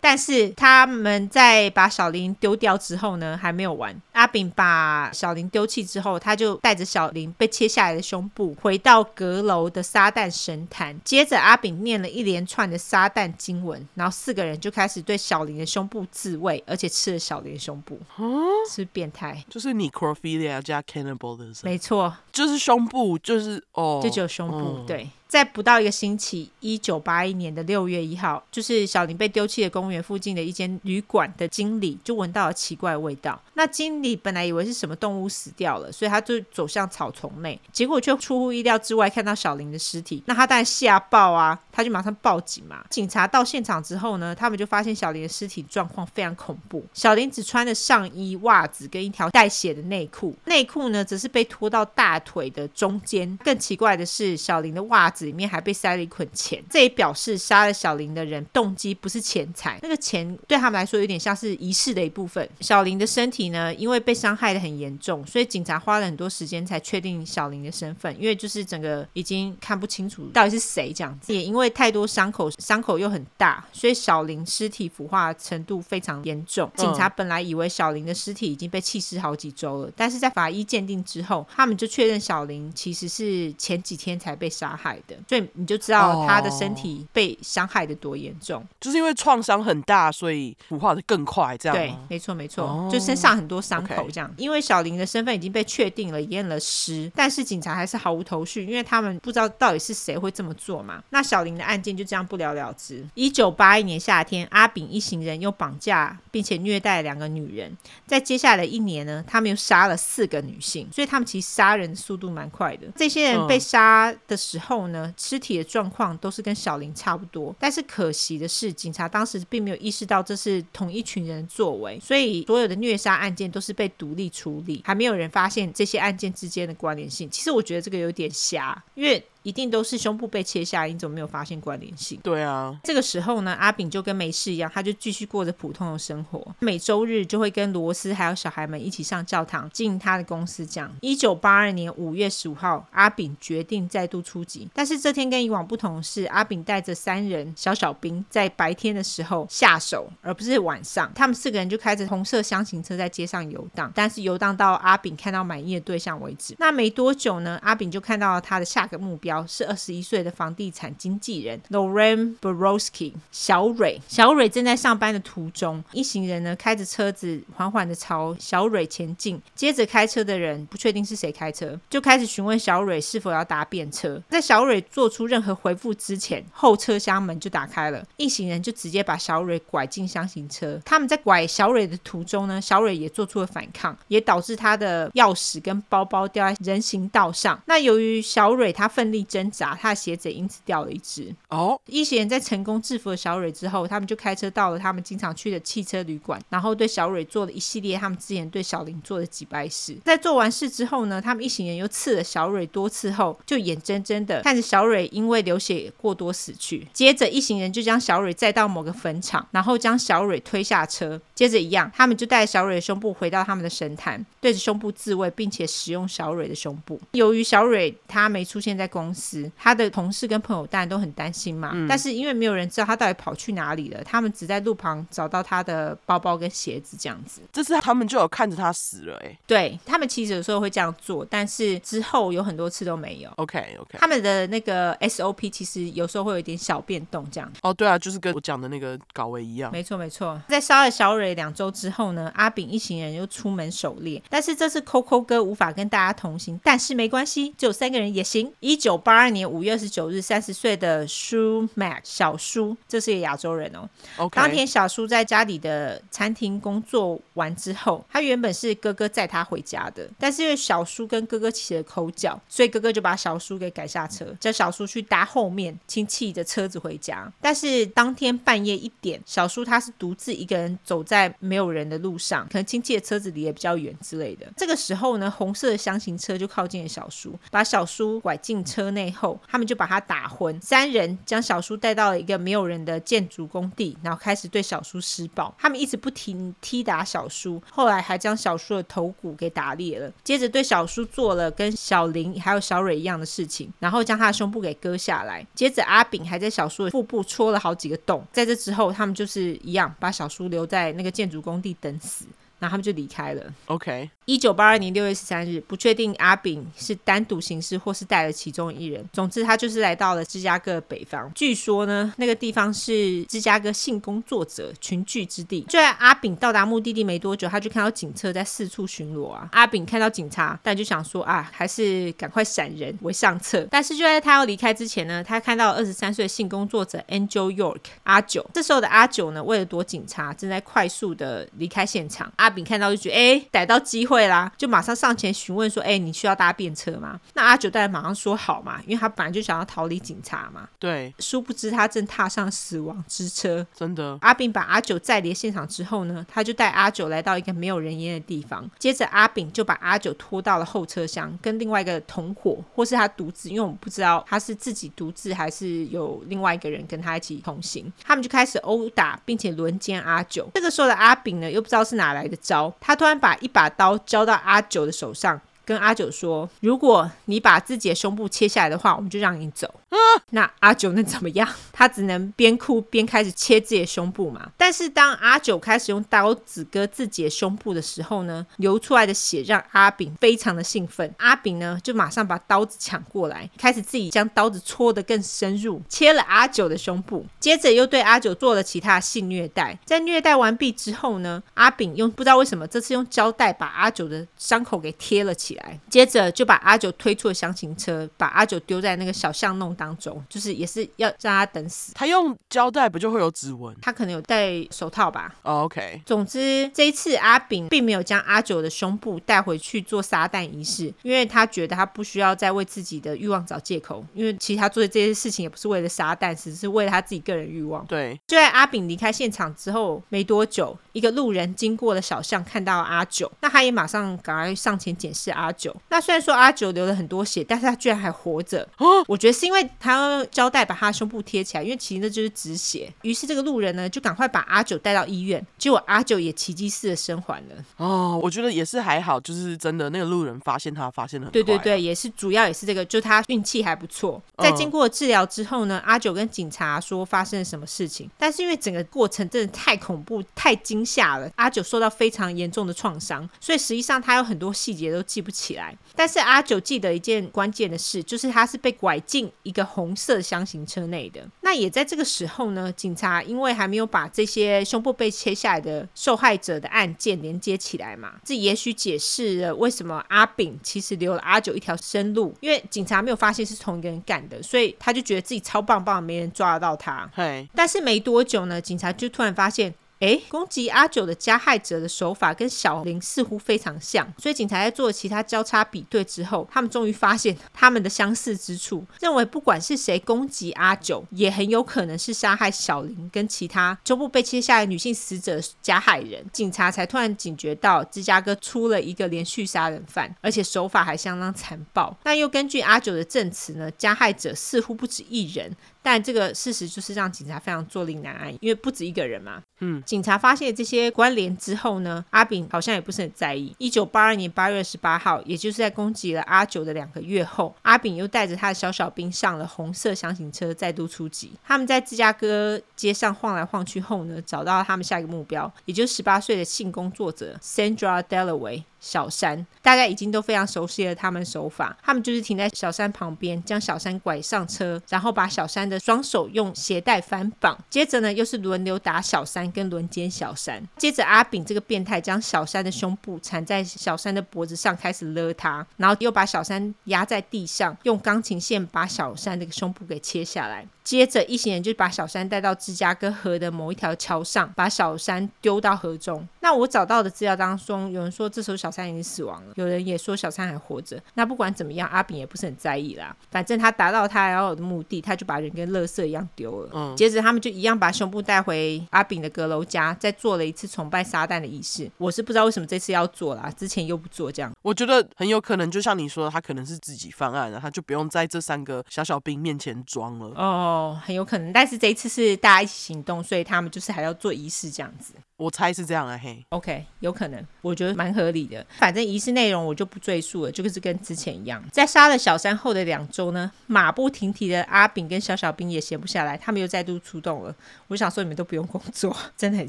但是他们在把小林丢掉之后呢，还没有完。阿炳把小林丢弃之后，他就带着小林被切下来的胸部回到阁楼的撒旦神坛。接着，阿炳念了一连串的撒旦经文，然后四个人就开始对小林的胸部自慰，而且吃了小林的胸部。嗯，是变态，就是 necrophilia 加 cannibal 的。没错，就是胸部，就是哦，就只有胸部，嗯、对。在不到一个星期，一九八一年的六月一号，就是小林被丢弃的公园附近的一间旅馆的经理就闻到了奇怪的味道。那经理本来以为是什么动物死掉了，所以他就走向草丛内，结果却出乎意料之外看到小林的尸体。那他当然吓爆啊，他就马上报警嘛。警察到现场之后呢，他们就发现小林的尸体状况非常恐怖。小林只穿着上衣、袜子跟一条带血的内裤，内裤呢则是被拖到大腿的中间。更奇怪的是，小林的袜子。里面还被塞了一捆钱，这也表示杀了小林的人动机不是钱财，那个钱对他们来说有点像是仪式的一部分。小林的身体呢，因为被伤害的很严重，所以警察花了很多时间才确定小林的身份，因为就是整个已经看不清楚到底是谁这样子。也因为太多伤口，伤口又很大，所以小林尸体腐化程度非常严重。警察本来以为小林的尸体已经被弃尸好几周了，但是在法医鉴定之后，他们就确认小林其实是前几天才被杀害的。所以你就知道他的身体被伤害的多严重，就是因为创伤很大，所以腐化的更快，这样。对，没错没错，哦、就身上很多伤口这样。Okay. 因为小林的身份已经被确定了，验了尸，但是警察还是毫无头绪，因为他们不知道到底是谁会这么做嘛。那小林的案件就这样不了了之。一九八一年夏天，阿炳一行人又绑架并且虐待两个女人，在接下来的一年呢，他们又杀了四个女性，所以他们其实杀人的速度蛮快的。这些人被杀的时候呢，嗯呢尸体的状况都是跟小林差不多，但是可惜的是，警察当时并没有意识到这是同一群人作为，所以所有的虐杀案件都是被独立处理，还没有人发现这些案件之间的关联性。其实我觉得这个有点瞎，因为。一定都是胸部被切下来，你怎么没有发现关联性？对啊，这个时候呢，阿炳就跟没事一样，他就继续过着普通的生活。每周日就会跟罗斯还有小孩们一起上教堂，进他的公司。这样，一九八二年五月十五号，阿炳决定再度出击。但是这天跟以往不同的是，阿炳带着三人小小兵在白天的时候下手，而不是晚上。他们四个人就开着红色厢型车在街上游荡，但是游荡到阿炳看到满意的对象为止。那没多久呢，阿炳就看到了他的下个目标。是二十一岁的房地产经纪人 Loreen Borowski 小蕊。小蕊正在上班的途中，一行人呢开着车子缓缓的朝小蕊前进。接着开车的人不确定是谁开车，就开始询问小蕊是否要搭便车。在小蕊做出任何回复之前，后车厢门就打开了，一行人就直接把小蕊拐进厢型车。他们在拐小蕊的途中呢，小蕊也做出了反抗，也导致他的钥匙跟包包掉在人行道上。那由于小蕊她奋力。挣扎，他的鞋子也因此掉了一只。哦，一行人在成功制服了小蕊之后，他们就开车到了他们经常去的汽车旅馆，然后对小蕊做了一系列他们之前对小林做的几败事。在做完事之后呢，他们一行人又刺了小蕊多次后，就眼睁睁的看着小蕊因为流血过多死去。接着，一行人就将小蕊载到某个坟场，然后将小蕊推下车。接着一样，他们就带小蕊的胸部回到他们的神坛，对着胸部自慰，并且使用小蕊的胸部。由于小蕊她没出现在公公司，他的同事跟朋友当然都很担心嘛。嗯、但是因为没有人知道他到底跑去哪里了，他们只在路旁找到他的包包跟鞋子这样子。这次他们就有看着他死了哎、欸。对，他们其实有时候会这样做，但是之后有很多次都没有。OK OK。他们的那个 SOP 其实有时候会有一点小变动这样。哦，对啊，就是跟我讲的那个稿位一样。没错没错。在杀了小蕊两周之后呢，阿炳一行人又出门狩猎，但是这次 Coco 哥无法跟大家同行，但是没关系，只有三个人也行。一九八二年五月二十九日，三十岁的舒 Mac 小舒，这是一个亚洲人哦。Okay. 当天小舒在家里的餐厅工作完之后，他原本是哥哥载他回家的，但是因为小舒跟哥哥起了口角，所以哥哥就把小舒给赶下车，叫小舒去搭后面亲戚的车子回家。但是当天半夜一点，小舒他是独自一个人走在没有人的路上，可能亲戚的车子离也比较远之类的。这个时候呢，红色的箱型车就靠近了小舒，把小舒拐进车内后，他们就把他打昏。三人将小叔带到了一个没有人的建筑工地，然后开始对小叔施暴。他们一直不停踢打小叔，后来还将小叔的头骨给打裂了。接着对小叔做了跟小林还有小蕊一样的事情，然后将他的胸部给割下来。接着阿炳还在小叔的腹部戳了好几个洞。在这之后，他们就是一样把小叔留在那个建筑工地等死。然后他们就离开了。OK。一九八二年六月十三日，不确定阿炳是单独行事或是带了其中一人。总之，他就是来到了芝加哥北方。据说呢，那个地方是芝加哥性工作者群聚之地。就在阿炳到达目的地没多久，他就看到警车在四处巡逻啊。阿炳看到警察，但就想说啊，还是赶快闪人为上策。但是就在他要离开之前呢，他看到二十三岁性工作者 Angel York 阿九。这时候的阿九呢，为了躲警察，正在快速的离开现场。阿炳看到就觉得，哎，逮到机会。会啦，就马上上前询问说：“哎、欸，你需要搭便车吗？”那阿九当然马上说：“好嘛，因为他本来就想要逃离警察嘛。”对，殊不知他正踏上死亡之车。真的，阿炳把阿九载离现场之后呢，他就带阿九来到一个没有人烟的地方。接着阿炳就把阿九拖到了后车厢，跟另外一个同伙，或是他独自，因为我们不知道他是自己独自还是有另外一个人跟他一起同行。他们就开始殴打，并且轮奸阿九。这个时候的阿炳呢，又不知道是哪来的招，他突然把一把刀。交到阿九的手上，跟阿九说：“如果你把自己的胸部切下来的话，我们就让你走。”啊，那阿九能怎么样？[LAUGHS] 他只能边哭边开始切自己的胸部嘛。但是当阿九开始用刀子割自己的胸部的时候呢，流出来的血让阿炳非常的兴奋。阿炳呢就马上把刀子抢过来，开始自己将刀子戳得更深入，切了阿九的胸部。接着又对阿九做了其他的性虐待。在虐待完毕之后呢，阿炳用不知道为什么这次用胶带把阿九的伤口给贴了起来。接着就把阿九推出了厢型车，把阿九丢在那个小巷弄当中，就是也是要让他等死。他用胶带不就会有指纹？他可能有戴手套吧。Oh, OK。总之这一次阿炳并没有将阿九的胸部带回去做撒旦仪式，因为他觉得他不需要再为自己的欲望找借口，因为其实他做的这些事情也不是为了撒旦，只是为了他自己个人欲望。对。就在阿炳离开现场之后没多久，一个路人经过了小巷，看到阿九，那他也马上赶快上前检视阿九。那虽然说阿九流了很多血，但是他居然还活着。哦，我觉得是因为他用。胶带把他胸部贴起来，因为其实那就是止血。于是这个路人呢，就赶快把阿九带到医院，结果阿九也奇迹似的生还了。哦，我觉得也是还好，就是真的那个路人发现他发现的很快。对对对，也是主要也是这个，就他运气还不错。在经过治疗之后呢，阿九跟警察说发生了什么事情，但是因为整个过程真的太恐怖、太惊吓了，阿九受到非常严重的创伤，所以实际上他有很多细节都记不起来。但是阿九记得一件关键的事，就是他是被拐进一个红色箱型车内的。那也在这个时候呢，警察因为还没有把这些胸部被切下来的受害者的案件连接起来嘛，这也许解释了为什么阿炳其实留了阿九一条生路，因为警察没有发现是同一个人干的，所以他就觉得自己超棒棒，没人抓得到他。嘿，但是没多久呢，警察就突然发现。诶，攻击阿九的加害者的手法跟小林似乎非常像，所以警察在做其他交叉比对之后，他们终于发现他们的相似之处，认为不管是谁攻击阿九，也很有可能是杀害小林跟其他胸部被切下来女性死者的加害人。警察才突然警觉到芝加哥出了一个连续杀人犯，而且手法还相当残暴。那又根据阿九的证词呢，加害者似乎不止一人。但这个事实就是让警察非常坐立难安，因为不止一个人嘛。嗯，警察发现这些关联之后呢，阿炳好像也不是很在意。一九八二年八月十八号，也就是在攻击了阿九的两个月后，阿炳又带着他的小小兵上了红色厢型车，再度出击。他们在芝加哥街上晃来晃去后呢，找到他们下一个目标，也就是十八岁的性工作者 Sandra Delaway。小山，大家已经都非常熟悉了他们手法。他们就是停在小山旁边，将小山拐上车，然后把小山的双手用鞋带反绑。接着呢，又是轮流打小山跟轮奸小山。接着阿炳这个变态将小山的胸部缠在小山的脖子上，开始勒他，然后又把小山压在地上，用钢琴线把小山这个胸部给切下来。接着一行人就把小山带到芝加哥河的某一条桥上，把小山丢到河中。那我找到的资料当中，有人说这时候小山已经死亡了，有人也说小山还活着。那不管怎么样，阿炳也不是很在意啦，反正他达到他要有的目的，他就把人跟垃圾一样丢了。嗯，接着他们就一样把胸部带回阿炳的阁楼家，再做了一次崇拜撒旦的仪式。我是不知道为什么这次要做啦，之前又不做这样。我觉得很有可能，就像你说的，他可能是自己犯案了，他就不用在这三个小小兵面前装了。哦，哦很有可能，但是这一次是大家一起行动，所以他们就是还要做仪式这样子。我猜是这样啊，嘿，OK，有可能，我觉得蛮合理的。反正仪式内容我就不赘述了，就是跟之前一样。在杀了小三后的两周呢，马不停蹄的阿炳跟小小兵也闲不下来，他们又再度出动了。我想说，你们都不用工作，[LAUGHS] 真的很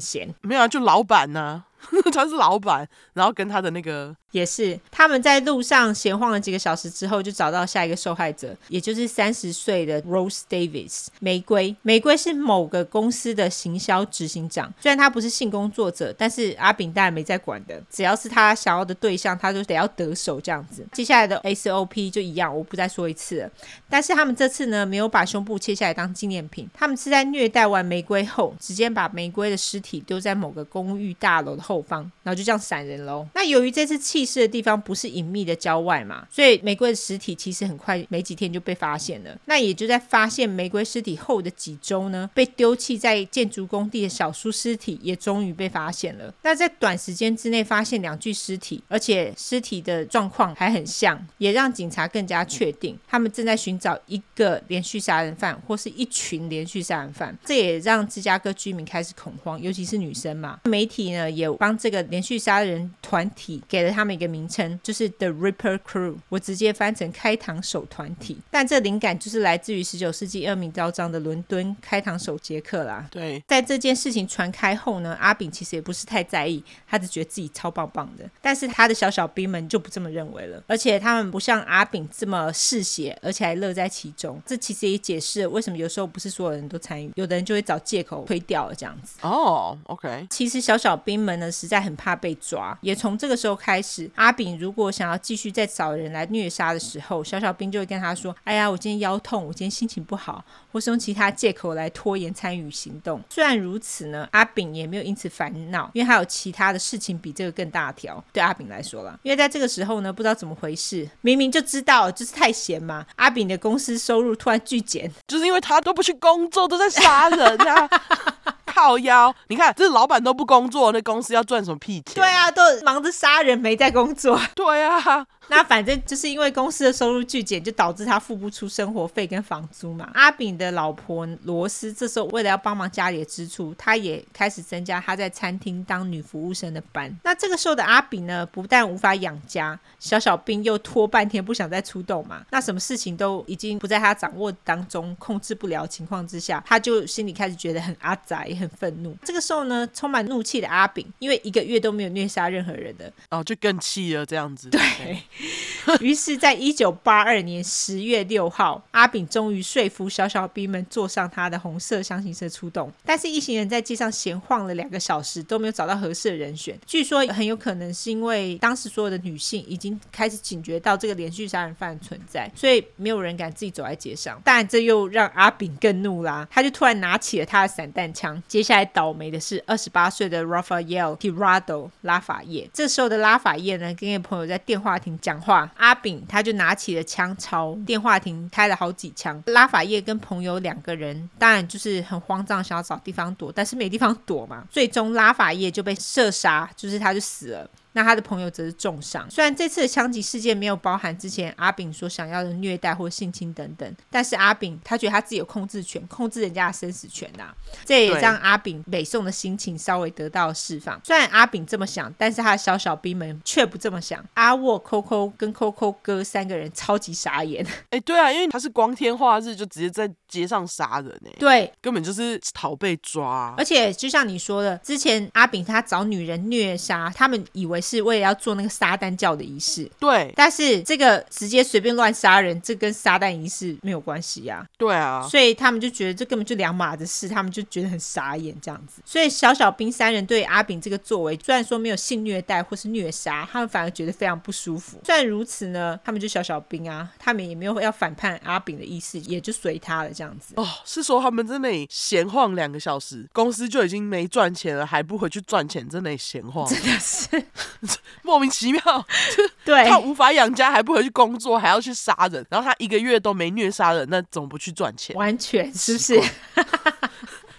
闲。没有啊，就老板呢、啊。[LAUGHS] 他是老板，然后跟他的那个也是，他们在路上闲晃了几个小时之后，就找到下一个受害者，也就是三十岁的 Rose Davis 玫瑰。玫瑰是某个公司的行销执行长，虽然他不是性工工作者，但是阿炳当然没在管的，只要是他想要的对象，他就得要得手这样子。接下来的 SOP 就一样，我不再说一次了。但是他们这次呢，没有把胸部切下来当纪念品，他们是在虐待完玫瑰后，直接把玫瑰的尸体丢在某个公寓大楼的后。方，然后就这样闪人喽。那由于这次弃尸的地方不是隐秘的郊外嘛，所以玫瑰的尸体其实很快没几天就被发现了。那也就在发现玫瑰尸体后的几周呢，被丢弃在建筑工地的小苏尸体也终于被发现了。那在短时间之内发现两具尸体，而且尸体的状况还很像，也让警察更加确定他们正在寻找一个连续杀人犯或是一群连续杀人犯。这也让芝加哥居民开始恐慌，尤其是女生嘛。媒体呢也。帮这个连续杀人团体给了他们一个名称，就是 The Ripper Crew，我直接翻成开膛手团体。但这灵感就是来自于十九世纪恶名昭彰的伦敦开膛手杰克啦。对，在这件事情传开后呢，阿炳其实也不是太在意，他只觉得自己超棒棒的。但是他的小小兵们就不这么认为了，而且他们不像阿炳这么嗜血，而且还乐在其中。这其实也解释了为什么有时候不是所有人都参与，有的人就会找借口推掉了这样子。哦，OK。其实小小兵们呢。实在很怕被抓，也从这个时候开始，阿炳如果想要继续再找人来虐杀的时候，小小兵就会跟他说：“哎呀，我今天腰痛，我今天心情不好，或是用其他借口来拖延参与行动。”虽然如此呢，阿炳也没有因此烦恼，因为还有其他的事情比这个更大条。对阿炳来说了，因为在这个时候呢，不知道怎么回事，明明就知道就是太闲嘛，阿炳的公司收入突然巨减，就是因为他都不去工作，都在杀人啊。靠腰，你看，这老板都不工作，那公司要赚什么屁钱？对啊，都忙着杀人，没在工作。[LAUGHS] 对啊。那反正就是因为公司的收入巨减，就导致他付不出生活费跟房租嘛。阿炳的老婆罗斯这时候为了要帮忙家里的支出，他也开始增加他在餐厅当女服务生的班。那这个时候的阿炳呢，不但无法养家，小小兵又拖半天不想再出动嘛。那什么事情都已经不在他掌握当中，控制不了情况之下，他就心里开始觉得很阿宅，也很愤怒。这个时候呢，充满怒气的阿炳，因为一个月都没有虐杀任何人的，哦，就更气了这样子。对。[LAUGHS] 于是，在一九八二年十月六号，阿炳终于说服小小兵们坐上他的红色厢型车出动。但是，一行人在街上闲晃了两个小时，都没有找到合适的人选。据说很有可能是因为当时所有的女性已经开始警觉到这个连续杀人犯的存在，所以没有人敢自己走在街上。当然，这又让阿炳更怒啦，他就突然拿起了他的散弹枪。接下来倒霉的是二十八岁的 Rafael Tirado 拉法叶。这时候的拉法叶呢，跟一个朋友在电话亭。讲话，阿炳他就拿起了枪朝电话亭开了好几枪。拉法叶跟朋友两个人当然就是很慌张，想要找地方躲，但是没地方躲嘛。最终拉法叶就被射杀，就是他就死了。那他的朋友则是重伤。虽然这次的枪击事件没有包含之前阿炳所想要的虐待或性侵等等，但是阿炳他觉得他自己有控制权，控制人家的生死权呐、啊，这也让阿炳北宋的心情稍微得到了释放。虽然阿炳这么想，但是他的小小兵们却不这么想。阿沃、Coco 跟 Coco 哥三个人超级傻眼。哎，对啊，因为他是光天化日就直接在街上杀人呢，对，根本就是逃被抓。而且就像你说的，之前阿炳他找女人虐杀，他们以为是为了要做那个撒旦教的仪式。对，但是这个直接随便乱杀人，这跟撒旦仪式没有关系呀。对啊，所以他们就觉得这根本就两码子事，他们就觉得很傻眼这样子。所以小小兵三人对阿炳这个作为，虽然说没有性虐待或是虐杀，他们反而觉得非常不舒服。虽然如此呢，他们就小小兵啊，他们也没有要反叛阿炳的意思，也就随他了这样子。哦，是说他们在那里闲晃两个小时，公司就已经没赚钱了，还不回去赚钱，在那里闲晃，[LAUGHS] 真的是 [LAUGHS] 莫名其妙。[LAUGHS] 对，他无法养家，还不回去工作，还要去杀人，然后他一个月都没虐杀人，那怎么不去赚钱？完全是不是？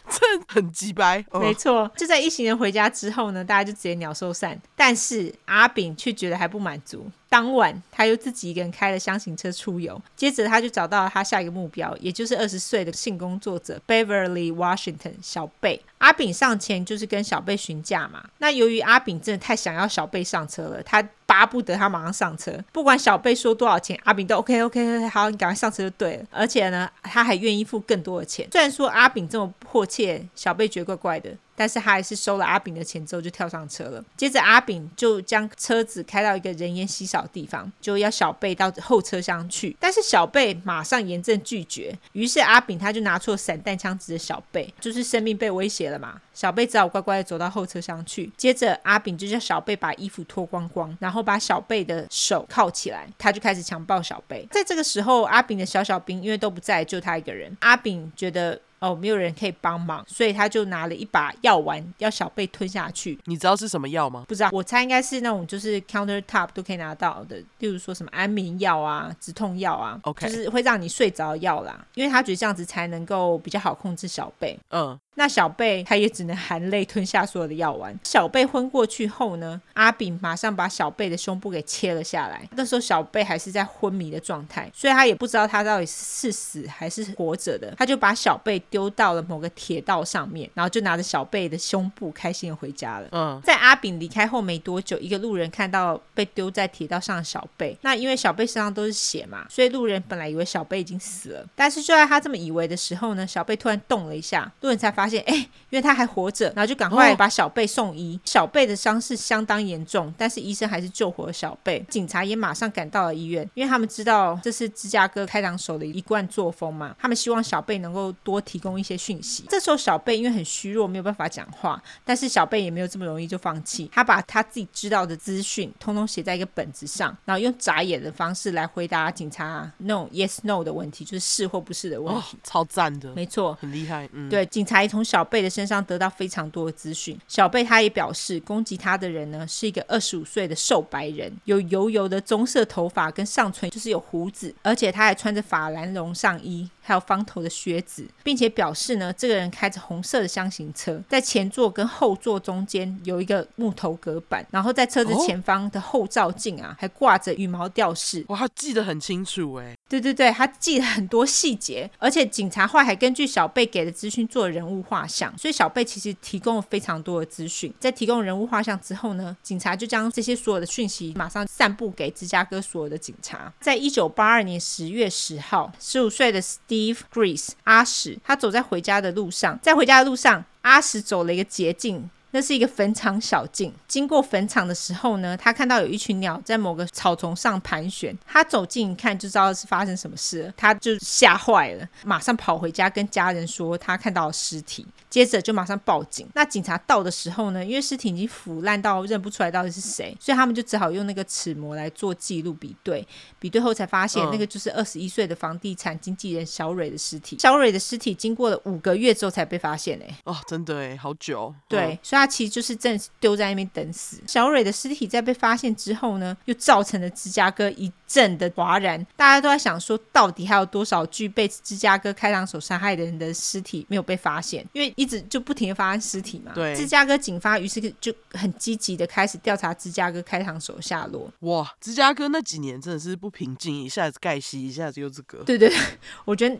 这 [LAUGHS] 很鸡掰，哦、没错。就在一行人回家之后呢，大家就直接鸟兽散。但是阿炳却觉得还不满足。当晚，他又自己一个人开了厢型车出游。接着，他就找到了他下一个目标，也就是二十岁的性工作者 Beverly Washington 小贝。阿炳上前就是跟小贝询价嘛。那由于阿炳真的太想要小贝上车了，他巴不得他马上上车，不管小贝说多少钱，阿炳都 OK OK OK，好，你赶快上车就对了。而且呢，他还愿意付更多的钱。虽然说阿炳这么迫切，小贝觉得怪怪的。但是他还是收了阿炳的钱之后就跳上车了。接着阿炳就将车子开到一个人烟稀少的地方，就要小贝到后车厢去。但是小贝马上严正拒绝。于是阿炳他就拿出了散弹枪指着小贝，就是生命被威胁了嘛。小贝只好乖乖的走到后车厢去。接着阿炳就叫小贝把衣服脱光光，然后把小贝的手铐起来，他就开始强暴小贝。在这个时候，阿炳的小小兵因为都不在，就他一个人。阿炳觉得。哦，没有人可以帮忙，所以他就拿了一把药丸，要小贝吞下去。你知道是什么药吗？不知道，我猜应该是那种就是 counter top 都可以拿到的，例如说什么安眠药啊、止痛药啊，OK，就是会让你睡着的药啦。因为他觉得这样子才能够比较好控制小贝。嗯。那小贝他也只能含泪吞下所有的药丸。小贝昏过去后呢，阿炳马上把小贝的胸部给切了下来。那时候小贝还是在昏迷的状态，所以他也不知道他到底是死还是活着的。他就把小贝丢到了某个铁道上面，然后就拿着小贝的胸部开心的回家了。嗯，在阿炳离开后没多久，一个路人看到被丢在铁道上的小贝。那因为小贝身上都是血嘛，所以路人本来以为小贝已经死了。但是就在他这么以为的时候呢，小贝突然动了一下，路人才发现。发现哎，因为他还活着，然后就赶快把小贝送医。小贝的伤势相当严重，但是医生还是救活了小贝。警察也马上赶到了医院，因为他们知道这是芝加哥开膛手的一贯作风嘛。他们希望小贝能够多提供一些讯息。这时候小贝因为很虚弱，没有办法讲话，但是小贝也没有这么容易就放弃。他把他自己知道的资讯通通写在一个本子上，然后用眨眼的方式来回答警察那种 yes no 的问题，就是是或不是的问题。哦、超赞的，没错，很厉害。嗯，对，警察一。从小贝的身上得到非常多的资讯。小贝他也表示，攻击他的人呢是一个二十五岁的瘦白人，有油油的棕色头发，跟上唇就是有胡子，而且他还穿着法兰绒上衣。还有方头的靴子，并且表示呢，这个人开着红色的箱型车，在前座跟后座中间有一个木头隔板，然后在车子前方的后照镜啊，还挂着羽毛吊饰。哇，他记得很清楚哎。对对对，他记得很多细节，而且警察后来还根据小贝给的资讯做人物画像，所以小贝其实提供了非常多的资讯。在提供人物画像之后呢，警察就将这些所有的讯息马上散布给芝加哥所有的警察。在一九八二年十月十号，十五岁的 Steve Leave Grease 阿史，他走在回家的路上，在回家的路上，阿史走了一个捷径。那是一个坟场小径，经过坟场的时候呢，他看到有一群鸟在某个草丛上盘旋。他走近一看，就知道是发生什么事了，他就吓坏了，马上跑回家跟家人说他看到了尸体，接着就马上报警。那警察到的时候呢，因为尸体已经腐烂到认不出来到底是谁，所以他们就只好用那个齿模来做记录比对，比对后才发现那个就是二十一岁的房地产经纪人小蕊的尸体。小蕊的尸体经过了五个月之后才被发现，哎，哦，真的哎，好久。对，所以他。其实就是正丢在那边等死。小蕊的尸体在被发现之后呢，又造成了芝加哥一阵的哗然。大家都在想说，到底还有多少具被芝加哥开膛手杀害的人的尸体没有被发现？因为一直就不停的发现尸体嘛。对。芝加哥警方于是就很积极的开始调查芝加哥开膛手下落。哇，芝加哥那几年真的是不平静，一下子盖西，一下子又这个。对对，我觉得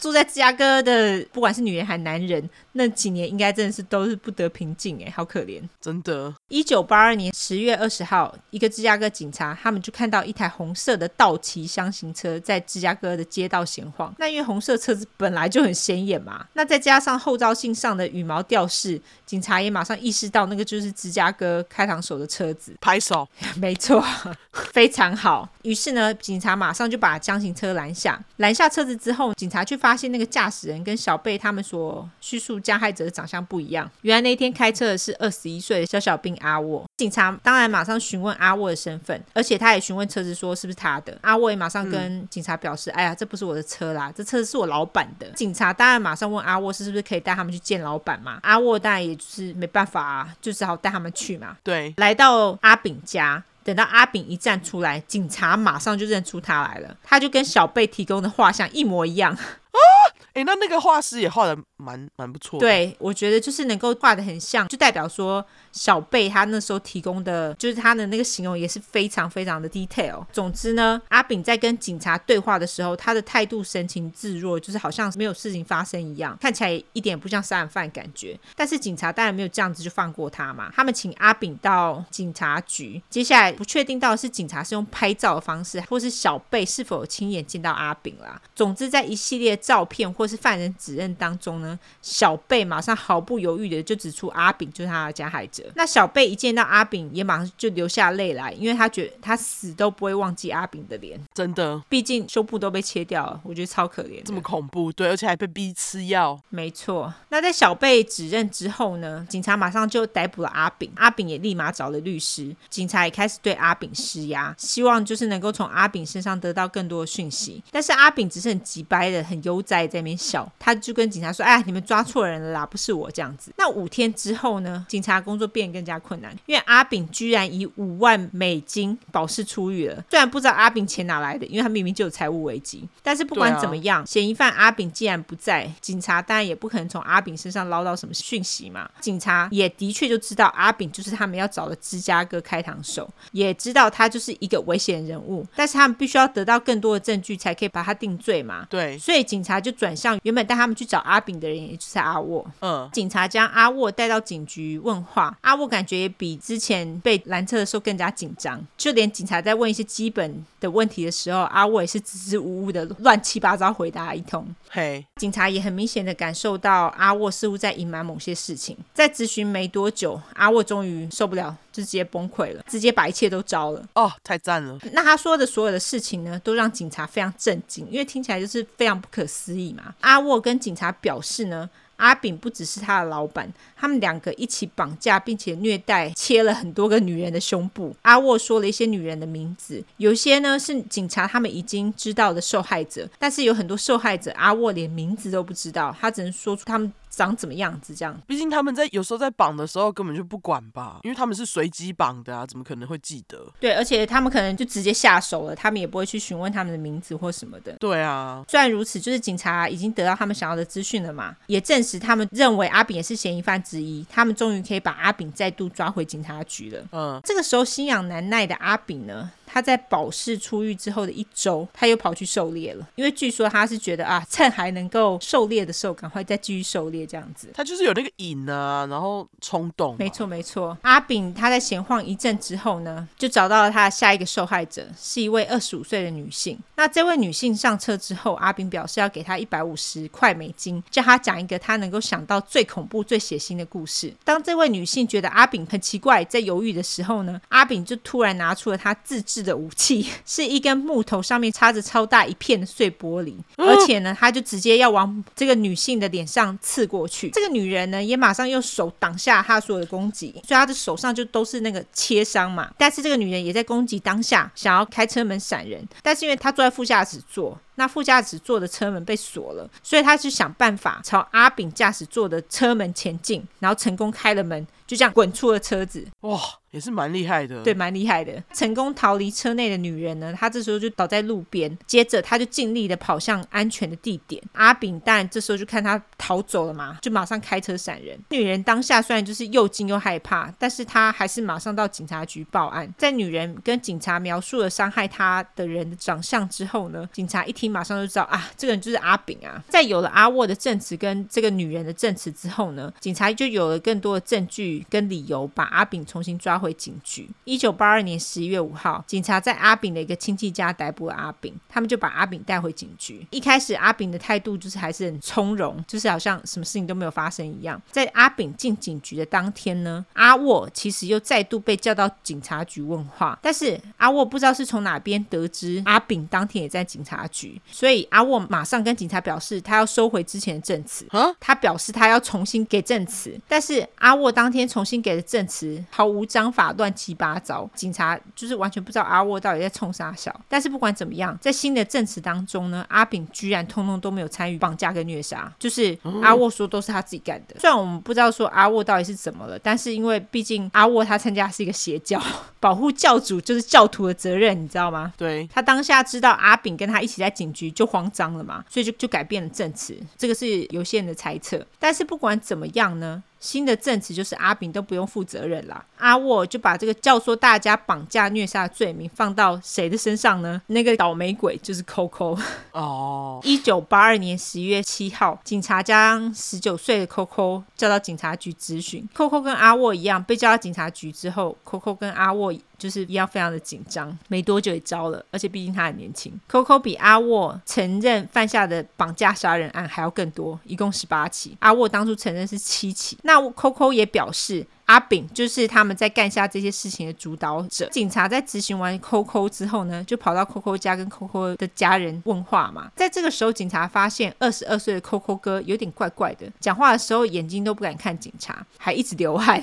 住在芝加哥的，不管是女人还是男人，那几年应该真的是都是不得平静，哎，好可怜。真的。一九八二年十月二十号，一个芝加哥警察，他们就看到一台红色的道奇箱型车在芝加哥的街道闲晃。那因为红色车子本来就很显眼嘛，那再加上后照镜上的羽毛吊饰，警察也马上意识到那个就是芝加哥开膛手的车子。拍手，[LAUGHS] 没错，[LAUGHS] 非常好。于是呢，警察马上就把箱型车拦下。拦下车子之后，警察却发现那个驾驶人跟小贝他们所叙述加害者的长相不一样。原来那天开车的是二十一岁的小小兵阿沃。警察当然马上询问阿沃的身份，而且他也询问车子说是不是他的。阿沃也马上跟警察表示：“嗯、哎呀，这不是我的车啦，这车子是我老板的。”警察当然马上问阿沃是不是可以带他们去见老板嘛？阿沃当然也就是没办法啊，就只好带他们去嘛。对，来到阿炳家。等到阿炳一站出来，警察马上就认出他来了，他就跟小贝提供的画像一模一样。啊，[LAUGHS] 哎，那那个画师也画的蛮蛮不错。对，我觉得就是能够画的很像，就代表说。小贝他那时候提供的，就是他的那个形容也是非常非常的 detail。总之呢，阿炳在跟警察对话的时候，他的态度神情自若，就是好像没有事情发生一样，看起来一点不像杀人犯感觉。但是警察当然没有这样子就放过他嘛，他们请阿炳到警察局。接下来不确定到底是警察是用拍照的方式，或是小贝是否亲眼见到阿炳啦。总之，在一系列照片或是犯人指认当中呢，小贝马上毫不犹豫的就指出阿炳就是他的加害者。那小贝一见到阿炳，也马上就流下泪来，因为他觉得他死都不会忘记阿炳的脸。真的，毕竟胸部都被切掉了，我觉得超可怜。这么恐怖，对，而且还被逼吃药。没错。那在小贝指认之后呢，警察马上就逮捕了阿炳，阿炳也立马找了律师，警察也开始对阿炳施压，希望就是能够从阿炳身上得到更多的讯息。但是阿炳只是很急掰的、很悠哉在那边笑，他就跟警察说：“哎呀，你们抓错人了啦，不是我这样子。”那五天之后呢，警察工作变更加困难，因为阿炳居然以五万美金保释出狱了。虽然不知道阿炳钱哪来的，因为他明明就有财务危机。但是不管怎么样，啊、嫌疑犯阿炳既然不在，警察当然也不可能从阿炳身上捞到什么讯息嘛。警察也的确就知道阿炳就是他们要找的芝加哥开膛手，也知道他就是一个危险人物。但是他们必须要得到更多的证据，才可以把他定罪嘛。对，所以警察就转向原本带他们去找阿炳的人，也就是阿沃。嗯，警察将阿沃带到警局问话，阿沃感觉也比之前被拦车的时候更加紧张，就连警察在问一些基本的问题的时候，阿沃也是支支吾吾的乱七八糟回答一通。嘿，警察也很明显的感受到阿沃似乎在隐瞒某些事情。在质询没多久，阿沃终于受不了，就直接崩溃了，直接把一切都招了。哦，太赞了！那他说的所有的事情呢，都让警察非常震惊，因为听起来就是非常不可思议嘛。阿沃跟警察表示呢。阿炳不只是他的老板，他们两个一起绑架并且虐待，切了很多个女人的胸部。阿沃说了一些女人的名字，有些呢是警察他们已经知道的受害者，但是有很多受害者阿沃连名字都不知道，他只能说出他们。长怎么样子？这样，毕竟他们在有时候在绑的时候根本就不管吧，因为他们是随机绑的啊，怎么可能会记得？对，而且他们可能就直接下手了，他们也不会去询问他们的名字或什么的。对啊，虽然如此，就是警察已经得到他们想要的资讯了嘛，也证实他们认为阿炳也是嫌疑犯之一，他们终于可以把阿炳再度抓回警察局了。嗯，这个时候心痒难耐的阿炳呢？他在保释出狱之后的一周，他又跑去狩猎了。因为据说他是觉得啊，趁还能够狩猎的时候，赶快再继续狩猎这样子。他就是有那个瘾啊，然后冲动。没错没错。阿炳他在闲晃一阵之后呢，就找到了他的下一个受害者，是一位二十五岁的女性。那这位女性上车之后，阿炳表示要给她一百五十块美金，叫她讲一个他能够想到最恐怖、最血腥的故事。当这位女性觉得阿炳很奇怪，在犹豫的时候呢，阿炳就突然拿出了他自制制的武器，是一根木头上面插着超大一片的碎玻璃，而且呢，他就直接要往这个女性的脸上刺过去。这个女人呢，也马上用手挡下他所有的攻击，所以她的手上就都是那个切伤嘛。但是这个女人也在攻击当下想要开车门闪人，但是因为她坐在副驾驶座。那副驾驶座的车门被锁了，所以他就想办法朝阿炳驾驶座的车门前进，然后成功开了门，就这样滚出了车子。哇！也是蛮厉害的，对，蛮厉害的。成功逃离车内的女人呢，她这时候就倒在路边，接着她就尽力的跑向安全的地点。阿炳蛋这时候就看她逃走了嘛，就马上开车闪人。女人当下虽然就是又惊又害怕，但是她还是马上到警察局报案。在女人跟警察描述了伤害她的人的长相之后呢，警察一听马上就知道啊，这个人就是阿炳啊。在有了阿沃的证词跟这个女人的证词之后呢，警察就有了更多的证据跟理由把阿炳重新抓回警局。一九八二年十一月五号，警察在阿炳的一个亲戚家逮捕了阿炳，他们就把阿炳带回警局。一开始，阿炳的态度就是还是很从容，就是好像什么事情都没有发生一样。在阿炳进警局的当天呢，阿沃其实又再度被叫到警察局问话，但是阿沃不知道是从哪边得知阿炳当天也在警察局，所以阿沃马上跟警察表示他要收回之前的证词。他表示他要重新给证词，但是阿沃当天重新给的证词毫无章法，乱七八糟，警察就是完全不知道阿沃到底在冲啥小。但是不管怎么样，在新的证词当中呢，阿炳居然通通都没有参与绑架跟虐杀，就是阿沃说都是他自己干的。虽然我们不知道说阿沃到底是怎么了，但是因为毕竟阿沃他参加是一个邪教，[LAUGHS] 保护教主就是教徒的责任，你知道吗？对，他当下知道阿炳跟他一起在警局就慌张了嘛，所以就就改变了证词。这个是有些人的猜测。但是不管怎么样呢？新的证词就是阿炳都不用负责任啦，阿沃就把这个教唆大家绑架虐杀的罪名放到谁的身上呢？那个倒霉鬼就是 Coco 哦。一九八二年十一月七号，警察将十九岁的 Coco 叫到警察局质询。Coco 跟阿沃一样被叫到警察局之后，Coco 跟阿沃。就是一样非常的紧张，没多久也招了，而且毕竟他很年轻。Coco 比阿沃承认犯下的绑架杀人案还要更多，一共十八起。阿沃当初承认是七起。那 Coco 也表示，阿炳就是他们在干下这些事情的主导者。警察在执行完 Coco 之后呢，就跑到 Coco 家跟 Coco 的家人问话嘛。在这个时候，警察发现二十二岁的 Coco 哥有点怪怪的，讲话的时候眼睛都不敢看警察，还一直流汗。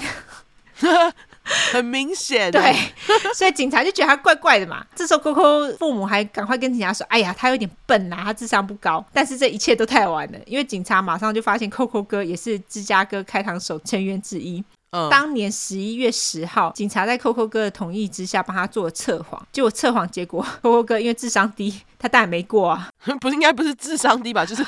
[LAUGHS] 很明显，对，[LAUGHS] 所以警察就觉得他怪怪的嘛。这时候，Coco 父母还赶快跟警察说：“哎呀，他有点笨呐、啊，他智商不高。”但是这一切都太晚了，因为警察马上就发现 Coco 哥也是芝加哥开膛手成员之一。嗯，当年十一月十号，警察在 Coco 哥的同意之下帮他做了测谎，结果测谎结果，Coco 哥因为智商低，他当然没过啊。[LAUGHS] 不是应该不是智商低吧？就是，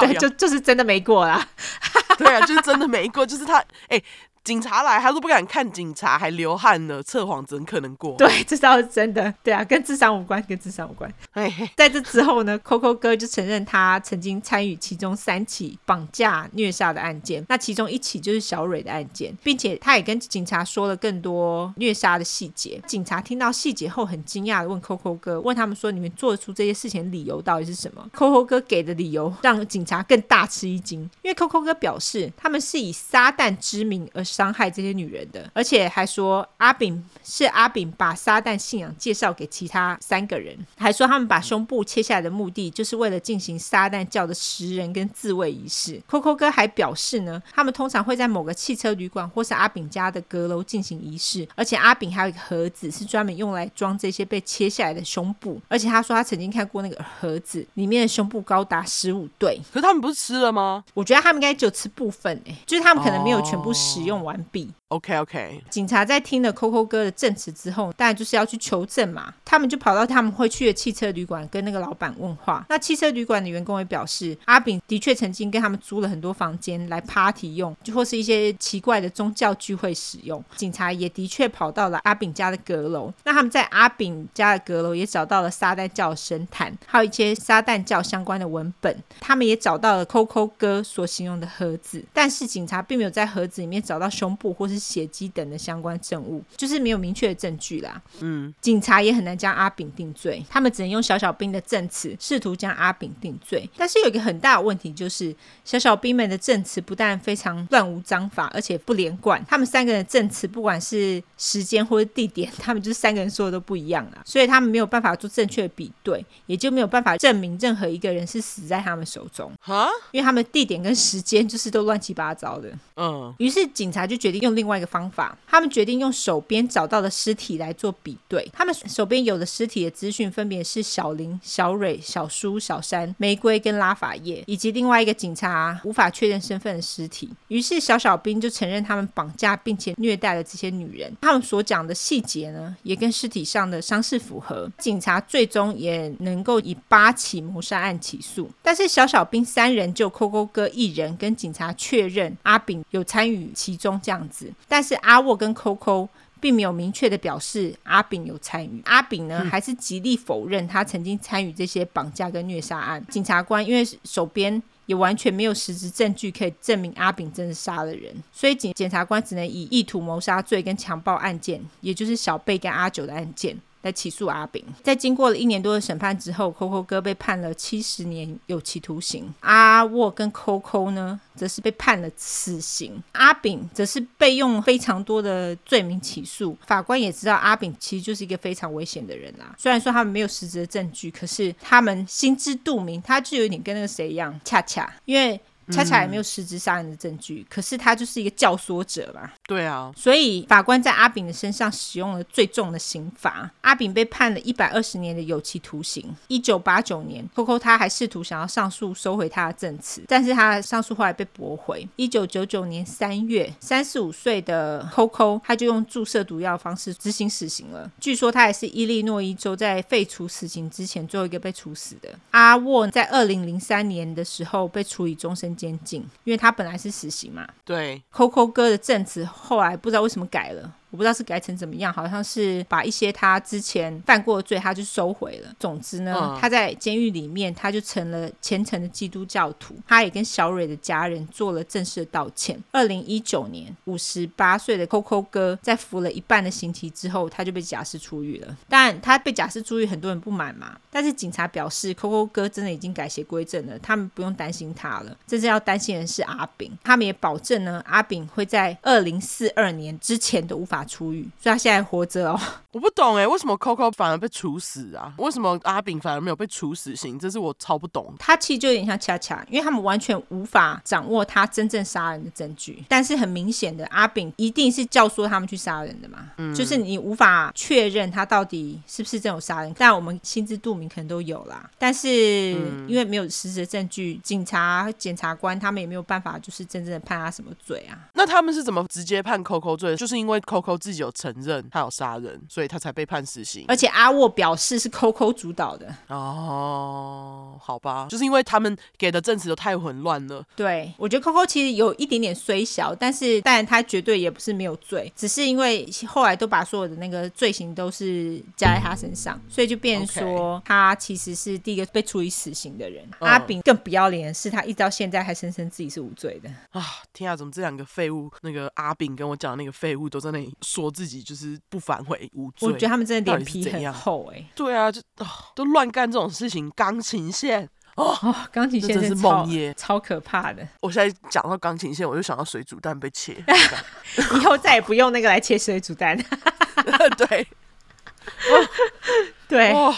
对，就就是真的没过啦。[LAUGHS] 对啊，就是真的没过，就是他哎。欸警察来，他都不敢看警察，还流汗呢。测谎怎可能过？对，这倒是真的。对啊，跟智商无关，跟智商无关。哎，在这之后呢，Coco 哥就承认他曾经参与其中三起绑架虐杀的案件，那其中一起就是小蕊的案件，并且他也跟警察说了更多虐杀的细节。警察听到细节后，很惊讶的问 Coco 哥，问他们说：“你们做出这些事情的理由到底是什么？”Coco 哥给的理由让警察更大吃一惊，因为 Coco 哥表示他们是以撒旦之名而伤害这些女人的，而且还说阿炳是阿炳把撒旦信仰介绍给其他三个人，还说他们把胸部切下来的目的就是为了进行撒旦教的食人跟自卫仪式。Coco 哥还表示呢，他们通常会在某个汽车旅馆或是阿炳家的阁楼进行仪式，而且阿炳还有一个盒子是专门用来装这些被切下来的胸部，而且他说他曾经看过那个盒子里面的胸部高达十五对。可是他们不是吃了吗？我觉得他们应该只有吃部分就是他们可能没有全部使用完毕。Oh. OK OK，警察在听了 Coco 哥的证词之后，当然就是要去求证嘛。他们就跑到他们会去的汽车旅馆，跟那个老板问话。那汽车旅馆的员工也表示，阿炳的确曾经跟他们租了很多房间来 party 用，就或是一些奇怪的宗教聚会使用。警察也的确跑到了阿炳家的阁楼。那他们在阿炳家的阁楼也找到了撒旦教的神坛，还有一些撒旦教相关的文本。他们也找到了 Coco 哥所形容的盒子，但是警察并没有在盒子里面找到胸部或是血迹等的相关证物，就是没有明确的证据啦。嗯，警察也很难将阿炳定罪，他们只能用小小兵的证词试图将阿炳定罪。但是有一个很大的问题，就是小小兵们的证词不但非常乱无章法，而且不连贯。他们三个人的证词，不管是时间或者地点，[LAUGHS] 他们就是三个人说的都不一样啊，所以他们没有办法做正确的比对，也就没有办法证明任何一个人是死在他们手中。哈，因为他们地点跟时间就是都乱七八糟的。嗯，于是警察就决定用另外一个方法，他们决定用手边找到的尸体来做比对。他们手边有的尸体的资讯分别是小林、小蕊、小苏、小山、玫瑰跟拉法叶，以及另外一个警察无法确认身份的尸体。于是小小兵就承认他们绑架并且虐待了这些女人。他们所讲的细节呢，也跟尸体上的伤势符合。警察最终也能够以八起谋杀案起诉。但是小小兵三人就扣扣哥一人跟警察确认阿炳有参与其中这样子，但是阿沃跟 Coco。并没有明确的表示阿炳有参与，阿炳呢还是极力否认他曾经参与这些绑架跟虐杀案。检察官因为手边也完全没有实质证据可以证明阿炳真的杀了人，所以检检察官只能以意图谋杀罪跟强暴案件，也就是小贝跟阿九的案件。来起诉阿炳，在经过了一年多的审判之后，Coco 哥被判了七十年有期徒刑，阿沃跟 Coco 呢，则是被判了死刑。阿炳则是被用非常多的罪名起诉。法官也知道阿炳其实就是一个非常危险的人啦。虽然说他们没有实质的证据，可是他们心知肚明，他就有点跟那个谁一样，恰恰，因为。恰恰也没有实质杀人的证据，可是他就是一个教唆者吧。对啊，所以法官在阿炳的身上使用了最重的刑罚，阿炳被判了一百二十年的有期徒刑。一九八九年，Coco 他还试图想要上诉收回他的证词，但是他的上诉后来被驳回。一九九九年三月，三十五岁的 Coco 他就用注射毒药的方式执行死刑了。据说他也是伊利诺伊州在废除死刑之前最后一个被处死的。阿沃在二零零三年的时候被处以终身。监禁，因为他本来是死刑嘛。对，Coco 哥的证词后来不知道为什么改了。我不知道是改成怎么样，好像是把一些他之前犯过的罪，他就收回了。总之呢，嗯、他在监狱里面，他就成了虔诚的基督教徒。他也跟小蕊的家人做了正式的道歉。二零一九年，五十八岁的 Coco 哥在服了一半的刑期之后，他就被假释出狱了。但他被假释出狱，很多人不满嘛。但是警察表示，Coco 哥真的已经改邪归正了，他们不用担心他了。真正要担心的是阿炳。他们也保证呢，阿炳会在二零四二年之前都无法出狱，所以他现在活着哦。我不懂哎，为什么 Coco 反而被处死啊？为什么阿炳反而没有被处死刑？这是我超不懂。他其实就有点像恰恰，因为他们完全无法掌握他真正杀人的证据。但是很明显的，阿炳一定是教唆他们去杀人的嘛。嗯，就是你无法确认他到底是不是真有杀人，但我们心知肚明可能都有啦。但是因为没有实质的证据，警察、检察官他们也没有办法，就是真正的判他什么罪啊？那他们是怎么直接判 Coco 罪？就是因为 Coco 自己有承认他有杀人，所以他才被判死刑。而且阿沃表示是 Coco 主导的。哦，好吧，就是因为他们给的证词都太混乱了。对，我觉得 Coco 其实有一点点虽小，但是当然他绝对也不是没有罪，只是因为后来都把所有的那个罪行都是加在他身上，所以就变成说他其实是第一个被处以死刑的人。嗯、阿炳更不要脸的是，他一直到现在还声称自己是无罪的。啊，天啊，怎么这两个废物？那个阿炳跟我讲的那个废物都在那里说自己就是不反悔无罪。我觉得他们真的脸皮很厚哎、欸。对啊，就、哦、都乱干这种事情。钢琴线哦，钢、哦、琴线真是梦魇，超可怕的。我现在讲到钢琴线，我就想到水煮蛋被切。[LAUGHS] [LAUGHS] 以后再也不用那个来切水煮蛋。[LAUGHS] 对，对，哇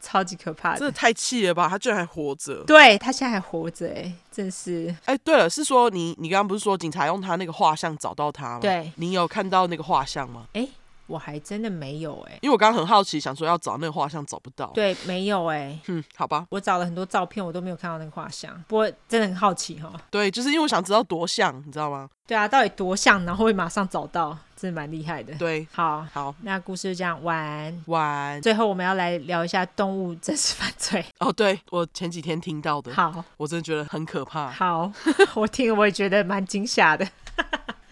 超级可怕的，真的太气了吧？他居然还活着，对他现在还活着，哎，真是。哎，对了，是说你，你刚刚不是说警察用他那个画像找到他吗？对，你有看到那个画像吗？哎。我还真的没有哎、欸，因为我刚刚很好奇，想说要找那个画像找不到。对，没有哎、欸。嗯，好吧，我找了很多照片，我都没有看到那个画像。不过真的很好奇哈。对，就是因为我想知道多像，你知道吗？对啊，到底多像，然后会马上找到，真的蛮厉害的。对，好，好，那故事就这样，晚安。晚安。最后我们要来聊一下动物真实犯罪。哦，对，我前几天听到的。好，我真的觉得很可怕。好，[LAUGHS] 我听了我也觉得蛮惊吓的。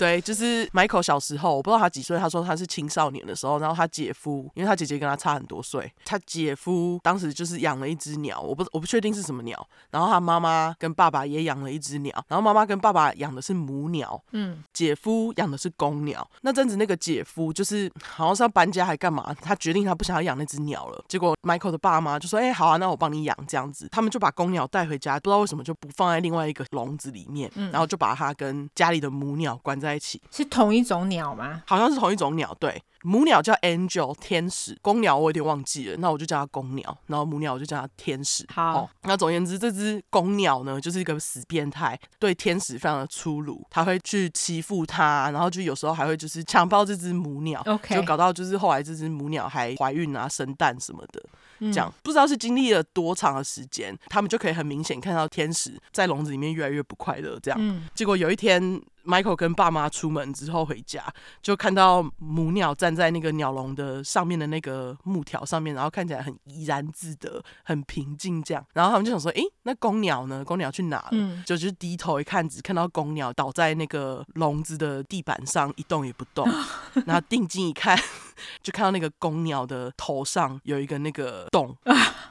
对，就是 Michael 小时候，我不知道他几岁，他说他是青少年的时候，然后他姐夫，因为他姐姐跟他差很多岁，他姐夫当时就是养了一只鸟，我不我不确定是什么鸟，然后他妈妈跟爸爸也养了一只鸟，然后妈妈跟爸爸养的是母鸟，嗯，姐夫养的是公鸟。那阵子那个姐夫就是好像是要搬家还干嘛，他决定他不想要养那只鸟了，结果 Michael 的爸妈就说，哎、欸，好啊，那我帮你养这样子，他们就把公鸟带回家，不知道为什么就不放在另外一个笼子里面，嗯、然后就把它跟家里的母鸟关在一起。是同一种鸟吗？好像是同一种鸟，对。母鸟叫 Angel 天使，公鸟我有点忘记了，那我就叫它公鸟，然后母鸟我就叫它天使。好、哦，那总而言之，这只公鸟呢，就是一个死变态，对天使非常的粗鲁，它会去欺负它，然后就有时候还会就是强暴这只母鸟，OK，就搞到就是后来这只母鸟还怀孕啊、生蛋什么的。这样不知道是经历了多长的时间，他们就可以很明显看到天使在笼子里面越来越不快乐。这样，嗯、结果有一天，Michael 跟爸妈出门之后回家，就看到母鸟站在那个鸟笼的上面的那个木条上面，然后看起来很怡然自得、很平静。这样，然后他们就想说：“诶，那公鸟呢？公鸟去哪了？”嗯、就就低头一看，只看到公鸟倒在那个笼子的地板上一动也不动。[LAUGHS] 然后定睛一看，[LAUGHS] 就看到那个公鸟的头上有一个那个。洞 [LAUGHS]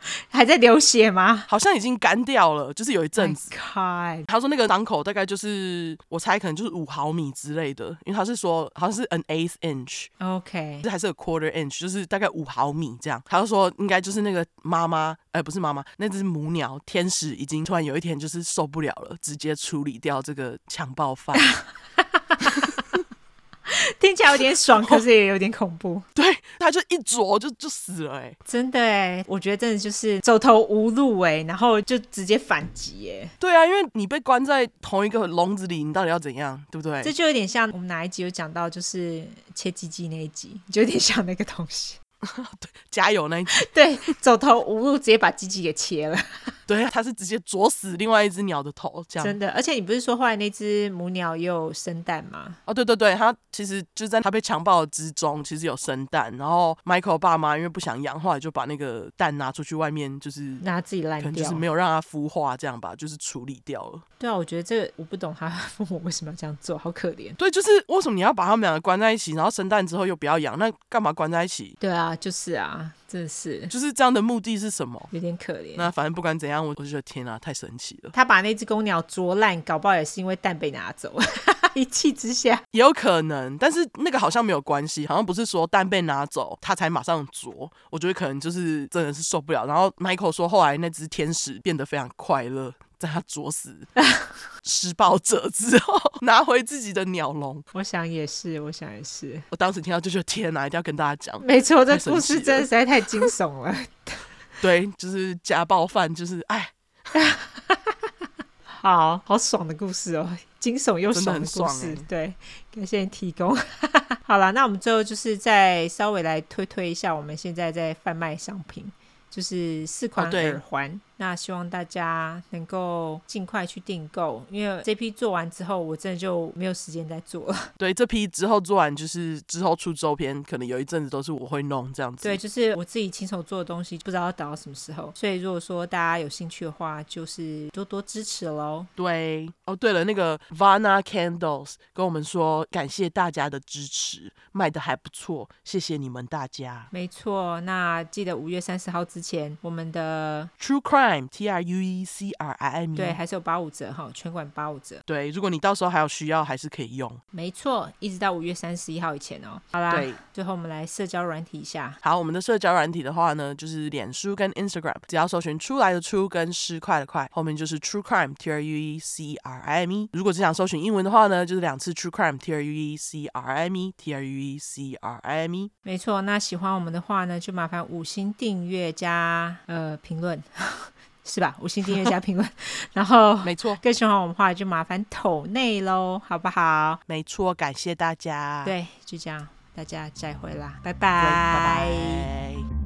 [LAUGHS] 还在流血吗？好像已经干掉了，就是有一阵子。他说那个伤口大概就是我猜可能就是五毫米之类的，因为他是说好像是 an eighth inch。OK，这还是 a quarter inch，就是大概五毫米这样。他就说应该就是那个妈妈，哎、欸，不是妈妈，那只母鸟天使已经突然有一天就是受不了了，直接处理掉这个强暴犯。[LAUGHS] [LAUGHS] 听起来有点爽，可是也有点恐怖。[LAUGHS] 对，他就一啄就就死了，哎，真的哎，我觉得真的就是走投无路哎，然后就直接反击哎。对啊，因为你被关在同一个笼子里，你到底要怎样，对不对？这就有点像我们哪一集有讲到，就是切鸡鸡那一集，就有点像那个东西。[LAUGHS] 对，加油那一集，对，走投无路，直接把鸡鸡给切了。[LAUGHS] 对，他是直接啄死另外一只鸟的头，这样。真的，而且你不是说后来那只母鸟也有生蛋吗？哦，对对对，它其实就在它被强暴之中，其实有生蛋。然后 Michael 爸妈因为不想养，后来就把那个蛋拿出去外面，就是拿自己烂掉，就是没有让它孵化，这样吧，就是处理掉了。对啊，我觉得这个我不懂他父母为什么要这样做，好可怜。对，就是为什么你要把他们两个关在一起，然后生蛋之后又不要养，那干嘛关在一起？对啊，就是啊。真是，就是这样的目的是什么？有点可怜。那反正不管怎样，我我就觉得天啊，太神奇了。他把那只公鸟啄烂，搞不好也是因为蛋被拿走，[LAUGHS] 一气之下也有可能。但是那个好像没有关系，好像不是说蛋被拿走，他才马上啄。我觉得可能就是真的是受不了。然后 Michael 说，后来那只天使变得非常快乐。在他啄死施暴者之后，拿回自己的鸟笼。我想也是，我想也是。我当时听到就觉得天哪，一定要跟大家讲。没错，这故事真的实在太惊悚了。[LAUGHS] 对，就是家暴犯，就是哎，好好爽的故事哦，惊悚又爽的故事。欸、对，感谢你提供。[LAUGHS] 好了，那我们最后就是再稍微来推推一下，我们现在在贩卖商品，就是四款耳环。哦那希望大家能够尽快去订购，因为这批做完之后，我真的就没有时间再做了。[LAUGHS] 对，这批之后做完，就是之后出周边，可能有一阵子都是我会弄这样子。对，就是我自己亲手做的东西，不知道要等到什么时候。所以如果说大家有兴趣的话，就是多多支持喽。对，哦对了，那个 Vana Candles 跟我们说，感谢大家的支持，卖的还不错，谢谢你们大家。没错，那记得五月三十号之前，我们的 True Crime。T R U E C R I M E，对，还是有八五折哈，全馆八五折。对，如果你到时候还有需要，还是可以用。没错，一直到五月三十一号以前哦。好啦，对，最后我们来社交软体一下。好，我们的社交软体的话呢，就是脸书跟 Instagram，只要搜寻出来的出跟失快的快，后面就是 True Crime T R U E C R I M E。如果只想搜寻英文的话呢，就是两次 True Crime T R U E C R I M E T R U E C R I M E。没错，那喜欢我们的话呢，就麻烦五星订阅加呃评论。是吧？[LAUGHS] 五星订阅加评论，[LAUGHS] 然后没错，更喜欢我们话就麻烦投内喽，好不好？没错，感谢大家。对，就这样，大家再会啦，拜拜。拜拜。